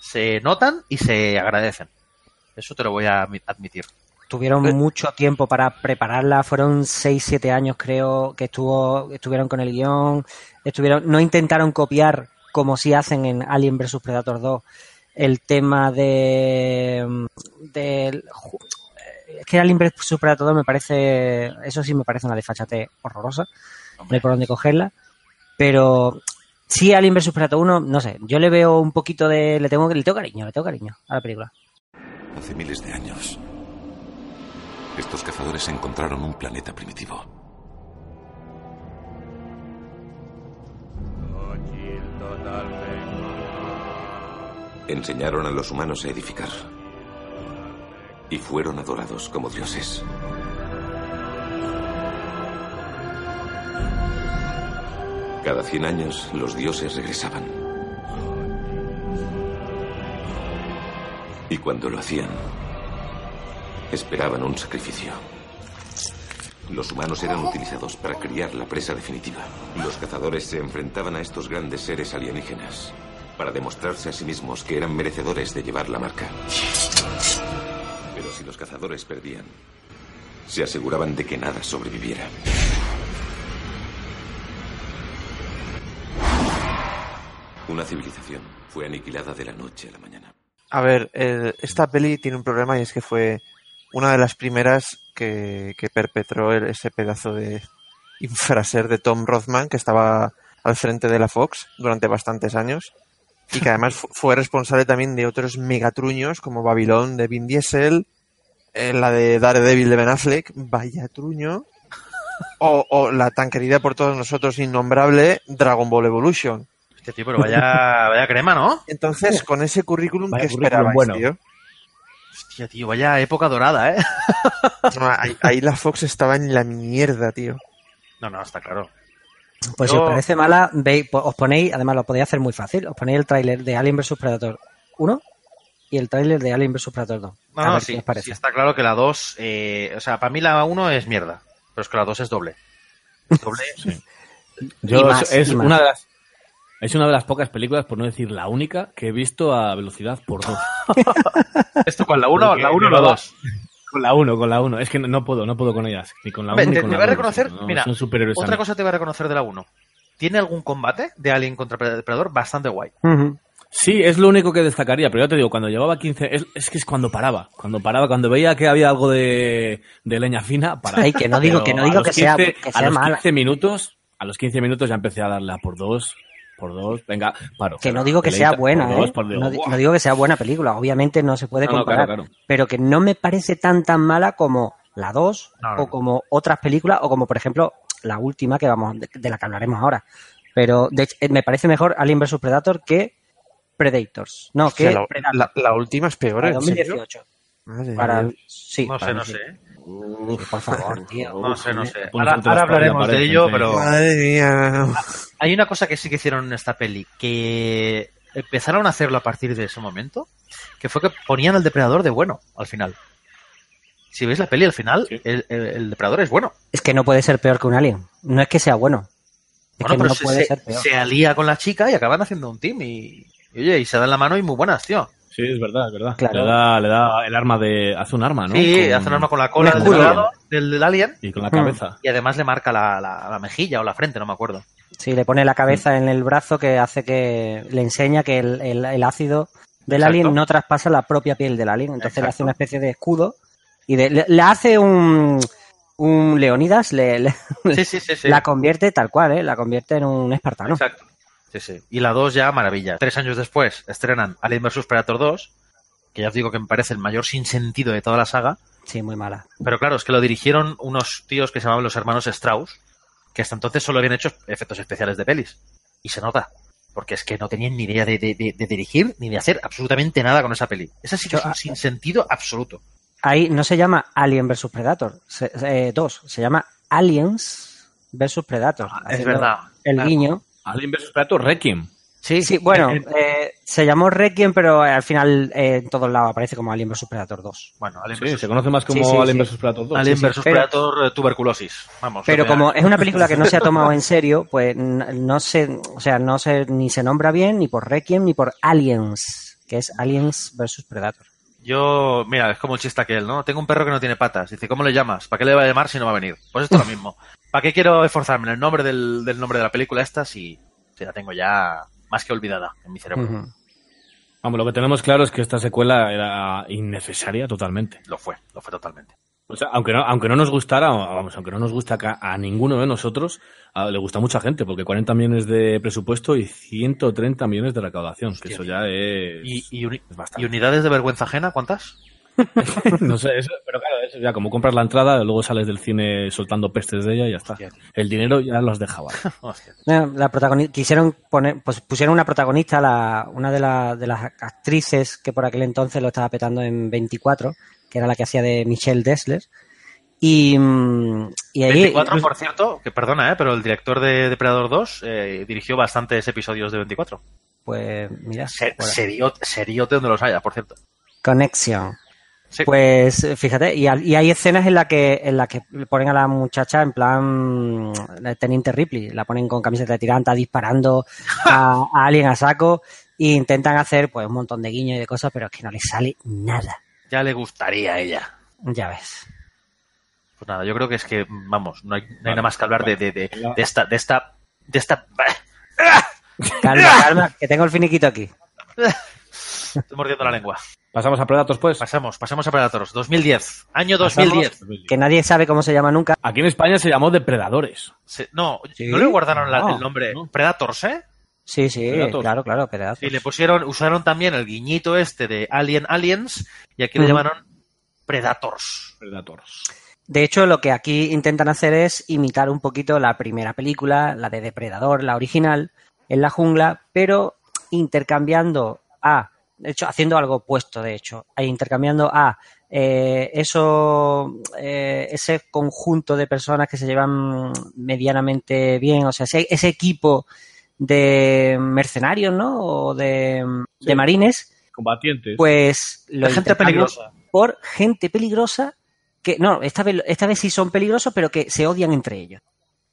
se notan y se agradecen. Eso te lo voy a admi- admitir. Tuvieron Eh. mucho tiempo para prepararla, fueron 6, 7 años creo que estuvo, estuvieron con el guion, estuvieron, no intentaron copiar como si hacen en Alien vs Predator 2 el tema de, mm, es que el Impress supera todo me parece eso sí me parece una desfachate horrorosa no hay por dónde cogerla pero sí al Impress uno no sé yo le veo un poquito de le tengo le cariño le tengo cariño a la película. Hace miles de años estos cazadores encontraron un planeta primitivo. Enseñaron a los humanos a edificar. Y fueron adorados como dioses. Cada cien años los dioses regresaban. Y cuando lo hacían, esperaban un sacrificio. Los humanos eran utilizados para criar la presa definitiva. Los cazadores se enfrentaban a estos grandes seres alienígenas para demostrarse a sí mismos que eran merecedores de llevar la marca. Pero si los cazadores perdían, se aseguraban de que nada sobreviviera. Una civilización fue aniquilada de la noche a la mañana. A ver, esta peli tiene un problema y es que fue una de las primeras que, perpetró ese pedazo de infraser de Tom Rothman que estaba al frente de la Fox durante bastantes años y que además fu- fue responsable también de otros megatruños como Babylon de Vin Diesel, eh, la de Daredevil de Ben Affleck, vaya truño, o, o la tan querida por todos nosotros innombrable Dragon Ball Evolution. Hostia, tío, pero vaya, vaya crema, ¿no? Entonces, con ese currículum, Vaya ¿qué currículum esperabais, bueno. tío? Hostia, tío, vaya época dorada, ¿eh? No, ahí, ahí la Fox estaba en la mierda, tío. No, no, está claro. Pues si Yo- os parece mala, veis, pues os ponéis, además lo podéis hacer muy fácil, os ponéis el tráiler de Alien vs Predator 1 y el tráiler de Alien vs Predator 2. No, A no, ver qué sí, os parece. sí, está claro que la 2, eh, o sea, para mí la 1 es mierda, pero es que la 2 es doble. Es doble. Yo, Y más, es, una de las, es una de las pocas películas, por no decir la única, que he visto a velocidad por dos. ¿Esto con la 1 Porque la 1 o la llevaba- 2? Con la 1, con la 1. Es que no, no puedo, no puedo con ellas. Ni con la 1 Hombre, ni te, con te la voy a 2. reconocer, No, mira, son superhéroes a otra cosa te voy a reconocer de la 1. Tiene algún combate de Alien contra Depredador bastante guay. Sí, es lo único que destacaría, pero ya te digo, cuando llevaba 15, es, es que es cuando paraba, cuando paraba, cuando veía que había algo de, de leña fina, paraba. Ay, que no digo- Pero que no a digo los que sea- 15 que a sea los mala. 15 minutos, a los 15 minutos ya empecé a darle a por dos, por dos, venga, paro. Que no digo que Peleita, sea buena, por dos, ¿eh? por dos, no, digo que sea buena película, obviamente no se puede No, no, comparar, claro, claro. pero que no me parece tan tan mala como la 2 No, no, o como otras películas o como por ejemplo la última que vamos de, de la que hablaremos ahora. Pero de hecho, eh, me parece mejor Alien vs Predator que Predators. No, Hostia, que la, Predator. la- la última es peor, Para ¿en serio? 2018. Madre Para- sí, No sé, no mí por favor, tío. No sé, no sé. Ahora, hablaremos de ello, pero... Madre mía. Hay una cosa que sí que hicieron en esta peli, que empezaron a hacerlo a partir de ese momento, que fue que ponían al depredador de bueno al final. Si veis la peli al final, el, el- el depredador es bueno. Es que no puede ser peor que un Alien. No es que sea bueno. Es Bueno, que pero no se, puede se- ser peor. se alía con la chica y acaban haciendo un team y, y, oye, y se dan la mano y muy buenas, tío. Sí, es verdad, es verdad. Claro. Le, da, le da el arma de. Hace un arma, ¿no? Sí, Con- hace un arma con la cola del depredador, del, del alien Y con la cabeza. y además le marca la, la- la mejilla o la frente, no me acuerdo. Sí, le pone la cabeza en el brazo que hace que le enseña que el, el- el ácido del Exacto. alien no traspasa la propia piel del alien. Entonces le hace una especie de escudo y de- le, le hace un, un Leonidas, le, le- Sí, sí, sí, sí. la convierte tal cual, ¿eh? la convierte en un espartano. Exacto. Sí, sí. Y la 2 ya, maravilla. Tres años después estrenan Alien vs Predator 2, que ya os digo que me parece el mayor sinsentido de toda la saga. Sí, muy mala. Pero claro, es que lo dirigieron unos tíos que se llamaban los hermanos Strauss, que hasta entonces solo habían hecho efectos especiales de pelis. Y se nota. Porque es que no tenían ni idea de, de- de- de dirigir ni de hacer absolutamente nada con esa peli. Esa sí que es un sinsentido absoluto. Ahí no se llama Alien vs Predator 2, se llama Aliens vs Predator. es haciendo verdad. El Claro. guiño. Alien vs Predator Requiem. Sí, sí, bueno, eh, se llamó Requiem, pero al final eh, en todos lados aparece como Alien vs Predator 2. Bueno, Alien Sí, vs. se conoce más como Sí, sí, Alien sí. vs Predator 2. Alien sí, vs Predator eh, tuberculosis. Vamos. Pero como es una película que no se ha tomado en serio, pues no se, o sea, no se ni se nombra bien ni por Requiem ni por Aliens, que es Aliens vs Predator. Yo, mira, es como el chiste aquel, ¿no? Tengo un perro que no tiene patas. Dice, ¿cómo le llamas? ¿Para qué le va a llamar si no va a venir? Pues esto es lo mismo. ¿Para qué quiero esforzarme en el nombre del, del nombre de la película esta si, si la tengo ya más que olvidada en mi cerebro? Vamos, lo que tenemos claro es que esta secuela era innecesaria totalmente. Lo fue, lo fue totalmente. O sea, aunque no, aunque no nos gustara, vamos, aunque no nos gusta acá a ninguno de nosotros, a- le gusta a mucha gente, porque 40 millones de presupuesto y 130 millones de recaudación, que eso ya es... ¿Y, y, uni- es bastante. ¿Y unidades de vergüenza ajena cuántas? no sé, eso, pero claro, eso ya como compras la entrada, luego sales del cine soltando pestes de ella y ya está. El dinero ya los dejaba. La protagonista, quisieron poner, pues pusieron una protagonista, la, una de, la- de las actrices que por aquel entonces lo estaba petando en 24, que era la que hacía de Michelle Dessler. Y, mm, y ahí. 24, por cierto, que perdona, ¿eh? pero el director de Depredador 2 eh, dirigió bastantes episodios de 24. Pues mira, Se- seriote, seriote donde los haya, por cierto. Pues fíjate, y, hay escenas en las que en la que ponen a la muchacha en plan mm, Teniente Ripley, la ponen con camiseta de tiranta disparando a, a alguien a saco e intentan hacer pues un montón de guiños y de cosas, pero es que no les sale nada. Ya le gustaría a ella. Ya ves. Pues nada, yo creo que es que, vamos, no hay, no hay nada más que hablar de, de, de, de esta, de esta, de esta... Calma, calma, que tengo el finiquito aquí. Estoy mordiendo la lengua. Pasamos a Predators, pues. Pasamos, pasamos a Predators. 2010. Año 2010. Que nadie sabe cómo se llama nunca. Aquí en España se llamó Depredadores. Se- no, ¿Sí? no le guardaron la- No, el nombre Predators, ¿eh? Sí, sí, Predators. claro, claro, Predators. Y le pusieron, usaron también el guiñito este de Alien Aliens y aquí le Ujú. llamaron Predators. Predators. De hecho, lo que aquí intentan hacer es imitar un poquito la primera película, la de Depredador, la original, en la jungla, pero intercambiando a, de hecho, haciendo algo opuesto, de hecho, e intercambiando a eh, eso, eh, ese conjunto de personas que se llevan medianamente bien, o sea, ese, ese equipo de mercenarios, ¿no? O de, de marines, Combatientes. pues lo gente peligrosa. por gente peligrosa que no, esta vez, esta vez sí son peligrosos, pero que se odian entre ellos.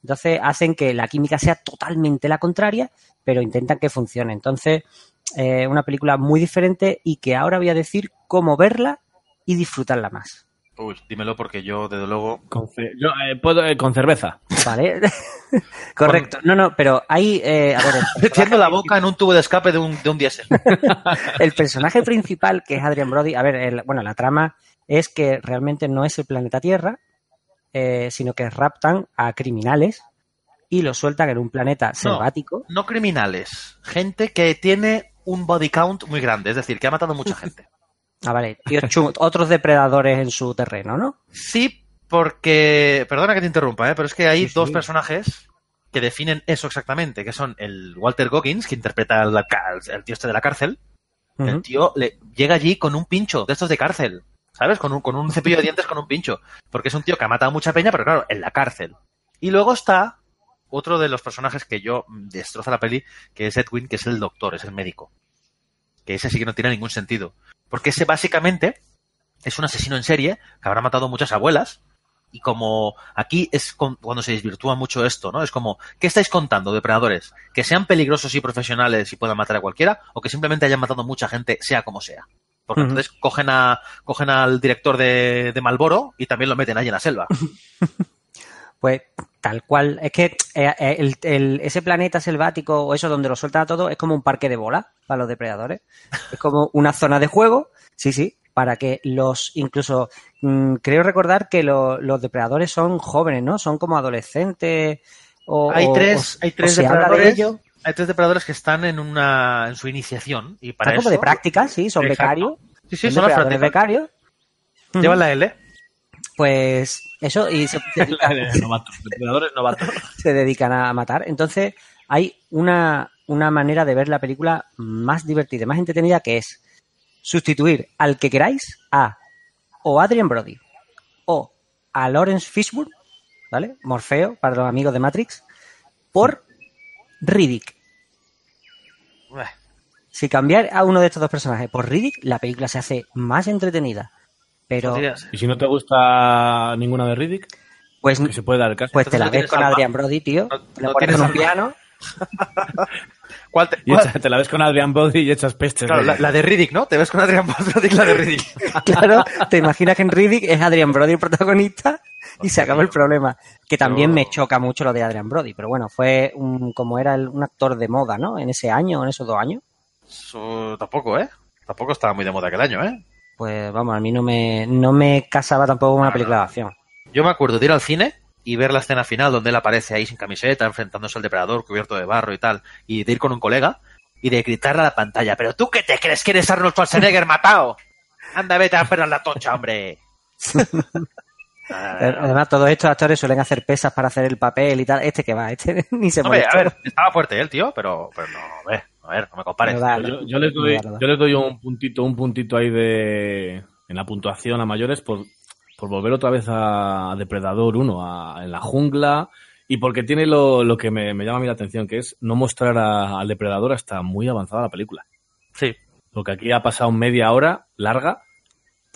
Entonces hacen que la química sea totalmente la contraria, pero intentan que funcione. Entonces, eh, una película muy diferente y que ahora voy a decir cómo verla y disfrutarla más. Uy, dímelo porque yo, desde luego... Con, yo, eh, puedo, eh, con cerveza. ¿Vale? Correcto. No, no, pero hay. eh, a ver, el Metiendo la boca en un tubo de escape de un, de un diésel. el personaje principal, que es Adrian Brody, a ver, el- bueno, la trama es que realmente no es el planeta Tierra, eh, sino que raptan a criminales y los sueltan en un planeta selvático. No criminales. Gente que tiene un body count muy grande, es decir, que ha matado mucha gente. Ah, vale, chungos, otros depredadores en su terreno, ¿no? Sí, porque... Perdona que te interrumpa, ¿eh? pero es que hay Sí, sí. dos personajes que definen eso exactamente, que son el Walter Goggins, que interpreta al, tío este de la cárcel. El tío le, llega allí con un pincho de estos de cárcel, ¿sabes? Con un, con un cepillo de dientes con un pincho. Porque es un tío que ha matado mucha peña, pero claro, en la cárcel. Y luego está otro de los personajes que yo mm, destroza la peli, que es Edwin, que es el doctor, es el médico. Que ese sí que no tiene ningún sentido. Porque ese básicamente es un asesino en serie que habrá matado muchas abuelas. Y como aquí es cuando se desvirtúa mucho esto, ¿no? Es como, ¿qué estáis contando, depredadores? ¿Que sean peligrosos y profesionales y puedan matar a cualquiera? ¿O que simplemente hayan matado mucha gente, sea como sea? Porque entonces cogen, a, cogen al director de, de Malboro y también lo meten ahí en la selva. Pues tal cual. Es que eh, eh, el- el- ese planeta selvático o eso donde lo sueltan a todo es como un parque de bolas para los depredadores. Es como una zona de juego, sí, sí, para que los, incluso, mm, creo recordar que lo- los depredadores son jóvenes, ¿no? Son como adolescentes. O, hay tres, o- hay tres de depredadores. Hay tres depredadores que están en una en su iniciación y para Están como eso de práctica, sí, son becarios. Sí, sí, son los becarios. Llevan la L. Pues eso, y se, se dedican, novatos, depredadores novatos. se dedican a matar. Entonces, hay una, una manera de ver la película más divertida, más entretenida, que es sustituir al que queráis a o Adrian Brody o a Lawrence Fishburne, ¿vale? Morfeo, para los amigos de Matrix, por Riddick. Si cambiar a uno de estos dos personajes por Riddick, la película se hace más entretenida. Pero, Y si no te gusta ninguna de Riddick, pues, se puede dar el caso. pues te la ves con Adrian Brody, tío. le no pones tienes en un alma. piano. ¿Cuál te, Y cuál- echa- te la ves con Adrian Brody y echas pestes. Claro, la, la de Riddick, ¿no? Te ves con Adrian Brody, la de Riddick. Claro, te imaginas que en Riddick es Adrian Brody el protagonista y se acaba el problema. Que también me choca mucho lo de Adrian Brody, pero bueno, fue un, como era el- un actor de moda, ¿no? En ese año, en esos dos años. Eso tampoco, ¿eh? Tampoco estaba muy de moda aquel año, ¿eh? Pues vamos, a mí no me, no me casaba tampoco una película de acción. Yo me acuerdo de ir al cine y ver la escena final donde él aparece ahí sin camiseta, enfrentándose al depredador cubierto de barro y tal, y de ir con un colega y de gritarle a la pantalla, pero tú qué te crees que eres Arnold Schwarzenegger matado? Anda, vete a esperar la tocha, hombre. Además, todos estos actores suelen hacer pesas para hacer el papel y tal. Este que va, este ni se molesta. a ver, estaba fuerte el tío, pero, pero no, a ver, a ver, no me compares. Yo, yo les doy, yo les doy un puntito, un puntito ahí de en la puntuación a mayores por, por volver otra vez a Depredador 1 a- en la jungla y porque tiene lo, lo que me, me llama a mí la atención, que es no mostrar a- al depredador hasta muy avanzada la película. Sí. Porque aquí ha pasado media hora larga,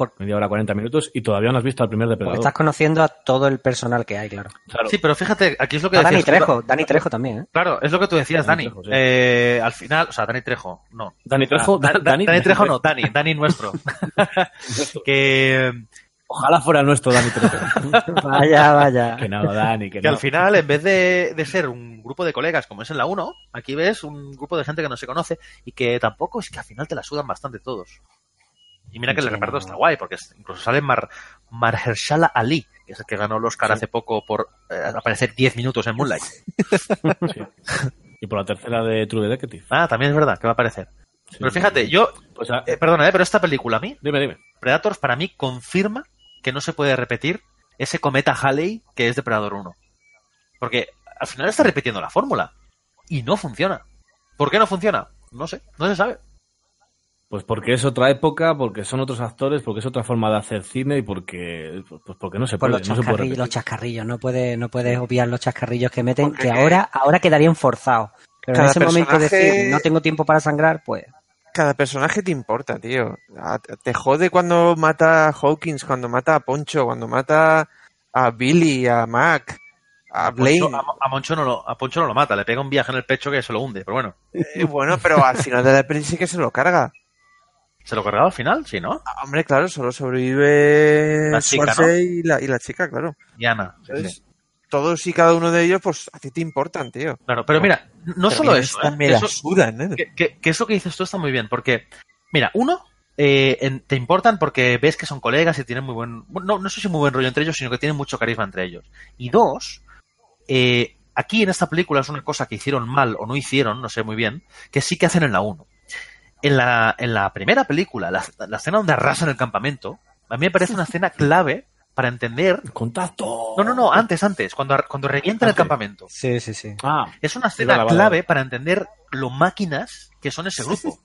por media hora 40 minutos, y todavía no has visto al primer Porque depredador. estás conociendo a todo el personal que hay, claro. Sí, pero fíjate, aquí es lo que A Dani decías tú, Trejo, Dani Trejo también, ¿eh? Claro, es lo que tú decías, Dani Dani. Trejo, sí. Eh, al final, o sea, Dani Trejo, no. Dani Trejo, Ah, Da- Da- Dani, Dani- Trejo no, Dani, Dani nuestro. que, Ojalá fuera nuestro Dani Trejo. Vaya, vaya. que no, Dani, que que no. al final, en vez de, de ser un grupo de colegas como es en la 1, aquí ves un grupo de gente que no se conoce y que tampoco es que al final te la sudan bastante todos. Y mira que el reparto no. está guay, porque incluso sale Mar, Mahershala Ali, que es el que ganó el Oscar hace poco por eh, aparecer 10 minutos en Moonlight. Y por la tercera de True Detective. Ah, también es verdad que va a aparecer. Pero fíjate, yo, Pues, ah, eh, perdona, eh, pero esta película a mí, dime, dime. Predators para mí confirma que no se puede repetir ese cometa Halley que es Depredador 1. Porque al final está repitiendo la fórmula y no funciona. ¿Por qué no funciona? No sé, no se sabe. Pues porque es otra época, porque son otros actores, porque es otra forma de hacer cine y porque, pues porque no se Por puede, los no se puede chascarrillos, los chascarrillos, no puedes, no puedes obviar los chascarrillos que meten, Porque que ahora, ahora quedarían forzados. Pero en Cada ese momento de personaje- decir, no tengo tiempo para sangrar, pues Cada personaje te importa, tío. A- Te jode cuando mata a Hawkins, cuando mata a Poncho, cuando mata a Billy, a Mac, a Blaine. Poncho- a, a Moncho no lo, a Poncho no lo mata, le pega un viaje en el pecho que se lo hunde, pero bueno. Eh, bueno, pero al final de la peli sí que se lo carga. ¿Se lo cargaba al final? Sí, ¿no? Ah, Hombre, claro, solo sobrevive La chica, y, la, y la chica, claro. Sí. Entonces, todos y cada uno de ellos, pues a ti te importan, tío. Claro, pero mira, no Pero solo eso, ¿eh? me eso- sudan, ¿eh? que, que- que eso que dices tú está muy bien, porque, mira, uno, eh, en- te importan porque ves que son colegas y tienen muy buen, no, no sé si muy buen rollo entre ellos, sino que tienen mucho carisma entre ellos. Y dos, eh, aquí en esta película es una cosa que hicieron mal o no hicieron, no sé muy bien, que sí que hacen en la 1. En la, en la primera película, la, la escena donde arrasan el campamento, a mí me parece una escena clave para entender... ¡Contacto! No, no, no, antes, antes, cuando, cuando revientan el campamento. sí, sí, sí. Ah, Es una escena vale, vale, clave vale. para entender lo máquinas que son ese grupo.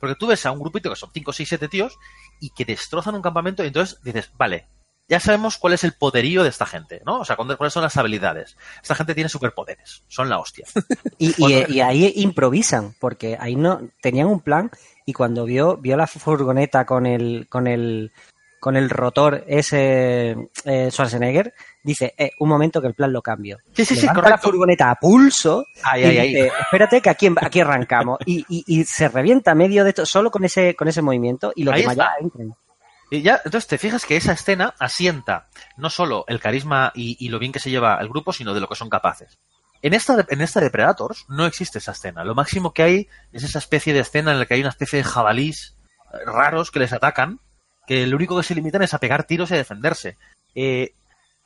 Porque tú ves a un grupito que son 5, 6, 7 tíos y que destrozan un campamento y entonces dices, vale, ya sabemos cuál es el poderío de esta gente, ¿no? O sea, cuáles son las habilidades. Esta gente tiene superpoderes, son la hostia. Y, y- y ahí improvisan, porque ahí no tenían un plan y cuando vio vio la furgoneta con el con el con el rotor ese eh, Schwarzenegger, dice, eh, un momento que el plan lo cambio. Sí, sí, sí, Levanta la furgoneta a pulso Ay, y ay, ay. dice, espérate que aquí, aquí arrancamos. Y, y- y se revienta medio de esto solo con ese con ese movimiento y los Ahí demás está. ya entran. Y ya, entonces te fijas que esa escena asienta no solo el carisma y, y lo bien que se lleva el grupo, sino de lo que son capaces. En esta, de- en esta de Predators no existe esa escena. Lo máximo que hay es esa especie de escena en la que hay una especie de jabalís eh, raros que les atacan, que lo único que se limitan es a pegar tiros y a defenderse. Eh,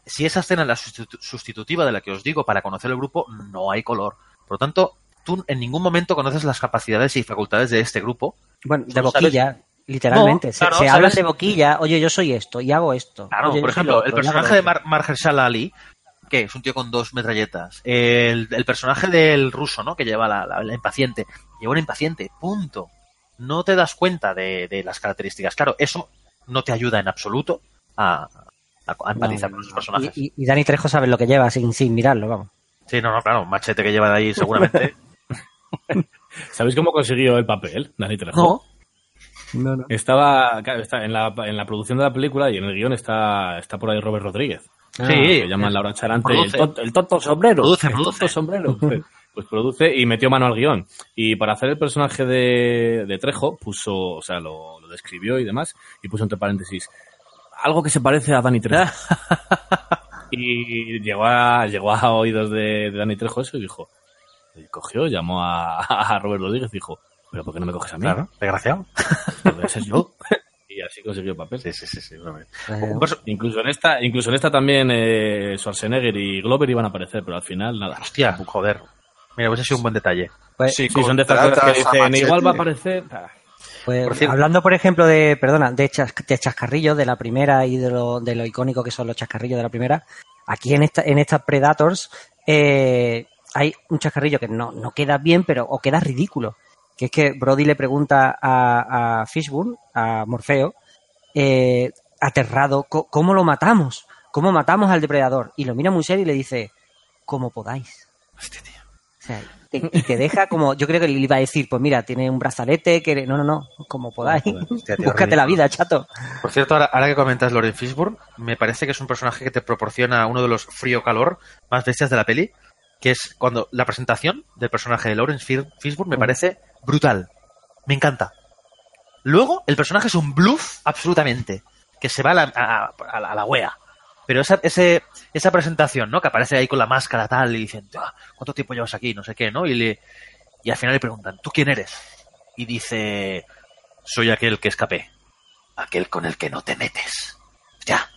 si esa escena es la sustitu- sustitutiva de la que os digo para conocer el grupo, no hay color. Por lo tanto, tú en ningún momento conoces las capacidades y facultades de este grupo. Bueno, de boquilla, sabes- literalmente. No, se claro, se hablan de boquilla, oye, yo soy esto y hago esto. Claro, Oye, por ejemplo, lo el personaje de. Mar Ali, que es un tío con dos metralletas. El, el personaje del ruso, ¿no? Que lleva la, la- la impaciente. Lleva una impaciente, punto. No te das cuenta de, de las características. Claro, eso no te ayuda en absoluto a, a- a empatizar No, con los no, personajes. Y, y- y Dani Trejo sabe lo que lleva sin, sin mirarlo, vamos. Sí, no, no, claro, un machete que lleva de ahí seguramente. ¿Sabéis cómo consiguió el papel, Dani Trejo? no, No, no. Estaba, claro, está en, la, en la producción de la película y en el guion está, está por ahí Robert Rodríguez. Sí. que llaman Laura Charante el, el tonto sombrero. Produce, el produce. tonto sombrero. Pues, pues produce y metió mano al guion. Y para hacer el personaje de, de Trejo, puso, o sea, lo, lo describió y demás, y puso entre paréntesis, algo que se parece a Dani Trejo. y llegó a, llegó a oídos de, de Dani Trejo eso y dijo, y cogió, llamó a, a Robert Rodríguez y dijo, pero ¿por qué no me coges a mí? claro, desgraciado. Porque ese es yo. y así consiguió el papel. Sí, sí, sí, sí. Eh, Incluso en esta, incluso en esta también eh, Schwarzenegger y Glover iban a aparecer, pero al final nada. Hostia, joder. Mira, pues ha sido un buen detalle. pues, Sí, Sí, son de estas cosas que dicen, igual va a aparecer. Ah, Pues, Por cierto- hablando, por ejemplo, de, perdona, de, chas- de chascarrillos de la primera y de lo, de lo icónico que son los chascarrillos de la primera, aquí en esta, en estas Predators eh, hay un chascarrillo que no, no queda bien, pero o queda ridículo. Que es que Brody le pregunta a, a Fishburne, a Morfeo, eh, aterrado, "Co- ¿cómo lo matamos? ¿Cómo matamos al depredador? Y lo mira muy serio y le dice, como podáis. O sea, te, y te deja como, yo creo que le iba a decir, pues mira, tiene un brazalete, que no, no, no, como podáis. Hostia, tío, Búscate la vida, chato. Por cierto, ahora, ahora que comentas Loren Fishburne, me parece que es un personaje que te proporciona uno de los frío-calor más bestias de la peli, que es cuando la presentación del personaje de Lawrence Fishburne me parece brutal. Me encanta. Luego, el personaje es un bluff absolutamente, que se va a la, a, a la, a la wea. Pero esa, ese, esa presentación, ¿no? Que aparece ahí con la máscara tal y dicen, "Ah, ¿cuánto tiempo llevas aquí? No sé qué, ¿no? Y, le, y al final le preguntan, ¿tú quién eres? Y dice, soy aquel que escapé aquel con el que no te metes. Ya,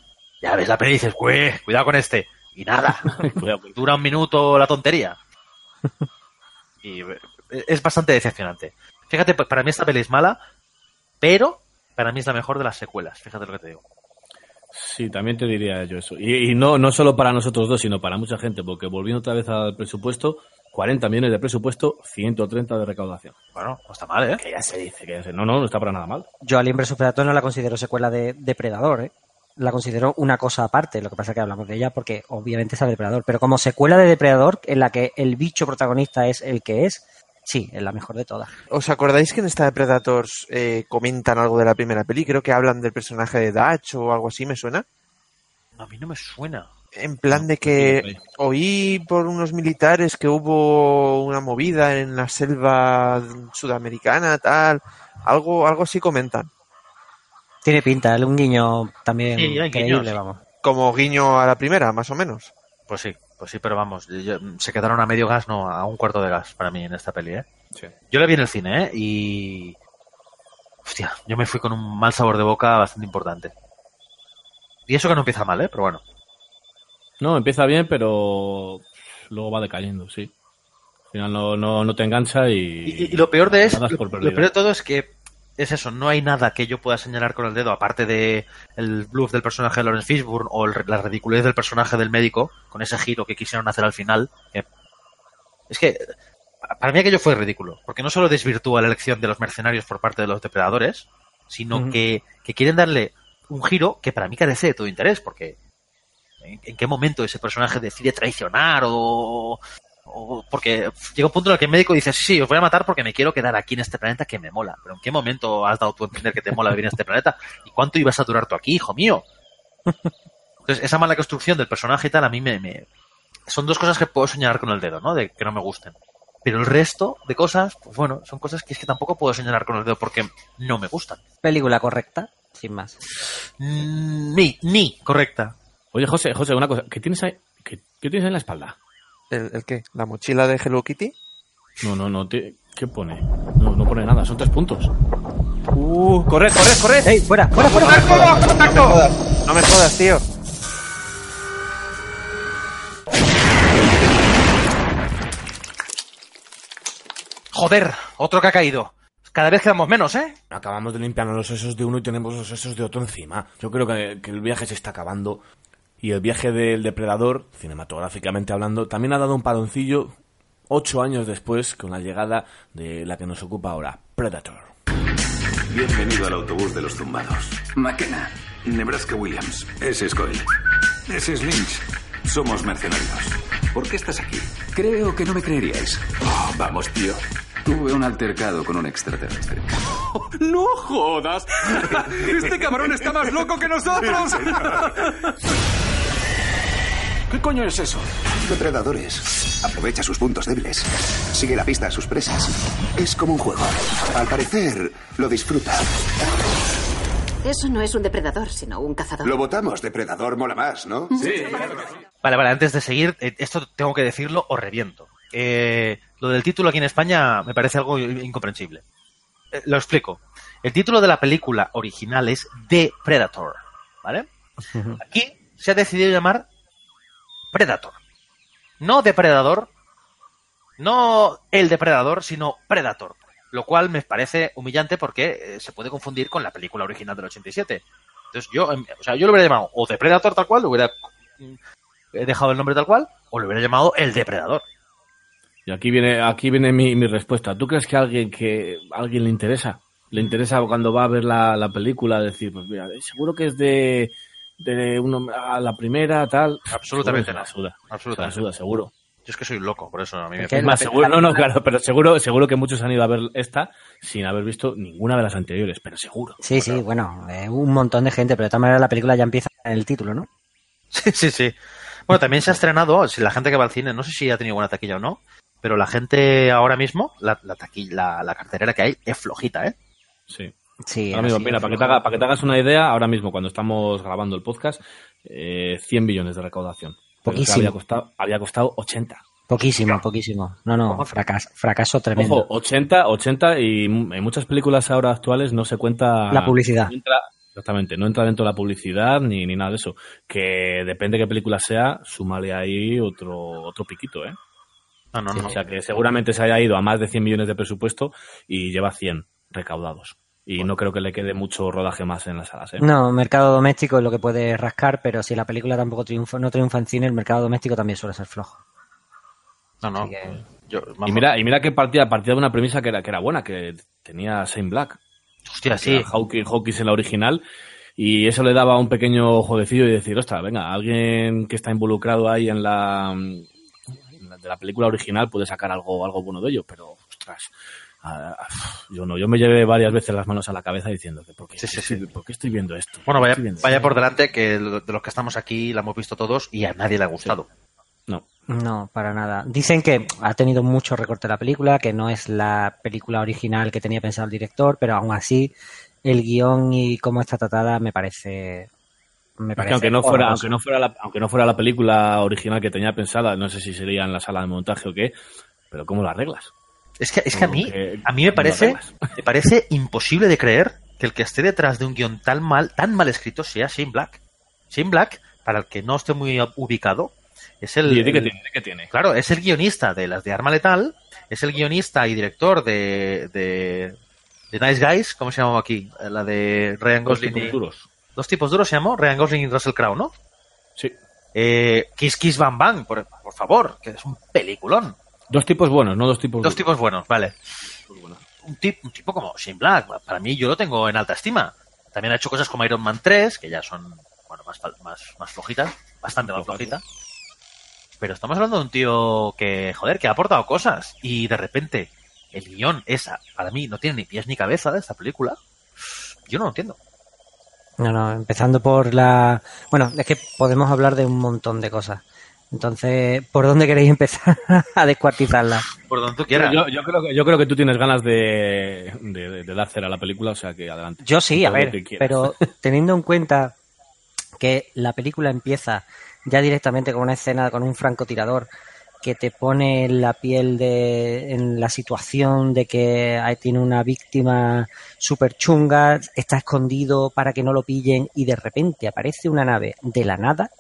ya ves la peli y dices, "Güey, cuidado con este. Y nada, dura un minuto la tontería. Y eh, es bastante decepcionante. Fíjate, pues para mí esta peli es mala, pero para mí es la mejor de las secuelas. Fíjate lo que te digo. Sí, también te diría yo eso. Y, y no, no solo para nosotros dos, sino para mucha gente, porque volviendo otra vez al presupuesto, 40 millones de presupuesto, 130 de recaudación. Bueno, no está mal, ¿eh? Que ya se dice, que ya se... No, no, no está para nada mal. Yo Alien vs Predator no la considero secuela de Depredador, ¿eh? La considero una cosa aparte, lo que pasa es que hablamos de ella porque obviamente es el Depredador, pero como secuela de Depredador, en la que el bicho protagonista es el que es, sí, es la mejor de todas. ¿Os acordáis que en esta de Predators eh, comentan algo de la primera peli? Creo que hablan del personaje de Dutch o algo así, ¿me suena? A mí no me suena. En plan de que oí por unos militares que hubo una movida en la selva sudamericana, tal. Algo, algo así comentan. Tiene pinta, es un guiño también Sí, increíble, guiños. vamos. Como guiño a la primera, más o menos. Pues sí, pues sí, pero vamos, yo- se quedaron a medio gas, no, a un cuarto de gas para mí en esta peli, ¿eh? Yo la vi en el cine, ¿eh? Y... Hostia, yo me fui con un mal sabor de boca bastante importante. Y eso que no empieza mal, ¿eh? Pero bueno. No, empieza bien, pero luego va decayendo, sí. Al final no, no, no te engancha y... Y, y lo peor de es, lo, lo peor de todo es que es eso, no hay nada que yo pueda señalar con el dedo, aparte de el bluff del personaje de Lawrence Fishburne o el- la ridiculez del personaje del médico, con ese giro que quisieron hacer al final. que- es que para mí aquello fue ridículo, porque no solo desvirtúa la elección de los mercenarios por parte de los depredadores, sino que, que quieren darle un giro que para mí carece de todo interés, porque ¿en, en qué momento ese personaje decide traicionar o, o porque llega un punto en el que el médico dice, sí, sí, os voy a matar porque me quiero quedar aquí en este planeta que me mola. Pero ¿en qué momento has dado tú a entender que te mola vivir en este planeta? ¿Y cuánto ibas a durar tú aquí, hijo mío? Entonces, esa mala construcción del personaje y tal, a mí me, me- Son dos cosas que puedo señalar con el dedo, ¿no? De que no me gusten. Pero el resto de cosas, pues bueno, son cosas que es que tampoco puedo señalar con el dedo porque no me gustan. Película correcta, sin más. Mm, Ni, ni, correcta. Oye, José, José, una cosa. ¿Qué tienes ahí, qué, qué tienes ahí en la espalda? ¿El, el qué? ¿La mochila de Hello Kitty? No, no, no. te- ¿Qué pone? No, no pone nada. Son tres puntos. Uh, corred, corred, corred. ¡Ey, fuera, fuera, fuera! No me jodas, tío. Joder, otro que ha caído. Cada vez quedamos menos, ¿eh? Acabamos de limpiarnos los sesos de uno y tenemos los sesos de otro encima. Yo creo que, que el viaje se está acabando. Y el viaje del depredador, cinematográficamente hablando, también ha dado un paroncillo ocho años después con la llegada de la que nos ocupa ahora, Predator. Bienvenido al autobús de los zumbados. McKenna. Nebraska Williams. Ese es Coyle. Ese es Lynch. Somos mercenarios. ¿Por qué estás aquí? Creo que no me creeríais. Oh, vamos, tío. Tuve un altercado con un extraterrestre. ¡No jodas! ¡Este cabrón está más loco que nosotros! ¿Qué coño es eso? Depredadores. Aprovecha sus puntos débiles. Sigue la pista a sus presas. Es como un juego. Al parecer, lo disfruta. Eso no es un depredador, sino un cazador. Lo votamos. Depredador mola más, ¿no? Sí. Vale, vale, antes de seguir, eh, esto tengo que decirlo o reviento. Eh, lo del título aquí en España me parece algo incomprensible. Eh, lo explico. El título de la película original es The Predator, ¿vale? Aquí se ha decidido llamar Predator. No depredador, no el depredador, sino Predator. Lo cual me parece humillante porque eh, se puede confundir con la película original del 87. Entonces yo, em, o sea, yo lo hubiera llamado o Depredator tal cual, lo hubiera mm, dejado el nombre tal cual, o lo hubiera llamado El Depredador. Y aquí viene, aquí viene mi, respuesta. ¿Tú crees que a alguien que alguien le interesa? Le interesa cuando va a ver la, la película decir, pues mira, seguro que es de, de uno a la primera, tal. Absolutamente la suda. Absolutamente. Se la suda, seguro. Yo es que soy un loco, por eso a mí me Es más, seguro, no, no, claro, pero seguro, seguro que muchos han ido a ver esta sin haber visto ninguna de las anteriores, pero seguro. Sí, sí, bueno, eh, un montón de gente, pero de todas maneras la película ya empieza en el título, ¿no? Sí, sí, sí. Bueno, también se ha estrenado, si la gente que va al cine, no sé si ha tenido buena taquilla o no, pero la gente ahora mismo, la, la, taquilla, la, la carterera que hay es flojita, ¿eh? Sí. Sí, Ahora mismo, mira, para que, te haga- para que te hagas una idea, ahora mismo cuando estamos grabando el podcast, eh, 100 millones de recaudación. Poquísimo. Había costado, había costado 80. Poquísimo, poquísimo. No, no, fracaso, fracaso tremendo. Ojo, 80, 80 y en muchas películas ahora actuales no se cuenta... La publicidad. no entra- exactamente, no entra dentro de la publicidad ni, ni nada de eso. Que depende de qué película sea, súmale ahí otro, otro piquito, ¿eh? No, no, no. O sea que seguramente se haya ido a más de 100 millones de presupuesto y lleva 100 recaudados. Y no creo que le quede mucho rodaje más en las salas, ¿eh? No, mercado doméstico es lo que puede rascar, pero si la película tampoco triunfa, no triunfa en cine, el mercado doméstico también suele ser flojo. No, no. Yo, Y mira, y mira que partía, partía de una premisa que era, que era buena, que tenía Shane Black. Hostia, sí. Hawkins, Hawkins en la original. Y eso le daba un pequeño jueguecillo y decir, ostras, venga, alguien que está involucrado ahí en la, en la- de la película original puede sacar algo, algo bueno de ello, pero ostras, ah, yo no, yo me llevé varias veces las manos a la cabeza diciendo que ¿por qué, estoy- ¿por qué estoy viendo esto? Bueno, ¿Por qué vaya, estoy viendo vaya esto? por delante que de los que estamos aquí la hemos visto todos y a nadie le ha gustado. No. No, para nada. Dicen que ha tenido mucho recorte la película, que no es la película original que tenía pensado el director, pero aún así el guion y cómo está tratada me parece... Me parece aunque no fuera, aunque no fuera la, aunque no fuera la película original que tenía pensada, no sé si sería en la sala de montaje o qué, pero ¿cómo lo arreglas? Es que, es que a mí, que a mí me parece, me parece imposible de creer que el que esté detrás de un guion tan mal, tan mal escrito sea Shane Black. Shane Black, para el que no esté muy ubicado, es el, ¿Y de qué el- tiene? Claro, es el guionista de las de Arma Letal, es el guionista y director de, de, de Nice Guys, ¿cómo se llamaba aquí? La de Ryan Dos Gosling. tipos y- duros. Dos tipos duros se llamó, Ryan Gosling y Russell Crowe, ¿no? Sí. Eh, Kiss Kiss Bang Bang, por, por favor, que es un peliculón. Dos tipos buenos, no dos tipos Dos duros. tipos buenos, vale. Un, tip- un tipo como Shane Black, para mí yo lo tengo en alta estima. También ha hecho cosas como Iron Man 3, que ya son bueno más, más, más flojitas, bastante más flojitas. Pero estamos hablando de un tío que, joder, que ha aportado cosas. Y de repente, el guion esa, para mí, no tiene ni pies ni cabeza de esta película. Yo no lo entiendo. No, no, empezando por la... Bueno, es que podemos hablar de un montón de cosas. Entonces, ¿por dónde queréis empezar a descuartizarla? Por donde tú quieras. Yo, yo creo que, yo creo que tú tienes ganas de, de, de dar cera a la película, o sea que adelante. Yo sí, a ver, pero teniendo en cuenta que la película empieza ya directamente con una escena con un francotirador que te pone en la piel de en la situación de que ahí tiene una víctima súper chunga, está escondido para que no lo pillen y de repente aparece una nave de la nada,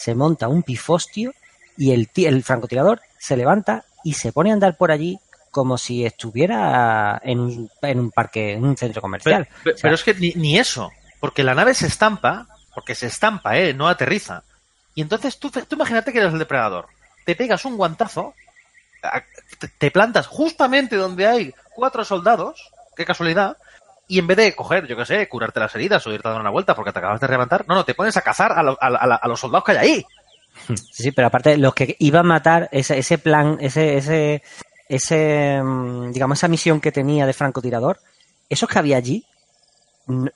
se monta un pifostio y el, el francotirador se levanta y se pone a andar por allí como si estuviera en un, en un parque, en un centro comercial. Pero, pero- O sea, pero es que ni, ni eso, porque la nave se estampa, porque se estampa, ¿eh? No aterriza. Y entonces tú, tú imagínate que eres el depredador. Te pegas un guantazo, te plantas justamente donde hay cuatro soldados, qué casualidad, y en vez de coger, yo qué sé, curarte las heridas o irte a dar una vuelta porque te acabas de levantar, no, no, te pones a cazar a, lo- a- los soldados que hay ahí. Sí, sí, pero aparte, los que iban a matar, ese, ese plan, ese, ese, ese, mm, digamos, esa misión que tenía de francotirador, esos que había allí,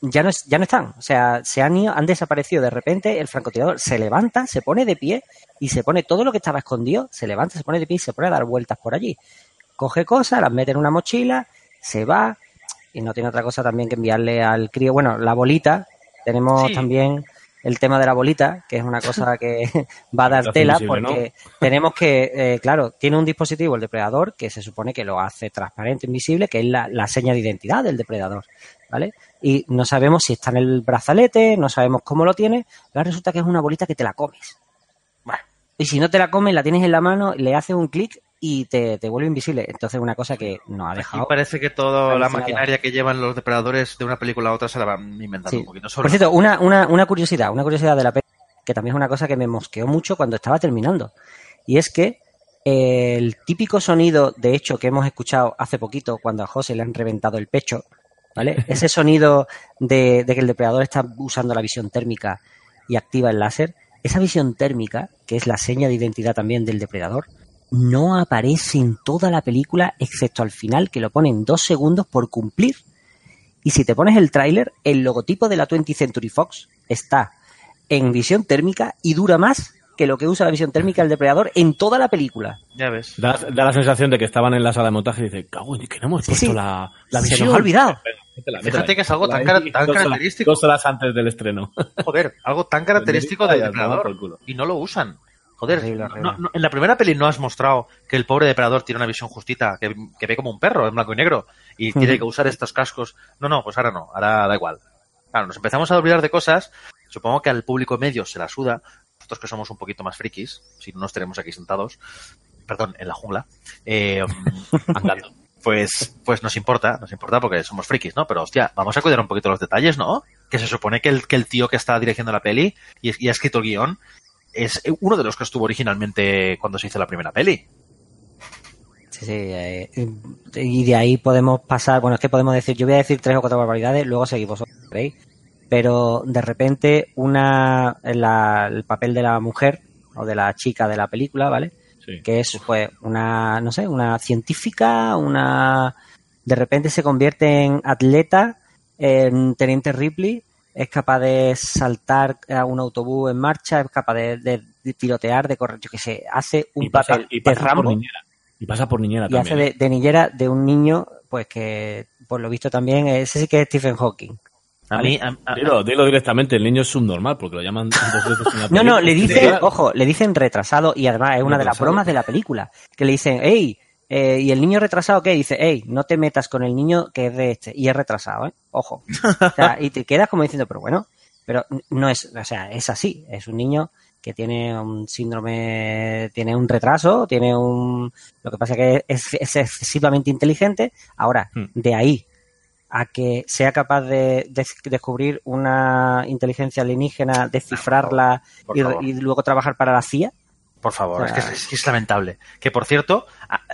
ya no, ya no están. O sea, se han ido, han desaparecido de repente, el francotirador se levanta, se pone de pie y se pone todo lo que estaba escondido, se levanta, se pone de pie y se pone a dar vueltas por allí. Coge cosas, las mete en una mochila, se va y no tiene otra cosa también que enviarle al crío. Bueno, la bolita, tenemos Sí. también el tema de la bolita, que es una cosa que va a dar tela porque tenemos que, eh, claro, tiene un dispositivo el depredador que se supone que lo hace transparente, invisible, que es la, la seña de identidad del depredador, ¿vale? Y no sabemos si está en el brazalete, no sabemos cómo lo tiene, pero resulta que es una bolita que te la comes. Y si no te la comes, la tienes en la mano, le haces un clic y te, te vuelve invisible. Entonces, una cosa que nos ha dejado. parece que toda la maquinaria que llevan los depredadores de una película a otra se la van inventando Sí. un poquito solo. Por cierto, una, una, una curiosidad, una curiosidad de la peli, que también es una cosa que me mosqueó mucho cuando estaba terminando. Y es que eh, el típico sonido, de hecho, que hemos escuchado hace poquito cuando a José le han reventado el pecho, ¿vale? Ese sonido de, de que el depredador está usando la visión térmica y activa el láser, esa visión térmica, que es la seña de identidad también del depredador, no aparece en toda la película, excepto al final, que lo ponen dos segundos por cumplir. Y si te pones el tráiler, el logotipo de la 20th Century Fox está en visión térmica y dura más que lo que usa la visión térmica el depredador en toda la película. Ya ves. Da, da la sensación de que estaban en la sala de montaje y dice, cago en que no hemos puesto sí. la, la Se visión. nos ha olvidado. Métela, Fíjate que es algo tan Ahí, cara- tan dos horas- característico. Dos horas antes del estreno. Joder, algo tan característico del depredador. Y no lo usan. Joder, Horrible, no- horrible. no- en la primera peli no has mostrado que el pobre depredador tiene una visión justita, que, que ve como un perro en blanco y negro y tiene que usar estos cascos. No, no, pues ahora no, ahora da igual. Claro, nos empezamos a olvidar de cosas. Supongo que al público medio se la suda. Nosotros que somos un poquito más frikis, si no nos tenemos aquí sentados, perdón, en la jungla, eh, andando. Pues, pues nos importa, nos importa porque somos frikis, ¿no? Pero hostia, vamos a cuidar un poquito los detalles, ¿no? Que se supone que el, que el tío que está dirigiendo la peli y, y ha escrito el guion es uno de los que estuvo originalmente cuando se hizo la primera peli. Sí, sí, eh, y de ahí podemos pasar, bueno, es que podemos decir, yo voy a decir tres o cuatro barbaridades, luego seguís vosotros, ¿veis? Pero de repente una, la- el papel de la mujer o de la chica de la película, ¿vale? Sí. Que es pues una, no sé, una científica, una... De repente se convierte en atleta, en Teniente Ripley, es capaz de saltar a un autobús en marcha, es capaz de, de- de tirotear, de correr, yo qué sé, hace un Y pasa, papel y de pasa por Rambo niñera. Y pasa por niñera y también. hace de, de niñera de un niño, pues que por lo visto también, ese sí que es Stephen Hawking. A mí, a- a- Dilo, dilo directamente, el niño es subnormal, porque lo llaman dos veces en la No, no, le dicen, ojo, le dicen retrasado y además es una de las bromas de la película, que le dicen, hey, eh, y el niño retrasado, ¿qué? Dice, hey, no te metas con el niño que es de este, y es retrasado, ¿eh? Ojo. O sea, y te quedas como diciendo, pero bueno, pero no es, o sea, es así, es un niño que tiene un síndrome, tiene un retraso, tiene un, lo que pasa es que es, es excesivamente inteligente. Ahora, Hmm. de ahí a que sea capaz de, de descubrir una inteligencia alienígena, descifrarla y luego trabajar para la CIA. Por favor, es, que es, es que es lamentable. Que por cierto,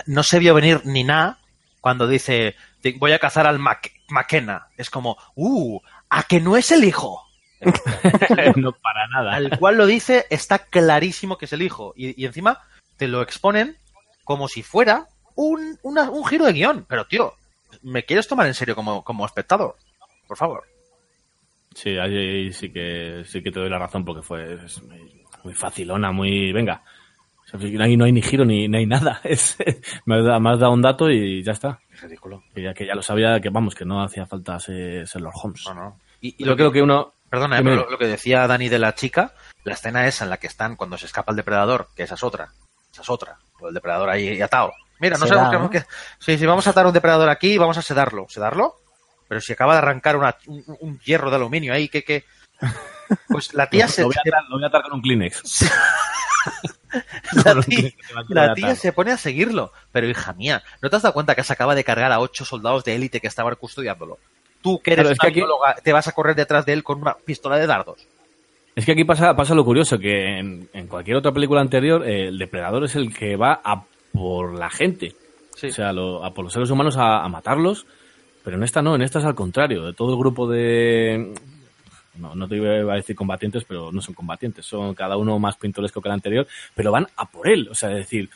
no se vio venir ni nada cuando dice "Te- voy a cazar al Mac- McKenna. Es como, uh, a que no es el hijo. no para nada. Al cual lo dice, está clarísimo que es el hijo. Y, y encima te lo exponen como si fuera un, una- un giro de guion. Pero tío, ¿me quieres tomar en serio como, como espectador? Por favor. Sí, ahí sí que sí que te doy la razón porque fue es muy, muy facilona, muy venga. Sea, ahí no hay ni giro ni, ni hay nada. Es, me, has dado, me has dado un dato y ya está. Es ridículo. Que ya, que ya lo sabía, que vamos, que no hacía falta ser Sherlock Holmes. No, no. Y, y Yo creo que uno... Perdona, eh, pero lo, lo que decía Dani de la chica, la escena esa en la que están cuando se escapa el depredador, que esa es otra, esa es otra, el depredador ahí atado. Mira, no sabemos qué, ¿no? qué- Sí, sí, vamos a atar un depredador aquí y vamos a sedarlo. ¿Sedarlo? Pero si acaba de arrancar una- un, un hierro de aluminio ahí, que... que... Pues la tía lo, se... lo voy a atar, lo voy a atar con un Kleenex. La tía, la se pone a seguirlo. Pero hija mía, ¿no te has dado cuenta que se acaba de cargar a ocho soldados de élite que estaban custodiándolo? Tú, que eres una aquí- te vas a correr detrás de él con una pistola de dardos. Es que aquí pasa, pasa lo curioso, que en, en cualquier otra película anterior eh, el depredador es el que va a por la gente. O sea, lo- a por los seres humanos a, a matarlos. Pero en esta no, en esta es al contrario. De todo el grupo de... No, no te iba a decir combatientes, pero no son combatientes. Son cada uno más pintoresco que el anterior. Pero van a por él. O sea, es decir,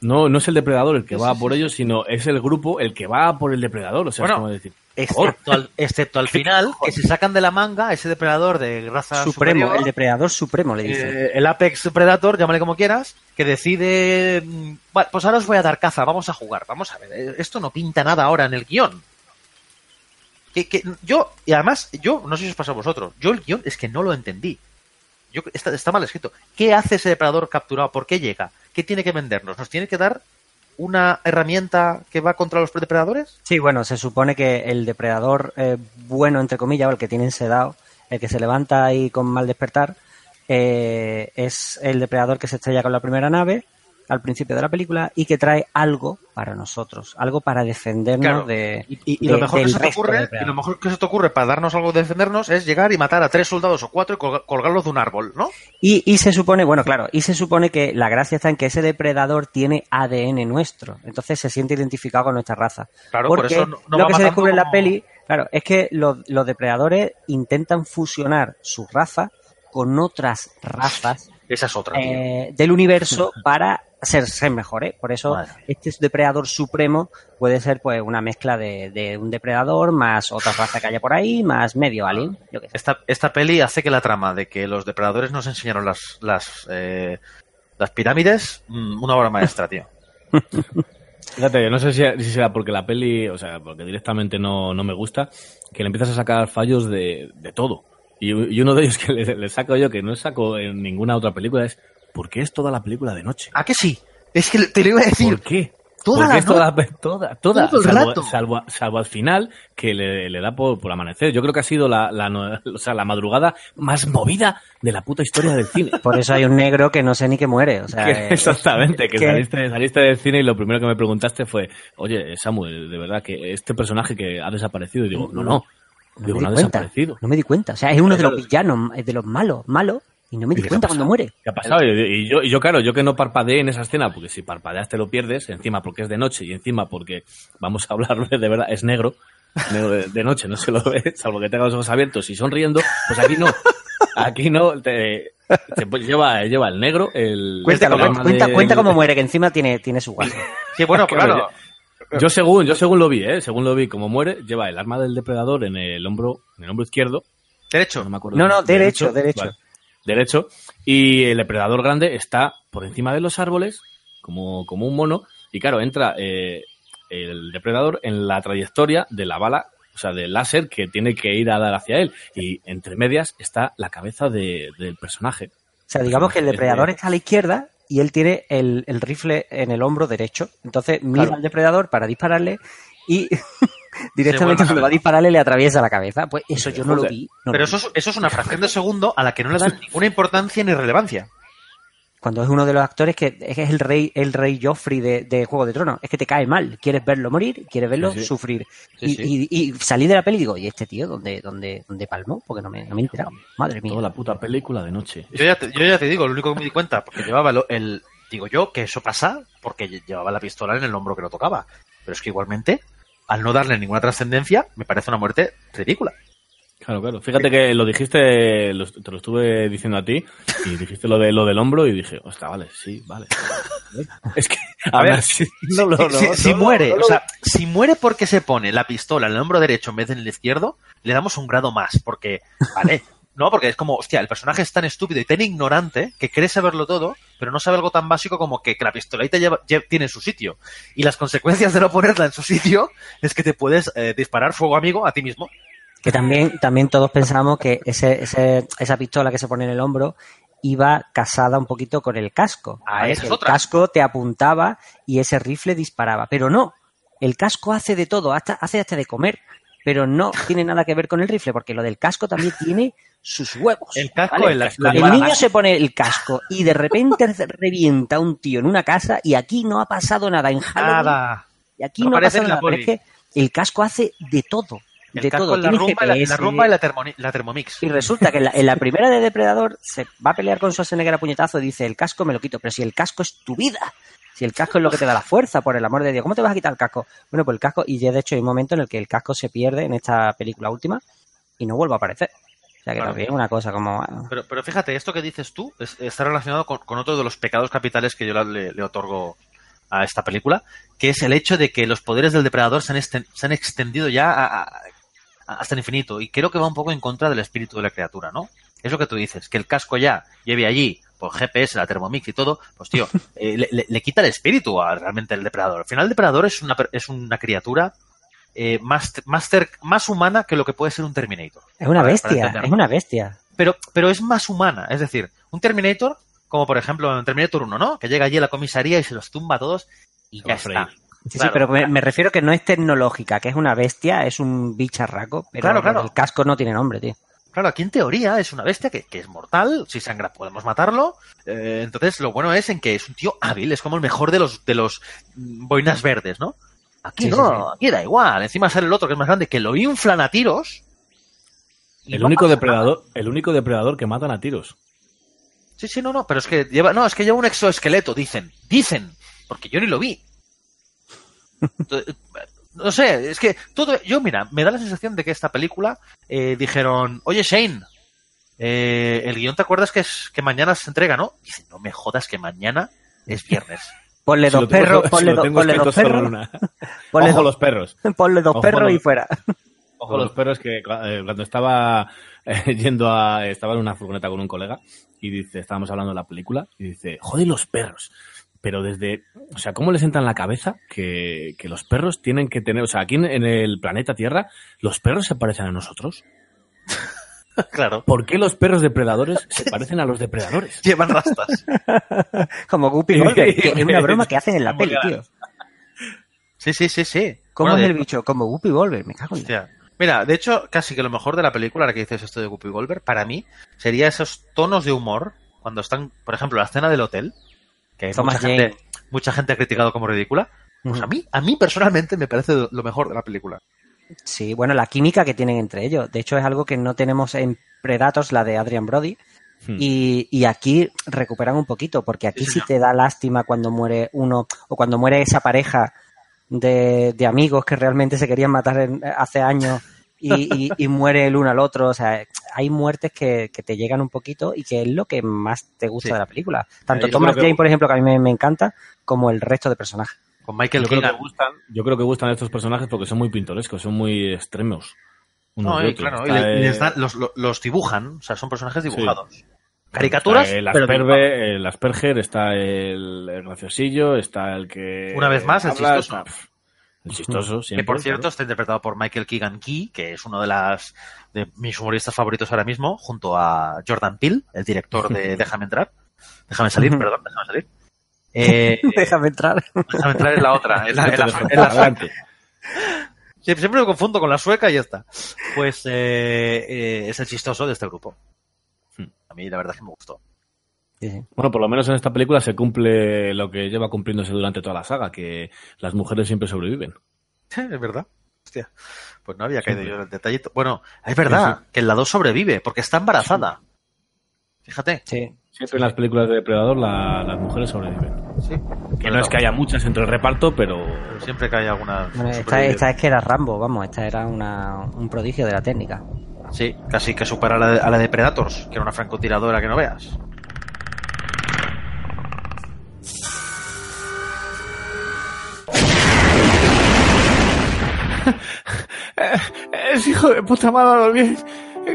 no, no es el depredador el que Sí, va sí, por ellos, sino es el grupo el que va por el depredador. O sea, Bueno, es como decir... Excepto al, excepto al final, que se sacan de la manga ese depredador de raza Supremo, superior, el depredador supremo, le dicen. eh, el Apex Predator, llámale como quieras, que decide, mm, "Vale, pues ahora os voy a dar caza, vamos a jugar, vamos a ver, eh, esto no pinta nada ahora en el guion. Que, yo, y además, yo, no sé si os pasa a vosotros, yo el guion es que no lo entendí. Yo, está, está mal escrito. ¿Qué hace ese depredador capturado? ¿Por qué llega? ¿Qué tiene que vendernos? ¿Nos tiene que dar una herramienta que va contra los depredadores? Sí, bueno, se supone que el depredador eh, bueno, entre comillas, o el que tienen sedado, el que se levanta ahí con mal despertar, eh, es el depredador que se estrella con la primera nave al principio de la película y que trae algo para nosotros, algo para defendernos Claro. de, Y, y de- lo mejor que se te ocurre, y lo mejor que se te ocurre para darnos algo de defendernos es llegar y matar a tres soldados o cuatro y colga- colgarlos de un árbol, ¿no? Y, y se supone, bueno, claro, y se supone que la gracia está en que ese depredador tiene ADN nuestro, entonces se siente identificado con nuestra raza. Claro, por Porque eso no- no lo que se descubre en la peli, claro, es que los, los depredadores intentan fusionar su raza con otras razas Esa es otra, tío. eh, del universo para ser, ser mejores. Por eso este depredador supremo puede ser pues una mezcla de, de un depredador más otra raza que haya por ahí, más medio alien. Yo qué sé. Esta, esta peli hace que la trama de que los depredadores nos enseñaron las, las, eh, las pirámides, mm, una obra maestra, tío. Fíjate, yo no sé si, si será porque la peli, o sea, porque directamente no, no me gusta, que le empiezas a sacar fallos de, de todo. Y, y uno de ellos que le, le saco yo, que no saco en ninguna otra película, es ¿por qué es toda la película de noche? ¿A que sí? Es que te lo iba a decir. ¿Por qué? Toda Porque la es toda, no- la- toda, toda, Todo el salvo, rato. salvo, salvo al final, que le, le da por, por amanecer. Yo creo que ha sido la, la, no- o sea, la madrugada más movida de la puta historia del cine. Por eso hay un negro que no sé ni que muere. O sea, Que- exactamente, que, que- saliste, saliste del cine y lo primero que me preguntaste fue, oye, Samuel, de verdad que este personaje que ha desaparecido, y digo, no, no, No digo, me no di ha cuenta. desaparecido. No me di cuenta. O sea, es uno de los villanos, es de los malos, malos, y no me di ¿Y qué cuenta cuando muere. ¿Qué ha pasado? Y, yo, y yo, claro, yo que no parpadeé en esa escena, porque si parpadeas te lo pierdes, encima porque es de noche y encima porque, vamos a hablarlo de verdad, es negro, negro de, de noche no se lo ve, salvo que tenga los ojos abiertos y sonriendo, pues aquí no, aquí no, te, te- pues lleva, lleva el negro, el... Cuenta, el cuenta, de- cuenta cómo muere, que encima tiene, tiene su guaso. Sí, bueno, Claro, Yo, yo según, yo según lo vi, ¿eh? según lo vi, como muere, lleva el arma del depredador en el hombro, en el hombro izquierdo. Derecho. No me acuerdo. No, no, derecho, derecho. Vale. Derecho. Y el depredador grande está por encima de los árboles, como, como un mono. Y claro, entra eh, el depredador en la trayectoria de la bala, o sea, del láser que tiene que ir a dar hacia él. Y entre medias está la cabeza de- del personaje. O sea, digamos que el depredador está a la izquierda y él tiene el, el rifle en el hombro derecho. Entonces mira Claro. al depredador para dispararle y directamente cuando va a dispararle le atraviesa la cabeza. Pues eso yo no lo vi. no lo Pero vi. eso es, eso es una fracción de segundo a la que no le dan ninguna importancia ni relevancia. Cuando es uno de los actores que es el rey, el rey Joffrey de, de Juego de Tronos. Es que te cae mal. Quieres verlo morir, quieres verlo Sí, sí. sufrir. Sí, y, sí. y- y salí de la peli y digo, ¿y este tío dónde, dónde, dónde palmó? Porque no me, no me he enterado. Madre mía. Toda la puta película de noche. Yo ya, te, yo ya te digo, lo único que me di cuenta, porque llevaba el, el- Digo yo que eso pasa porque lle- llevaba la pistola en el hombro que lo tocaba. Pero es que igualmente, al no darle ninguna trascendencia, me parece una muerte ridícula. Claro, claro. Fíjate que lo dijiste, lo- te lo estuve diciendo a ti, y dijiste lo de lo del hombro y dije, ostras, vale, sí, vale. Es que, A ver, sí, no, no, si, no, si muere, o sea, si muere porque se pone la pistola en el hombro derecho en vez de en el izquierdo, le damos un grado más, porque, vale, no, porque es como, hostia, el personaje es tan estúpido y tan ignorante que cree saberlo todo, pero no sabe algo tan básico como que, que la pistolita lleva, tiene su sitio. Y las consecuencias de no ponerla en su sitio es que te puedes eh, disparar fuego amigo a ti mismo. Que también, también todos pensamos que ese, ese- esa pistola que se pone en el hombro iba casada un poquito con el casco. Ah, ¿vale? esa es el otra. casco te apuntaba y ese rifle disparaba. Pero no, el casco hace de todo, hasta, hace hasta de comer. Pero no tiene nada que ver con el rifle, porque lo del casco también tiene sus huevos. El casco, ¿vale? el- la- el la- niño la- se pone el casco y de repente revienta un tío en una casa y aquí no ha pasado nada en Halloween. Nada. Y aquí No no, ha pasado la nada. Pero es que el casco hace de todo. El de casco todo. la rumba, la, GPS, la rumba y la, la Thermomix. y resulta que en la, en la primera de Depredador se va a pelear con Schwarzenegger a puñetazo y dice, el casco me lo quito, pero si el casco es tu vida, si el casco es lo que te da la fuerza, por el amor de Dios, ¿cómo te vas a quitar el casco? Bueno, pues el casco, y ya de hecho hay un momento en el que el casco se pierde en esta película última y no vuelve a aparecer. O sea que Claro. también es una cosa como... Pero, pero fíjate, esto que dices tú es- está relacionado con, con otro de los pecados capitales que yo le, le otorgo a esta película, que es el hecho de que los poderes del depredador se han, esten- se han extendido ya a- hasta el infinito. Y creo que va un poco en contra del espíritu de la criatura, ¿no? Es lo que tú dices, que el casco ya lleve allí, por GPS, la Thermomix y todo, pues tío, eh, le, le- le quita el espíritu a realmente el depredador. Al final el depredador es una, per- es una criatura eh, más, más, más humana que lo que puede ser un Terminator. Es una bestia, es una bestia. pero, pero es más humana. Es decir, un Terminator, como por ejemplo en Terminator 1, ¿no? Que llega allí a la comisaría y se los tumba a todos y ya está. Sí, Claro. sí, pero me, me refiero que no es tecnológica, que es una bestia, es un bicharraco, pero Claro, claro. el casco no tiene nombre, tío. Claro, aquí en teoría es una bestia que, que es mortal, si sangra podemos matarlo. eh, entonces lo bueno es en que es un tío hábil, es como el mejor de los de los mm, boinas verdes, ¿no? Aquí Sí, no, aquí da igual. Encima sale el otro que es más grande, que lo inflan a tiros. El no único depredador, el único depredador que matan a tiros. Sí, sí, no, no, pero es que lleva, no, es que lleva un exoesqueleto, dicen, dicen, porque yo ni lo vi. Entonces, no sé, es que todo, yo mira, me da la sensación de que esta película eh, dijeron, oye Shane, eh, el guion te acuerdas que es que mañana se entrega, ¿no? Dice, no me jodas que mañana es viernes. Ponle dos perros, ponle, dos perros. una. Ponle Ojo los perros. Ponle dos perros y fuera. Ojo los perros que eh, cuando estaba eh, yendo a estaba en una furgoneta con un colega y dice, estábamos hablando de la película y dice, joder los perros. Pero desde, o sea, ¿cómo les entra en la cabeza que, que los perros tienen que tener, o sea, aquí en, en el planeta Tierra, los perros se parecen a nosotros? claro. ¿Por qué los perros depredadores se parecen a los depredadores? Llevan rastas. Como Guppy Golver, que es una broma que hacen en la peli, tío. Sí, sí, sí, sí. ¿Cómo Bueno, es de- el bicho? Como Guppy Golver, me cago en la... Hostia. Mira, de hecho, casi que lo mejor de la película, ahora que dices esto de Guppy Goldberg, para mí, sería esos tonos de humor cuando están, por ejemplo, la escena del hotel, que Thomas mucha gente, mucha gente ha criticado como ridícula. Pues a mí, a mí personalmente me parece lo mejor de la película. Sí, bueno, la química que tienen entre ellos. De hecho, es algo que no tenemos en Predators, la de Adrian Brody. Hmm. Y, y aquí recuperan un poquito, porque aquí Sí, te da lástima cuando muere uno o cuando muere esa pareja de, de amigos que realmente se querían matar en- hace años y, y- y muere el uno al otro. O sea, hay muertes que, que te llegan un poquito y que es lo que más te gusta Sí. de la película. Tanto Yo Thomas que- Jane, por ejemplo, que a mí me, me encanta, como el resto de personajes. Con Michael Yo creo, que gustan, yo creo que gustan estos personajes porque son muy pintorescos, son muy extremos. No, y otros. claro, y le- les eh, los, dibujan, o sea, son personajes Sí. dibujados. Caricaturas, Está el, pero Asperger, el Asperger, está el, el graciosillo, está el que... Una vez más, el chistoso. está- chistoso, siempre. que por cierto claro. está interpretado por Michael Keegan Key, que es uno de las de mis humoristas favoritos ahora mismo, junto a Jordan Peele, el director de Déjame entrar. Déjame salir, perdón, déjame salir. Eh, Déjame entrar. déjame entrar en la otra, en la, en la- en la Siempre me confundo con la sueca y ya está. Pues eh, eh, es el chistoso de este grupo. A mí la verdad es que me gustó. Bueno, por lo menos en esta película se cumple lo que lleva cumpliéndose durante toda la saga, que las mujeres siempre sobreviven. Es verdad. Hostia. Pues no había caído yo en el detallito. Bueno, es verdad Sí, que en la 2 sobrevive porque está embarazada. Fíjate. Sí. Siempre en las películas de Depredador la- las mujeres sobreviven. Sí. Que no es que haya muchas entre el reparto, pero... Pero siempre que hay alguna. Bueno, esta, es que era Rambo, vamos, esta era una, un prodigio de la técnica. Sí, casi que supera a la, de, a la de Predators, que era una francotiradora que no veas. Es hijo de puta dado bien.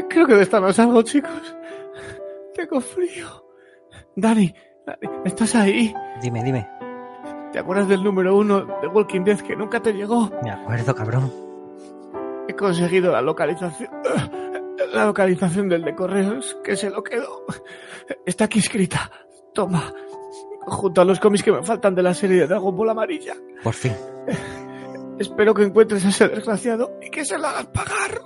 Creo que de esta no salgo, chicos. Tengo frío. Dani, Dani, ¿estás ahí? Dime, dime. ¿Te acuerdas del número uno de Walking Dead que nunca te llegó? Me acuerdo, cabrón. He conseguido la localización. La localización del de correos, que se lo quedó. Está aquí escrita. Toma. Junto a los cómics que me faltan de la serie de Dragon Ball Amarilla. Por fin. Espero que encuentres a ese desgraciado y que se lo hagas pagar.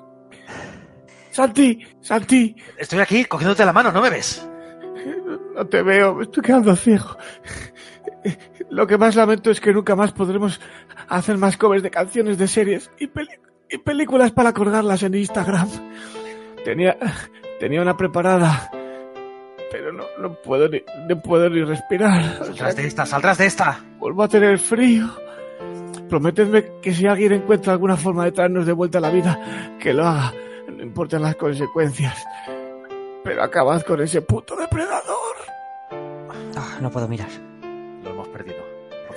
Santi, Santi, Estoy aquí cogiéndote la mano, ¿no me ves? no te veo, me estoy quedando ciego. Lo que más lamento es que nunca más podremos hacer más covers de canciones de series y, y películas para colgarlas en Instagram. Tenía, tenía una preparada, pero no, no puedo ni, no puedo ni respirar. O sea Saldrás de esta, saldrás de esta. vuelvo a tener frío. Prometedme que si alguien encuentra alguna forma de traernos de vuelta a la vida, que lo haga. No importan las consecuencias. Pero acabad con ese puto depredador. Ah, no puedo mirar. Lo hemos perdido.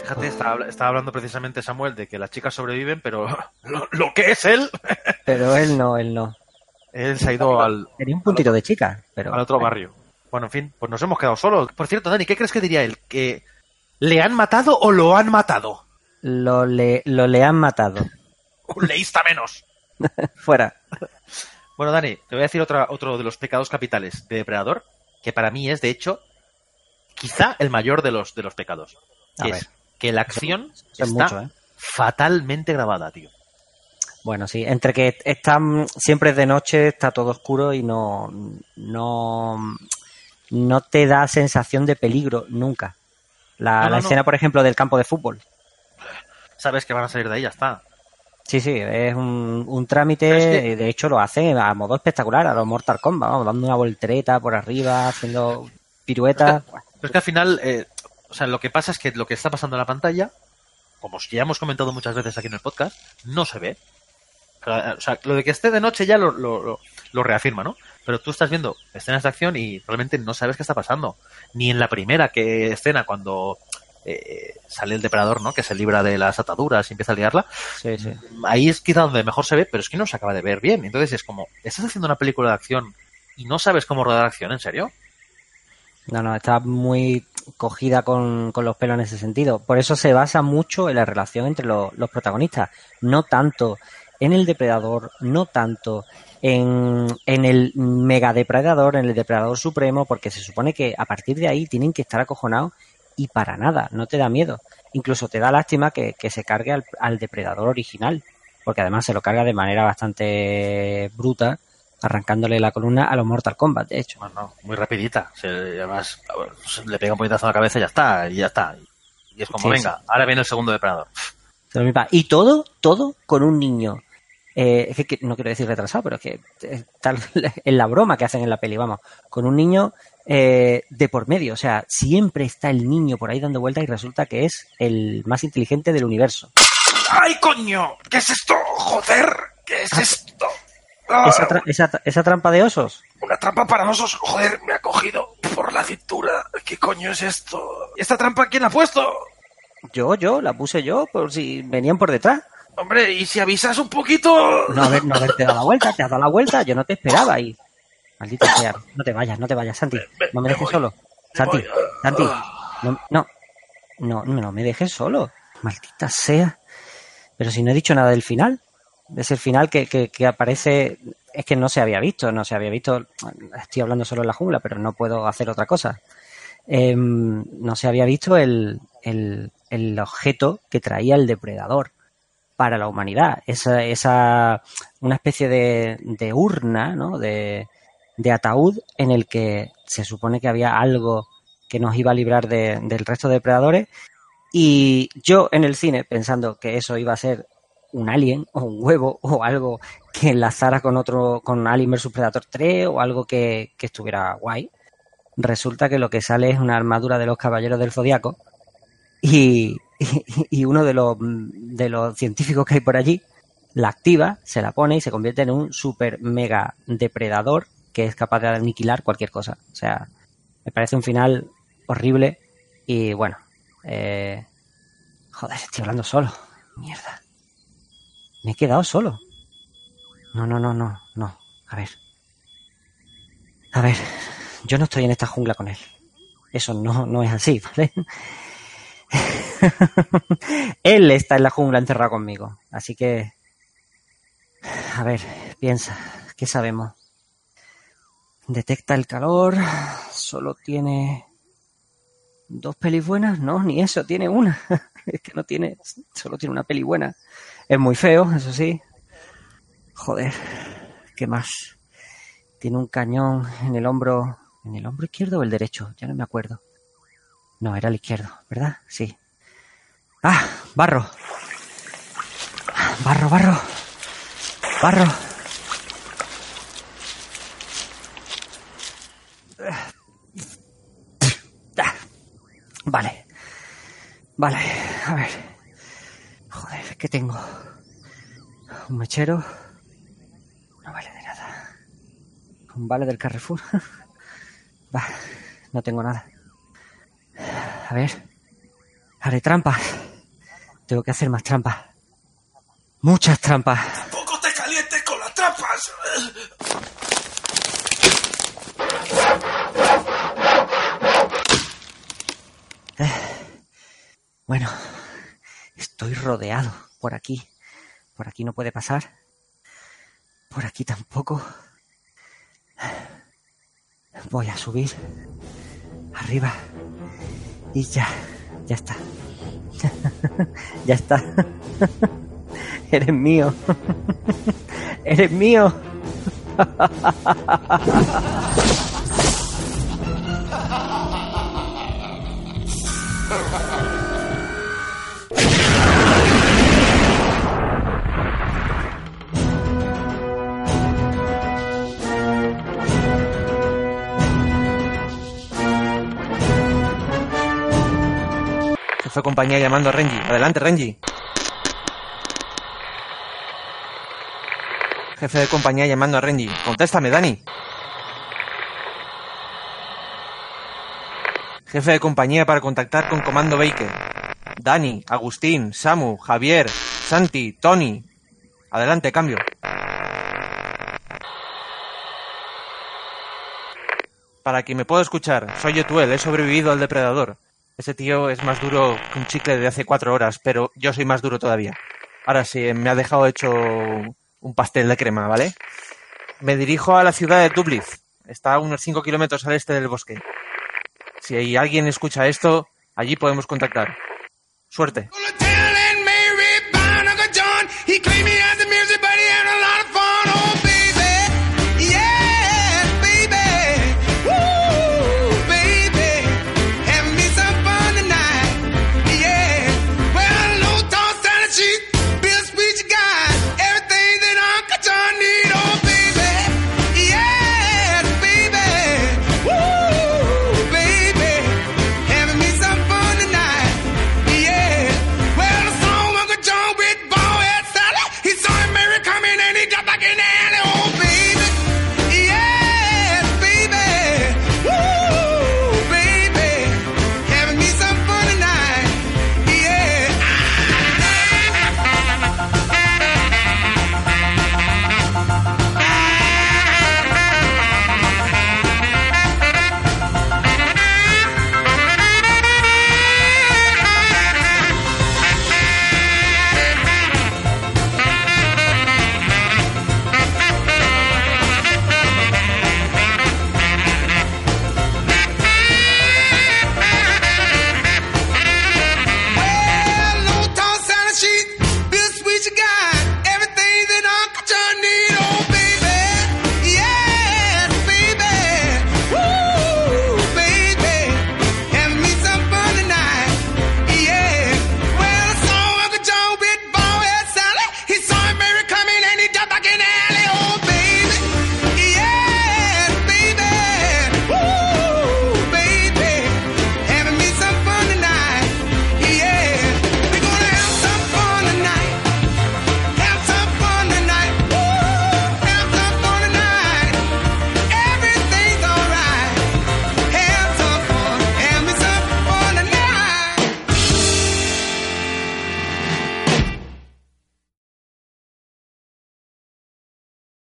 Fíjate, estaba, estaba hablando precisamente Samuel de que las chicas sobreviven, pero lo, lo que es él, Pero él no, él no. él se ha ido al, Tenía un puntito de chica, pero... al otro barrio. Bueno, en fin, pues nos hemos quedado solos. Por cierto, Dani, ¿qué crees que diría él? ¿Que le han matado o lo han matado? Lo le, lo le han matado. Un leísta menos. Fuera. Bueno, Dani, te voy a decir otra, otro de los pecados capitales de Depredador, que para mí es, de hecho, quizá el mayor de los, de los pecados. A Que ver. es que la acción Eso es está mucho, ¿eh? fatalmente grabada, tío. Bueno, sí, entre que están siempre es de noche, está todo oscuro y no, no, no te da sensación de peligro nunca. La, No, no, la no. escena, por ejemplo, del campo de fútbol. Sabes que van a salir de ahí, ya está. Sí, sí, es un, un trámite, de hecho lo hace a modo espectacular, a los Mortal Kombat, vamos, dando una voltereta por arriba, haciendo piruetas. Pero es que al final, eh, o sea, lo que pasa es que lo que está pasando en la pantalla, como ya hemos comentado muchas veces aquí en el podcast, no se ve. O sea, o sea, lo de que esté de noche ya lo, lo, lo- lo reafirma, ¿no? Pero tú estás viendo escenas de acción y realmente no sabes qué está pasando. Ni en la primera que escena cuando eh, sale el depredador, ¿no? Que se libra de las ataduras y empieza a liarla. Sí, sí. Ahí es quizá donde mejor se ve, pero es que no se acaba de ver bien. Entonces es como, ¿estás haciendo una película de acción y no sabes cómo rodar acción? ¿En serio? No, no, está muy cogida con, con los pelos en ese sentido. Por eso se basa mucho en la relación entre lo- los protagonistas. No tanto en el depredador, no tanto en, en el mega depredador, en el depredador supremo, porque se supone que a partir de ahí tienen que estar acojonados y para nada, no te da miedo. Incluso te da lástima que, que se cargue al, al depredador original, porque además se lo carga de manera bastante bruta, arrancándole la columna a los Mortal Kombat, de hecho. Bueno, muy rapidita. Se, además, a le pega un puñetazo en la cabeza y ya está, y ya está. Y es como, Sí, venga, sí. ahora viene el segundo depredador. Y todo, todo con un niño. Eh, es que, no quiero decir retrasado, pero es que eh, tal en la broma que hacen en la peli, vamos, con un niño eh, de por medio. O sea, siempre está el niño por ahí dando vueltas y resulta que es el más inteligente del universo. ¡Ay, coño! ¿Qué es esto? ¡Joder! ¿Qué es esto? Ah, Esa, tra- esa- esa trampa de osos. Una trampa para osos. Joder, me ha cogido por la cintura. ¿Qué coño es esto? ¿Y esta trampa quién la ha puesto? Yo, yo, la puse yo, por si venían por detrás. Hombre, ¿y si avisas un poquito? No, haber, no haberte dado la vuelta, te has dado la vuelta, yo no te esperaba y. Maldita sea, no te vayas, no te vayas, Santi, no me dejes solo. Santi, Santi, no, no, no, no me dejes solo. Maldita sea. Pero si no he dicho nada del final, es el final que, que, que aparece, es que no se había visto, no se había visto, estoy hablando solo en la jungla, pero no puedo hacer otra cosa. Em, no se había visto el, el, el objeto que traía el depredador para la humanidad. Esa, esa una especie de, de urna, ¿no? De, de ataúd en el que se supone que había algo que nos iba a librar de- del resto de depredadores. Y yo en el cine, pensando que eso iba a ser un alien o un huevo o algo que enlazara con otro, con Alien vs Predator 3 o algo que, que estuviera guay, resulta que lo que sale es una armadura de los caballeros del zodiaco y, y, y uno de los, de los científicos que hay por allí la activa, se la pone y se convierte en un super mega depredador que es capaz de aniquilar cualquier cosa. O sea, me parece un final horrible y bueno, eh, joder, estoy hablando solo. Mierda. Me he quedado solo. No, no, no, no, no. A ver. A ver, yo no estoy en esta jungla con él. Eso no, no es así, ¿vale? él está en la jungla encerrado conmigo. Así que... A ver, piensa, ¿qué sabemos? Detecta el calor, solo tiene dos pelis buenas, no, ni eso, tiene una. es que no tiene, solo tiene una peli buena. Es muy feo, eso sí. Joder, ¿qué más? Tiene un cañón en el hombro, en el hombro izquierdo o el derecho, ya no me acuerdo. No, era el izquierdo, ¿verdad? Sí. Ah, barro. Barro, barro. Barro. Vale. Vale, a ver. Joder, ¿qué tengo? Un mechero. No vale de nada. Un vale del Carrefour. Va, no tengo nada. A ver. Haré trampas. Tengo que hacer más trampas. Muchas trampas. ¡Poco te calientes con las trampas! Bueno, estoy rodeado por aquí. Por aquí no puede pasar. Por aquí tampoco. Voy a subir. Arriba. Y ya. Ya está. ya está. Eres mío. Eres mío. Jefe de compañía llamando a Renji. Adelante, Renji. Jefe de compañía llamando a Renji. Contéstame, Dani. Jefe de compañía para contactar con Comando Baker. Dani, Agustín, Samu, Javier, Santi, Tony. Adelante, cambio. Para quien me pueda escuchar, soy Yotuel, he sobrevivido al depredador. Ese tío es más duro que un chicle de hace cuatro horas, pero yo soy más duro todavía. Ahora sí, me ha dejado hecho un pastel de crema, ¿vale? Me dirijo a la ciudad de Dublitz. Está a unos 5 kilómetros al este del bosque. Si alguien escucha esto, allí podemos contactar. Suerte.